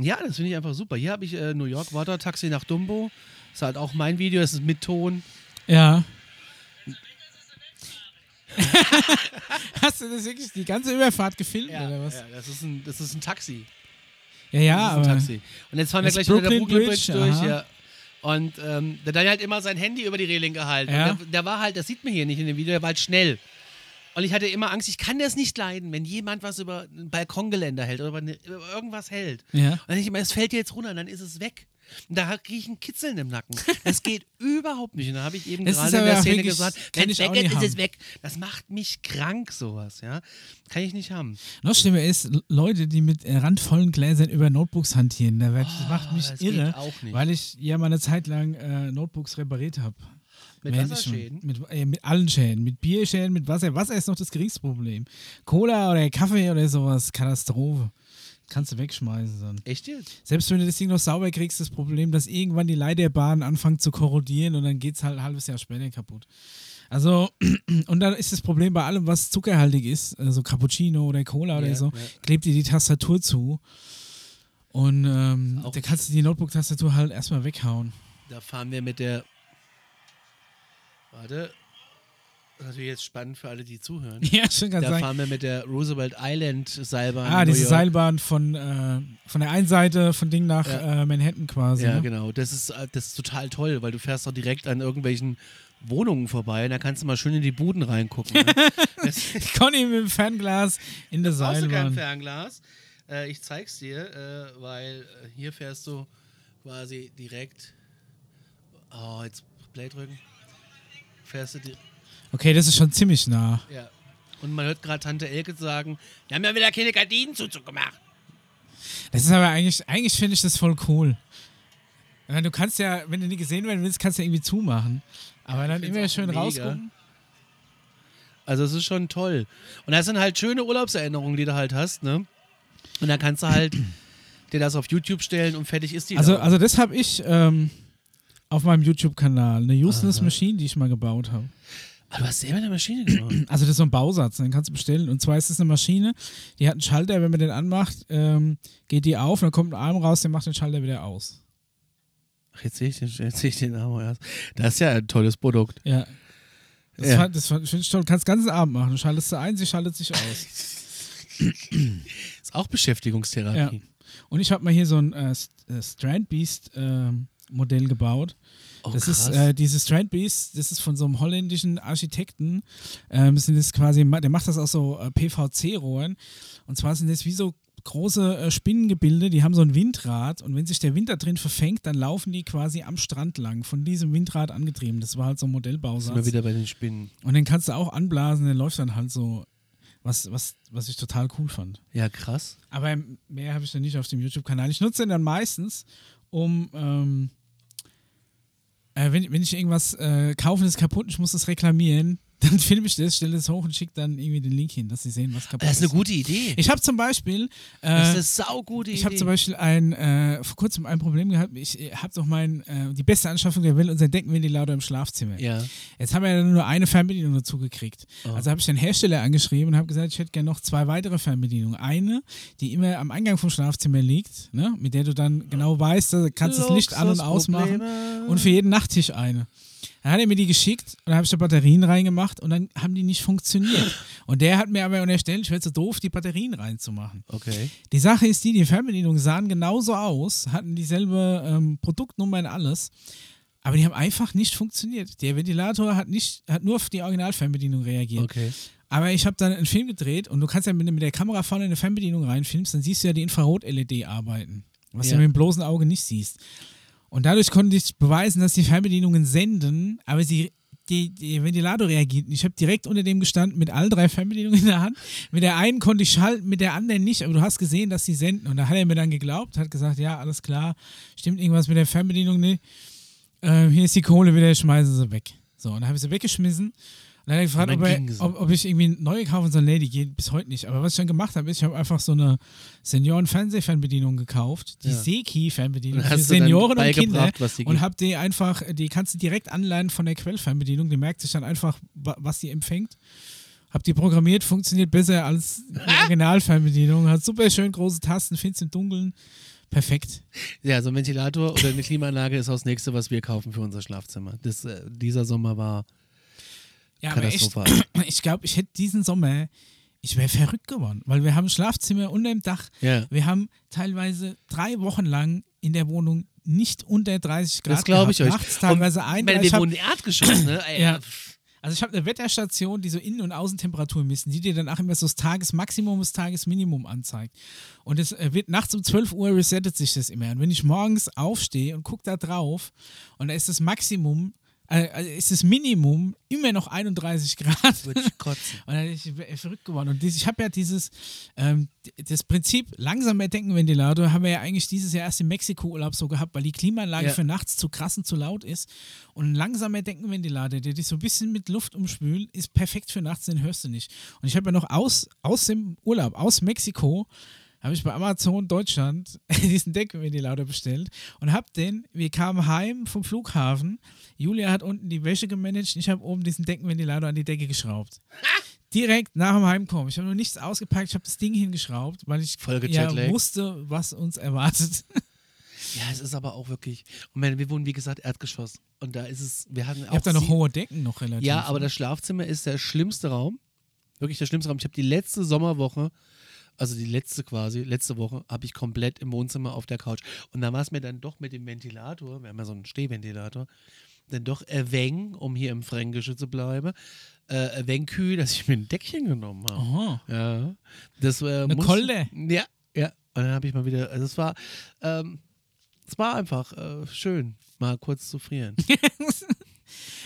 Ja, das finde ich einfach super. Hier habe ich äh, New York Water Taxi nach Dumbo. Ist halt auch mein Video, das ist mit Ton. Ja. Hast du das wirklich die ganze Überfahrt gefilmt oder was? ja das, ist ein, das ist ein Taxi. Ja, ja, das ist aber. ein Taxi. Und jetzt fahren wir gleich unter der Brooklyn Brooklyn Bridge, Bridge, durch. Ja. Und ähm, der Daniel hat immer sein Handy über die Reling gehalten. Ja. Und der, der war halt, das sieht man hier nicht in dem Video, der war halt schnell. Und ich hatte immer Angst, ich kann das nicht leiden, wenn jemand was über ein Balkongeländer hält oder über, eine, über irgendwas hält. Ja. Und dann denke ich immer, es fällt dir jetzt runter, dann ist es weg. Und da kriege ich ein Kitzeln im Nacken. Das geht überhaupt nicht. Und da habe ich eben gerade in der Szene wirklich- gesagt, wenn ich es weg ist, ist es weg. Das macht mich krank, sowas, ja. Kann ich nicht haben. Noch schlimmer ist, Leute, die mit randvollen Gläsern über Notebooks hantieren. Da wird, das macht mich das irre, auch nicht. weil ich ja mal eine Zeit lang äh, Notebooks repariert habe. Mit Wasserschäden? Mit, äh, mit allen Schäden. Mit Bierschäden, mit Wasser. Wasser ist noch das geringste Problem. Cola oder Kaffee oder sowas, Katastrophe. Kannst du wegschmeißen. Dann. Echt jetzt? Selbst wenn du das Ding noch sauber kriegst, das Problem, dass irgendwann die Leiterbahnen anfangen zu korrodieren und dann geht es halt ein halbes Jahr später kaputt. Also, und dann ist das Problem bei allem, was zuckerhaltig ist, also Cappuccino oder Cola oder Ja, so, ja. klebt dir die Tastatur zu. Und ähm, da kannst du die Notebook-Tastatur halt erstmal weghauen. Da fahren wir mit der. Warte. Das ist natürlich jetzt spannend für alle, die zuhören. Ja, schon ganz Da sagen. fahren wir mit der Roosevelt Island Seilbahn. Ah, diese. Seilbahn von, äh, von der einen Seite von Ding nach Ja. äh, Manhattan quasi. Ja, ne? genau. Das ist, äh, das ist total toll, weil du fährst doch direkt an irgendwelchen Wohnungen vorbei und da kannst du mal schön in die Buden reingucken. Ne? das Conny mit dem Fernglas in der brauchst du kein Seilbahn. Fernglas. Äh, ich zeig's dir, äh, weil äh, hier fährst du quasi direkt. Oh, jetzt Play drücken. Fährst du die, Okay, das ist schon ziemlich nah. Ja. Und man hört gerade Tante Elke sagen, wir haben ja wieder keine Gardinen zuzugemacht. Das ist aber eigentlich, eigentlich finde ich das voll cool. Meine, Du kannst ja, wenn du nie gesehen werden willst, kannst du ja irgendwie zumachen. Aber dann find's immer schön mega. rausgucken. Also es ist schon toll. Und das sind halt schöne Urlaubserinnerungen, die du halt hast, ne? Und dann kannst du halt dir das auf YouTube stellen und fertig ist die. Also, da. also das habe ich ähm, auf meinem YouTube-Kanal. Eine Useless Aha. Machine, die ich mal gebaut habe. Ah, du hast selber eine Maschine gemacht. Also das ist so ein Bausatz, den kannst du bestellen. Und zwar ist es eine Maschine, die hat einen Schalter, wenn man den anmacht, ähm, geht die auf und dann kommt ein Arm raus, der macht den Schalter wieder aus. Ach, jetzt sehe ich den, jetzt sehe ich den Namen erst. Das ist ja ein tolles Produkt. Ja. Das, Ja. fand- das fand- finde ich toll. Du kannst den ganzen Abend machen. Du schaltest sie ein, sie schaltet sich aus. Ist auch Beschäftigungstherapie. Und ich habe mal hier so ein äh, äh, Strand Beast ähm, Modell gebaut. Oh, das krass. ist äh, dieses Strand Beast, das ist von so einem holländischen Architekten. Ähm, sind das quasi, der macht das aus so äh, PVC-Rohren. Und zwar sind das wie so große äh, Spinnengebilde, die haben so ein Windrad und wenn sich der Wind da drin verfängt, dann laufen die quasi am Strand lang, von diesem Windrad angetrieben. Das war halt so ein Modellbausatz. wieder bei den Spinnen. Und den kannst du auch anblasen, der läuft dann halt so, was, was, was ich total cool fand. Ja, krass. Aber mehr habe ich dann nicht auf dem YouTube-Kanal. Ich nutze den dann meistens, um, ähm, äh, wenn, wenn ich irgendwas äh, kaufe, ist kaputt, ich muss das reklamieren, dann filme ich das, stelle das hoch und schicke dann irgendwie den Link hin, dass sie sehen, was kaputt Das ist eine ist. gute Idee. Ich habe zum Beispiel, Das äh, ist eine saugute Idee. ich habe zum Beispiel ein, äh, vor kurzem ein Problem gehabt. Ich äh, habe doch mein, äh, die beste Anschaffung der Welt, unser Deckenventilator im Schlafzimmer. Ja. Jetzt haben wir ja nur eine Fernbedienung dazu gekriegt. Oh. Also habe ich den Hersteller angeschrieben und habe gesagt, ich hätte gerne noch zwei weitere Fernbedienungen. Eine, die immer am Eingang vom Schlafzimmer liegt, ne? mit der du dann genau weißt, da kannst du das Licht an- und ausmachen. Und für jeden Nachttisch eine. Dann hat er mir die geschickt und dann habe ich da Batterien reingemacht und dann haben die nicht funktioniert. Und der hat mir aber unterstellt, ich wäre zu doof, die Batterien reinzumachen. Okay. Die Sache ist die, die Fernbedienungen sahen genauso aus, hatten dieselbe ähm, Produktnummer und alles, aber die haben einfach nicht funktioniert. Der Ventilator hat, nicht, hat nur auf die Originalfernbedienung reagiert. Okay. Aber ich habe dann einen Film gedreht und du kannst ja, du mit der Kamera vorne in eine Fernbedienung reinfilmst, dann siehst du ja die Infrarot-LED arbeiten, was Ja. du mit dem bloßen Auge nicht siehst. Und dadurch konnte ich beweisen, dass die Fernbedienungen senden, aber sie, die, die Ventilator reagiert. Ich habe direkt unter dem gestanden mit allen drei Fernbedienungen in der Hand. Mit der einen konnte ich schalten, mit der anderen nicht, aber du hast gesehen, dass sie senden. Und da hat er mir dann geglaubt, hat gesagt, ja, alles klar, stimmt irgendwas mit der Fernbedienung nicht. Äh, hier ist die Kohle wieder, schmeißen sie weg. So, und dann habe ich sie weggeschmissen. Und dann hat er gefragt, ob, er, ob, ob ich irgendwie neue kaufen soll. Nee, die geht bis heute nicht. Aber was ich dann gemacht habe, ist, ich habe einfach so eine Senioren-Fernsehfernbedienung gekauft. Die Ja. Seki-Fernbedienung für Senioren und Kinder. die Und habe die einfach, die kannst du direkt anleihen von der Quellfernbedienung. Die merkt sich dann einfach, wa- was sie empfängt. Hab die programmiert, funktioniert besser als die Originalfernbedienung. Hat super schön große Tasten, findest im Dunkeln. Perfekt. Ja, so ein Ventilator oder eine Klimaanlage ist auch das nächste, was wir kaufen für unser Schlafzimmer. Das, äh, dieser Sommer war Ja, aber echt, ich glaube, ich hätte diesen Sommer, ich wäre verrückt geworden, weil wir haben Schlafzimmer unter dem Dach. Ja. Wir haben teilweise drei Wochen lang in der Wohnung nicht unter 30 Grad Das glaube ich gehabt. euch. Nachts teilweise ein. wenn wir wohnen im Erdgeschoss, ne? Ja. Also ich habe eine Wetterstation, die so Innen- und Außentemperatur misst, die dir dann auch immer so das Tagesmaximum, das Tagesminimum anzeigt. Und es äh, wird nachts um 12 Uhr resettet sich das immer. Und wenn ich morgens aufstehe und gucke da drauf und da ist das Maximum, also ist das Minimum immer noch 31 Grad. Würde ich kotzen. Und dann bin ich verrückt geworden. Und ich habe ja dieses, ähm, das Prinzip langsamer Denkenventilator haben wir ja eigentlich dieses Jahr erst im Mexiko-Urlaub so gehabt, weil die Klimaanlage Ja. für nachts zu krass und zu laut ist. Und ein langsamer Denkenventilator, der dich so ein bisschen mit Luft umspült, ist perfekt für nachts, den hörst du nicht. Und ich habe ja noch aus, aus dem Urlaub, aus Mexiko, habe ich bei Amazon Deutschland diesen Deckenventilator bestellt und habe den, wir kamen heim vom Flughafen, Julia hat unten die Wäsche gemanagt, ich habe oben diesen Deckenventilator an die Decke geschraubt. Direkt nach dem Heimkommen. Ich habe noch nichts ausgepackt, ich habe das Ding hingeschraubt, weil ich ja, wusste, was uns erwartet. Ja, es ist aber auch wirklich. Und wir wohnen, wie gesagt, Erdgeschoss. Und da ist es, wir hatten Ich auch. habe da noch hohe Decken noch relativ. Ja, aber ne? das Schlafzimmer ist der schlimmste Raum. Wirklich der schlimmste Raum. Ich habe die letzte Sommerwoche, also die letzte quasi, letzte Woche, habe ich komplett im Wohnzimmer auf der Couch. Und da war es mir dann doch mit dem Ventilator, wir haben ja so einen Stehventilator, dann doch erwäng, um hier im Fränkische zu bleiben, äh, kühl, dass ich mir ein Deckchen genommen habe. Aha. Ja. Das, äh, Eine muss- Kolde. Ja, ja. Und dann habe ich mal wieder, also es war, ähm, es war einfach äh, schön, mal kurz zu frieren.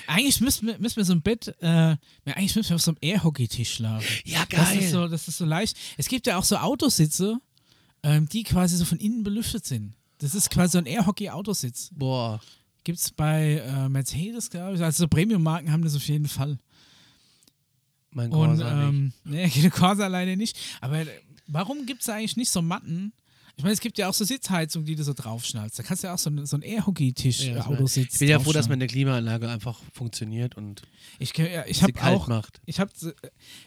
Eigentlich müssen wir, müssen wir so ein Bett, äh, eigentlich müssen wir auf so einem Airhockey-Tisch schlafen. Ja, Das ist, geil. so, das ist so leicht. Es gibt ja auch so Autositze, ähm, die quasi so von innen belüftet sind. Das ist quasi so ein Airhockey-Autositz. Boah. Gibt es bei äh, Mercedes, glaube ich. Also so Premium-Marken haben das auf jeden Fall. Mein Und Corsa nicht. ähm, nee, die Corsa leider nicht. Aber warum gibt es eigentlich nicht so Matten? Ich meine, es gibt ja auch so Sitzheizungen, die du so draufschnallst. Da kannst du ja auch so, einen- so einen Airhockey-Tisch, Ja, äh, das war- Autositz. Ich bin ja froh, dass meine Klimaanlage einfach funktioniert und Ich, ja, ich habe auch, macht. ich habe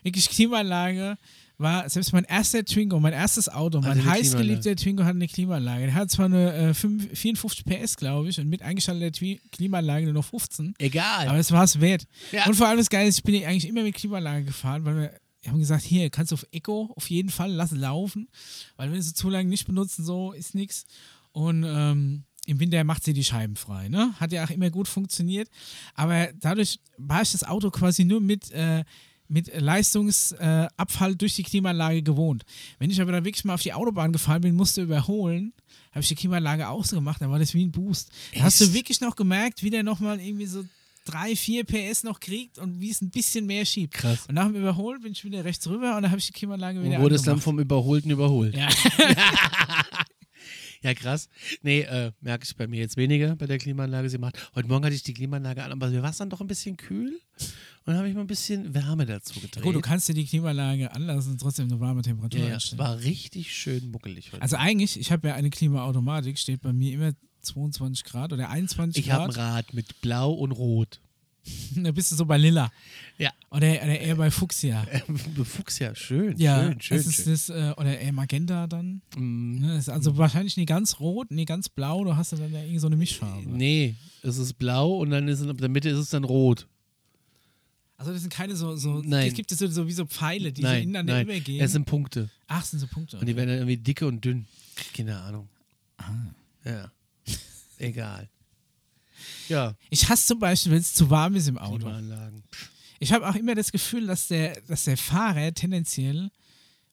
wirklich Klimaanlage, war selbst mein erster Twingo, mein erstes Auto, mein Hatte eine heißgeliebter Twingo hat eine Klimaanlage. Der hat zwar eine äh, 5 54 PS, glaube ich, und mit eingeschalteter Twi- Klimaanlage nur noch 15, Egal. aber es war es wert. Ja. Und vor allem das Geile ist, ich bin eigentlich immer mit Klimaanlage gefahren, weil wir haben gesagt, hier, kannst du auf Eco auf jeden Fall, lass laufen, weil wenn du sie zu lange nicht benutzen, so ist nichts. Und ähm, im Winter macht sie die Scheiben frei, ne? Hat ja auch immer gut funktioniert. Aber dadurch war ich das Auto quasi nur mit, äh, mit Leistungsabfall äh, durch die Klimaanlage gewohnt. Wenn ich aber dann wirklich mal auf die Autobahn gefahren bin, musste überholen, habe ich die Klimaanlage ausgemacht, dann war das wie ein Boost. Da hast du wirklich noch gemerkt, wie der nochmal irgendwie so drei, vier PS noch kriegt und wie es ein bisschen mehr schiebt. Krass. Und nach dem Überholen bin ich wieder rechts rüber und dann habe ich die Klimaanlage Und wieder wurde es dann vom Überholten überholt. Ja. Ja, krass. Nee, äh, merke ich bei mir jetzt weniger bei der Klimaanlage. Sie macht. Heute Morgen hatte ich die Klimaanlage an, aber mir war es dann doch ein bisschen kühl. Und habe ich mal ein bisschen Wärme dazu gedreht. Gut, du kannst dir die Klimaanlage anlassen und trotzdem eine warme Temperatur ja, ja, war richtig schön muckelig heute. Also eigentlich, ich habe ja eine Klimaautomatik, steht bei mir immer 22 Grad oder 21 ich habe ein Grad. Rad mit Blau und Rot. Da bist du so bei Lila. Ja. Oder, oder eher bei Fuchsia. Fuchs ja, schön, Ja, schön, schön. das ist schön. das, äh, oder eher Magenta dann. Mm, Ne, also wahrscheinlich nie ganz rot, nie ganz blau, du hast ja dann ja irgendwie so eine Mischfarbe. nee, es ist blau und dann ist in der Mitte ist es dann rot. Also das sind keine so, so Nein. es gibt so, so wie so Pfeile, die so nein, ineinander nein, übergehen. es sind Punkte. Ach, sind so Punkte. Und die werden dann irgendwie dicke und dünn. Keine Ahnung. Ah. Ja. Egal. Ja, Ich hasse zum Beispiel, wenn es zu warm ist im Auto. Klimaanlagen. Ich habe auch immer das Gefühl, dass der, dass der Fahrer tendenziell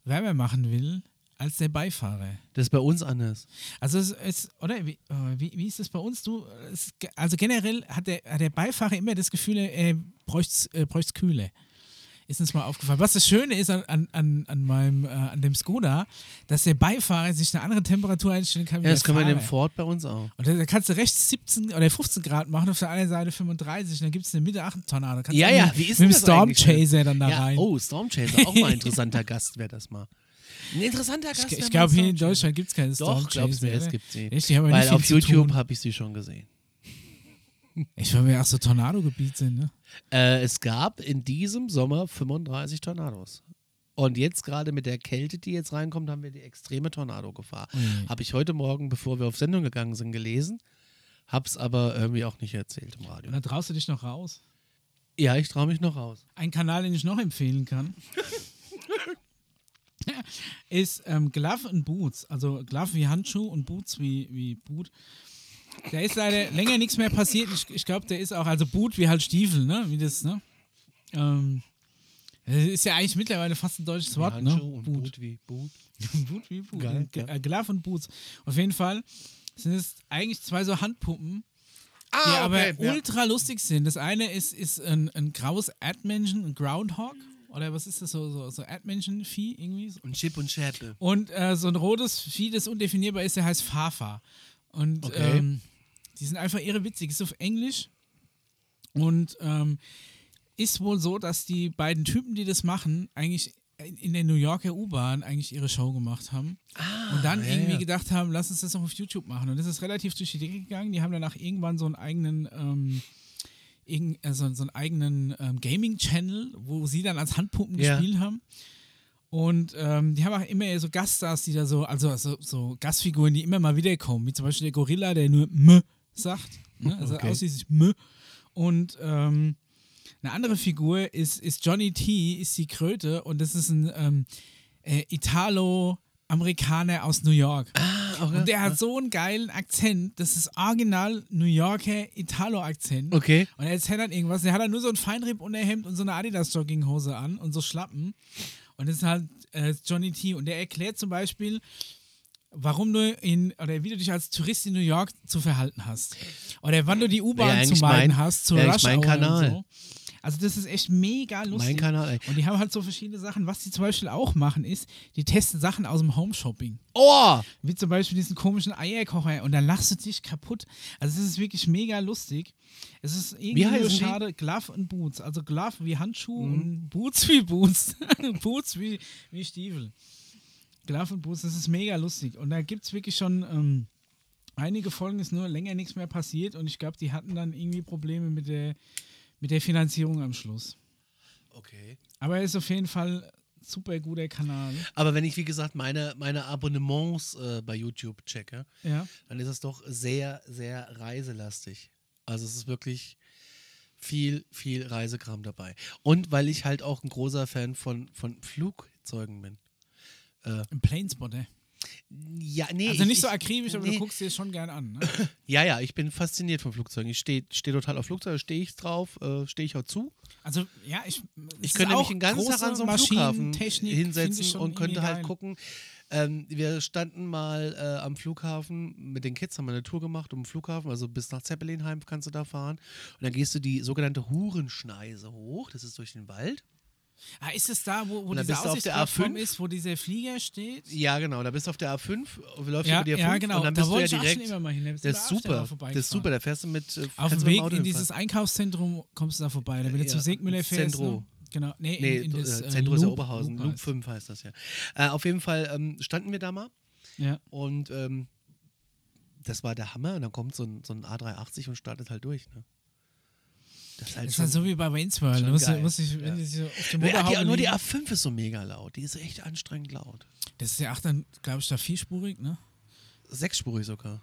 wärmer machen will als der Beifahrer. Das ist bei uns anders. Also es ist, oder wie, äh, wie, wie ist das bei uns? Du, es, also generell hat der, hat der Beifahrer immer das Gefühl, er bräuchte äh, bräucht's Kühle. Ist uns mal aufgefallen. Was das Schöne ist an, an, an, an meinem, äh, an dem Skoda, dass der Beifahrer sich eine andere Temperatur einstellen kann wie Ja, das können wir in dem. Ford bei uns auch. Und da, kannst du rechts 17 oder 15 Grad machen, auf der anderen Seite 35 und dann gibt es in der Mitte 8 Tornado. Kannst Ja, du ja, wie ist mit dem das Storm eigentlich? Chaser dann da ja, rein. Oh, Stormchaser, auch mal ein interessanter Gast wäre das mal. Ein interessanter Gast. ich ich glaube, hier in Stormchaser. Deutschland gibt es keine Storm Doch, glaubst Chaser. mir, es oder? gibt sie. Echt? Die haben ja Weil nicht auf YouTube habe ich sie schon gesehen. Ich weil wir auch so Tornado-Gebiet sind, ne? Äh, es gab in diesem Sommer 35 Tornados. Und jetzt gerade mit der Kälte, die jetzt reinkommt, haben wir die extreme Tornado-Gefahr. Ui. Habe ich heute Morgen, bevor wir auf Sendung gegangen sind, gelesen. Hab's aber irgendwie auch nicht erzählt im Radio. Und dann traust du dich noch raus. Ja, ich traue mich noch raus. Ein Kanal, den ich noch empfehlen kann, ist ähm, Glove and Boots. Also Glove wie Handschuh und Boots wie, wie Boot. Da ist leider länger nichts mehr passiert. Ich, ich glaube, der ist auch, also Boot wie halt Stiefel, ne? Wie das, ne? Ähm, das ist ja eigentlich mittlerweile fast ein deutsches Wort, ne? Und Boot wie Boot. Boot wie Boot. Geil, G- ja. äh, Glove und Boots. Auf jeden Fall sind es eigentlich zwei so Handpuppen, die Ah, aber okay, ja. ultra lustig sind. Das eine ist, ist ein, ein graues Erdmännchen, ein Groundhog. Oder was ist das? So, so, so Erdmännchen-Vieh irgendwie? Und Chip und Schärpe. Und äh, so ein rotes Vieh, das undefinierbar ist, der heißt Fafa. Und Okay. ähm, die sind einfach irre witzig. Ist auf Englisch. Und ähm, ist wohl so, dass die beiden Typen, die das machen, eigentlich in der New Yorker U-Bahn eigentlich ihre Show gemacht haben. und dann ja, irgendwie ja. gedacht haben, lass uns das noch auf YouTube machen. Und das ist relativ durch die Decke gegangen. Die haben danach irgendwann so einen eigenen, ähm, irgend, also so einen eigenen ähm, Gaming-Channel, wo sie dann als Handpuppen Ja. gespielt haben. Und ähm, die haben auch immer so Gaststars, die da so, also so, so Gastfiguren, die immer mal wiederkommen, wie zum Beispiel der Gorilla, der nur M sagt. Ne? Also Okay. ausschließlich M. Und ähm, eine andere Figur ist, ist Johnny T, ist die Kröte und das ist ein ähm, äh, Italo-Amerikaner aus New York. Ah, okay. Und der hat so einen geilen Akzent, das ist original New Yorker Italo-Akzent. Okay. Und er erzählt dann irgendwas. Der hat dann nur so ein Feinripp-Unterhemd und so eine Adidas-Jogginghose an und so Schlappen. Und das ist halt äh, Johnny T. Und der erklärt zum Beispiel, warum du in, oder wie du dich als Tourist in New York zu verhalten hast. Oder wann du die U-Bahn zu meiden mein- hast, ja, Rush mein Kanal. und so. Also das ist echt mega lustig. Mein Kanal, ey. Und die haben halt so verschiedene Sachen. Was die zum Beispiel auch machen, ist, die testen Sachen aus dem Home-Shopping. Oh! Wie zum Beispiel diesen komischen Eierkocher und dann lachst du dich kaputt. Also es ist wirklich mega lustig. Es ist irgendwie heißen nur die? schade, Glove und Boots. Also Glove wie Handschuh und Boots wie Boots. Boots wie, wie Stiefel. Glove und Boots, das ist mega lustig. Und da gibt es wirklich schon ähm, einige Folgen, ist nur länger nichts mehr passiert und ich glaube, die hatten dann irgendwie Probleme mit der, mit der Finanzierung am Schluss. Okay. Aber er ist auf jeden Fall ein super guter Kanal. Aber wenn ich, wie gesagt, meine, meine Abonnements äh, bei YouTube checke, Ja. dann ist es doch sehr, sehr reiselastig. Also es ist wirklich viel, viel Reisekram dabei. Und weil ich halt auch ein großer Fan von, von Flugzeugen bin. Ein Planespotter. Ja, nee. Also ich, nicht so ich- akribisch, aber nee. du guckst dir das schon gern an. Ne? Ja, ja, ich bin fasziniert von Flugzeugen. Ich stehe steh total auf Flugzeuge, stehe ich drauf, äh, stehe ich auch zu. Also, ja, ich. Ich es könnte mich den ganzen Tag an so einem Flughafen hinsetzen und könnte halt geil. gucken. Ähm, wir standen mal äh, am Flughafen mit den Kids, haben wir eine Tour gemacht um den Flughafen, also bis nach Zeppelinheim kannst du da fahren. Und dann gehst du die sogenannte Hurenschneise hoch, das ist durch den Wald. Ah, ist es da, wo, wo diese bist du auf der Aussichtsplattform A5? ist, wo dieser Flieger steht? Ja, genau, da bist du auf der A5, läufst Ja, über die A5 ja, genau. und dann Da bist du ja ich schon direkt. immer mal hin. Da du Das ist super, das ist super, da fährst du mit. äh, Auf dem du Weg in dieses Einkaufszentrum kommst du da vorbei. Da wenn du Ja, zum Segmüller fährst. Zentro. Ne? Genau. Nee, Nee, in, in das, äh, äh, Zentrum ist ja Loop- Oberhausen, Loop Loop heißt. 5 heißt das ja. Äh, auf jeden Fall ähm, standen wir da mal Ja. und ähm, das war der Hammer und dann kommt so ein, so ein A380 und startet halt durch. Ne? Das ist halt Das ist schon, halt so wie bei Wayne's World. geil. musst ich, Ja. die so auf dem ja, die, Motorhaube nur die liegen. A5 ist so mega laut, die ist echt anstrengend laut. Das ist ja auch dann, glaube ich, da vierspurig, ne? Sechsspurig sogar.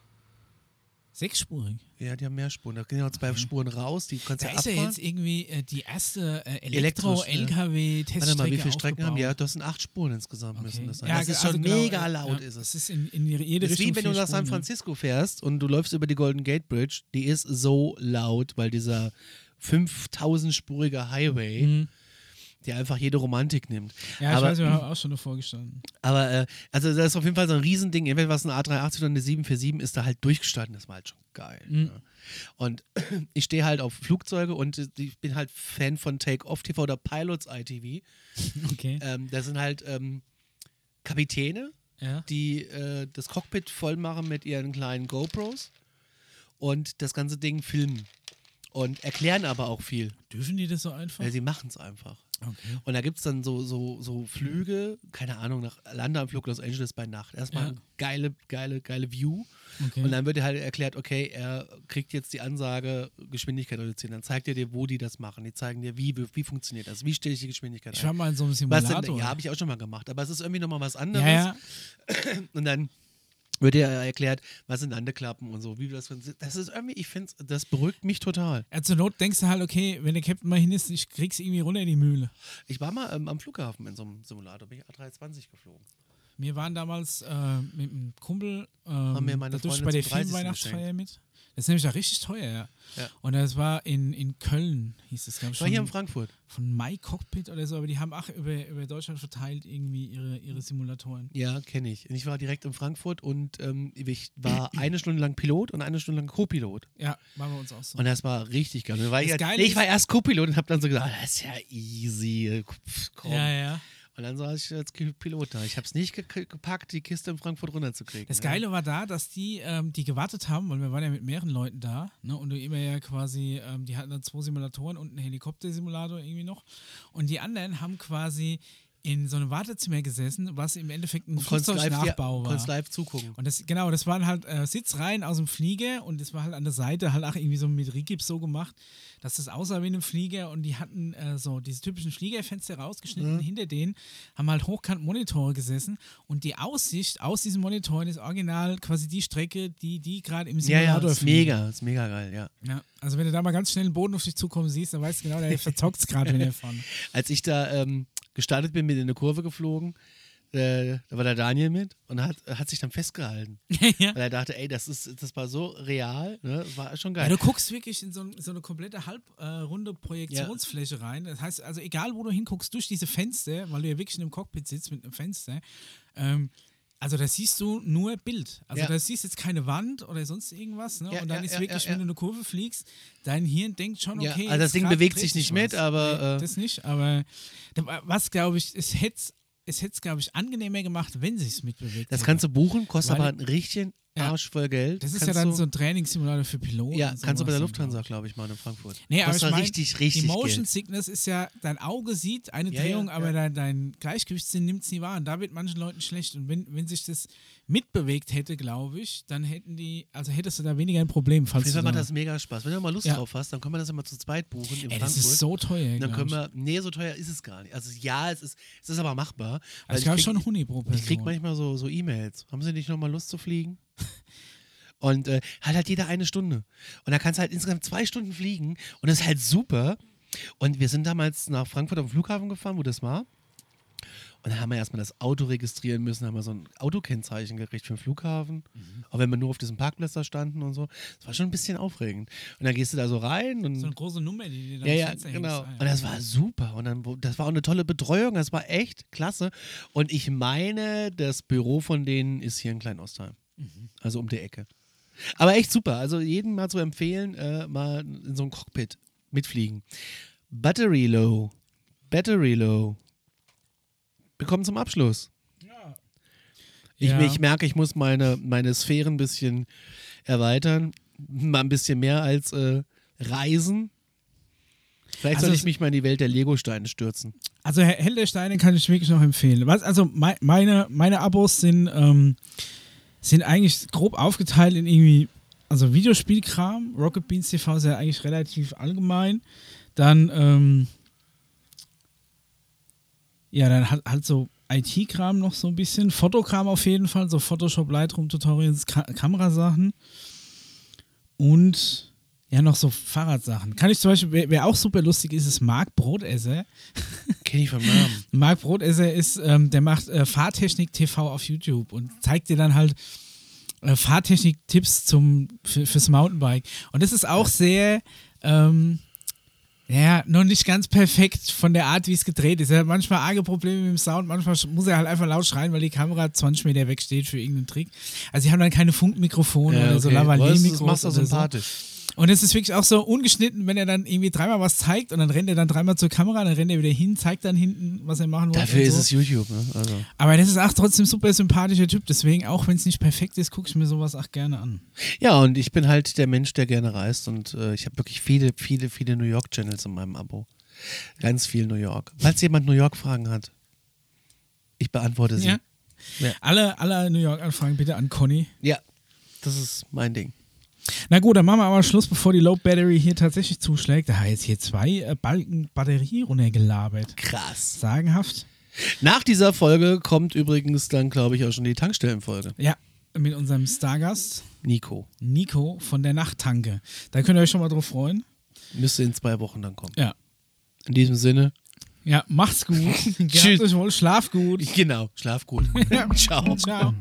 Sechsspurig. Ja, die haben mehr Spuren. Da gehen ja zwei Spuren raus, die kannst du Da ja ist ja jetzt irgendwie äh, die erste äh. Elektro-LKW-Teststrecke Warte mal, wie viele Strecken haben die? Ja, das sind acht Spuren insgesamt müssen das sein. Ja, das ist also schon genau, mega laut, ja, ist Das es. ist in, in jede Das ist wie wenn du nach San? Francisco fährst und du läufst über die Golden Gate Bridge, die ist so laut, weil dieser 5000-spurige Highway, Mhm. der einfach jede Romantik nimmt. Ja, ich aber, weiß, wir haben auch schon davor gestanden. aber äh, also das ist auf jeden Fall so ein Riesending. Entweder was ein A380 oder eine 747 ist da halt durchgestanden. Das war halt schon geil. Mhm. Ne? Und ich stehe halt auf Flugzeuge und äh, ich bin halt Fan von Take-Off TV oder Pilots ITV. Okay. Ähm, das sind halt ähm, Kapitäne, Ja. die äh, das Cockpit voll machen mit ihren kleinen GoPros und das ganze Ding filmen. Und erklären aber auch viel. Dürfen die das so einfach? Weil sie machen es einfach. Okay. Und da gibt es dann so, so, so Flüge, keine Ahnung, nach Landeanflug Los Angeles bei Nacht. Erstmal Ja. eine geile, geile, geile View. okay. Und dann wird dir halt erklärt, okay, er kriegt jetzt die Ansage, Geschwindigkeit reduzieren. Dann zeigt er dir, wo die das machen. Die zeigen dir, wie, wie funktioniert das, wie stelle ich die Geschwindigkeit ich ein. war mal in so einem Simulator. denn, ja, habe ich auch schon mal gemacht. Aber es ist irgendwie nochmal was anderes. ja, ja. Und dann wird dir erklärt, was sind Landeklappen und so. Wie das, das ist irgendwie, ich finde, das beruhigt mich total. Ja, zur Not denkst du halt, okay, wenn der Captain mal hin ist, ich krieg's irgendwie runter in die Mühle. Ich war mal ähm, am Flughafen in so einem Simulator, bin ich A320 geflogen. Wir waren damals äh, mit einem Kumpel, ähm, Haben mir meine da durfte ich Freundin bei der zum 30. Filmweihnachtsfeier mit. Das ist nämlich auch richtig teuer, ja. Ja. Und das war in, in Köln, hieß es, glaube ich. War hier in Frankfurt. von My Cockpit oder so, aber die haben auch über, über Deutschland verteilt irgendwie ihre, ihre Simulatoren. Ja, kenne ich. Und ich war direkt in Frankfurt und ähm, ich war eine Stunde lang Pilot und eine Stunde lang Co-Pilot. Ja, waren wir uns auch so. Und das war richtig geil. War ich, halt, ich war erst Co-Pilot und habe dann so gesagt, ah, das ist ja easy. Pff, Komm. ja, ja. Und dann saß ich als Pilot da. Ich habe es nicht ge gepackt, die Kiste in Frankfurt runterzukriegen. Das ne? Geile war da, dass die, ähm, die gewartet haben, weil wir waren ja mit mehreren Leuten da, ne, und du immer ja quasi, ähm, die hatten dann zwei Simulatoren und einen Helikoptersimulator irgendwie noch. Und die anderen haben quasi in so einem Wartezimmer gesessen, was im Endeffekt ein ja, Flugzeugnachbau war. konntest live zugucken. Und das, genau, das waren halt äh, Sitzreihen aus dem Flieger und das war halt an der Seite halt auch irgendwie so mit Rigips so gemacht, dass das aussah wie ein Flieger und die hatten äh, so diese typischen Fliegerfenster rausgeschnitten. Mhm. Hinter denen haben halt hochkant Monitore gesessen und die Aussicht aus diesen Monitoren ist original quasi die Strecke, die die gerade im Ja, Simulator ja, ist fliegen. mega, ist mega geil, ja. Ja, also wenn du da mal ganz schnell den Boden auf dich zukommen siehst, dann weißt du genau, der verzockt es gerade, wenn er fahren. Als ich da ähm, gestartet bin, bin in eine Kurve geflogen, äh, da war der Daniel mit und hat, hat sich dann festgehalten. ja. Weil er dachte, ey, das, ist, das war so real, ne? das war schon Ja, geil. du guckst wirklich in so, so eine komplette halbrunde Projektionsfläche rein. Das heißt, also egal wo du hinguckst, durch diese Fenster, weil du ja wirklich in einem Cockpit sitzt mit einem Fenster, ähm, also da siehst du nur Bild. Also Ja. da siehst jetzt keine Wand oder sonst irgendwas. Ne? Ja, Und dann ja, ist wirklich, wenn du eine Kurve fliegst, dein Hirn denkt schon, okay. also das Ding bewegt sich nicht mit, was. aber, äh, das nicht, aber was glaube ich, es hätte es hätte glaube ich, angenehmer gemacht, wenn sich's mitbewegt Das hätte. kannst du buchen, kostet Weil- aber einen richtigen Ja. Arsch voll Geld. Das ist ja Kannst dann du, so ein Trainingssimulator für Piloten. Ja, kannst du bei der Lufthansa, glaube ich, mal in Frankfurt. Nee, aber ich mein, richtig, richtig Die Motion Geld. Sickness ist ja, dein Auge sieht eine Ja, Drehung, ja, aber ja. Dein, dein Gleichgewichtssinn nimmt es nie wahr. Und da wird manchen Leuten schlecht. Und wenn, wenn sich das mitbewegt hätte, glaube ich, dann hätten die, also hättest du da weniger ein Problem, falls du macht da, das mega Spaß. Wenn du mal Lust Ja. drauf hast, dann können wir das immer zu zweit buchen in Ey, das ist so teuer. dann können wir, nee, so teuer ist es gar nicht. Also ja, es ist, es ist aber machbar. Also ich glaube schon Huni pro Person. Ich krieg manchmal so, so E-Mails. Haben Sie nicht nochmal Lust zu fliegen? Und äh, halt halt jeder eine Stunde. Und da kannst du halt insgesamt zwei Stunden fliegen und das ist halt super. Und wir sind damals nach Frankfurt am Flughafen gefahren, wo das war. Und dann haben wir erstmal das Auto registrieren müssen, haben wir so ein Autokennzeichen gekriegt für den Flughafen. Mhm. Auch wenn wir nur auf diesem Parkplatz da standen und so. Das war schon ein bisschen aufregend. Und dann gehst du da so rein und so eine große Nummer, die dir dann ja, ja, genau. Ah, ja. Und das war super. Und dann, das war auch eine tolle Betreuung. Das war echt klasse. Und ich meine, das Büro von denen ist hier in Kleinostheim. Mhm. Also um die Ecke. Aber echt super. Also jedem mal zu empfehlen, äh, mal in so ein Cockpit mitfliegen. Battery Low. Battery Low. Wir kommen zum Abschluss. Ich, Ja. ich merke, ich muss meine, meine Sphären ein bisschen erweitern. Mal ein bisschen mehr als äh, reisen. Vielleicht Also soll ich mich mal in die Welt der Lego-Steine stürzen. Also Held der Steine kann ich wirklich noch empfehlen. Was, also mei- meine, meine Abos sind, ähm, sind eigentlich grob aufgeteilt in irgendwie, also Videospielkram, Rocket Beans TV ist ja eigentlich relativ allgemein. Dann, ähm, ja, dann halt, halt so IT-Kram noch so ein bisschen, Fotokram auf jeden Fall, so Photoshop, Lightroom, Tutorials, Ka Kamerasachen und ja, noch so Fahrradsachen. Kann ich zum Beispiel, wer, wer auch super lustig ist, ist Marc Brotesser. Kenn ich vom Namen. Marc Brotesser ist, ähm, der macht äh, Fahrtechnik TV auf YouTube und zeigt dir dann halt äh, Fahrtechnik-Tipps zum für, fürs Mountainbike. Und das ist auch sehr, ähm, ja, noch nicht ganz perfekt von der Art, wie es gedreht ist. Er hat manchmal arge Probleme mit dem Sound, manchmal muss er halt einfach laut schreien, weil die Kamera 20 Meter weg steht für irgendeinen Trick. Also sie haben dann keine Funkmikrofone Ja, oder so okay. Aber das- Lavalier-Mikros. Das machst du oder so. Und es ist wirklich auch so ungeschnitten, wenn er dann irgendwie dreimal was zeigt und dann rennt er dann dreimal zur Kamera, dann rennt er wieder hin, zeigt dann hinten, was er machen wollte. Dafür und ist so. es YouTube, ne? Also. Aber das ist auch trotzdem super sympathischer Typ, deswegen, auch wenn es nicht perfekt ist, gucke ich mir sowas auch gerne an. Ja, und ich bin halt der Mensch, der gerne reist und äh, ich habe wirklich viele, viele, viele New York-Channels in meinem Abo. Ganz viel New York. Falls jemand New York-Fragen hat, ich beantworte sie. Ja. Ja. Alle, alle New York-Anfragen bitte an Conny. ja, das ist mein Ding. Na gut, dann machen wir aber Schluss, bevor die Low Battery hier tatsächlich zuschlägt. Da hat jetzt hier zwei äh, Balken Batterie runtergelabert. Krass. Sagenhaft. Nach dieser Folge kommt übrigens dann, glaube ich, auch schon die Tankstellenfolge. Ja, mit unserem Stargast Nico. Nico von der Nachttanke. Da könnt ihr euch schon mal drauf freuen. Müsste in zwei Wochen dann kommen. Ja. In diesem Sinne. Ja, macht's gut. Tschüss. Euch wohl, schlaf gut. Genau. Schlaf gut. Ciao. Ciao.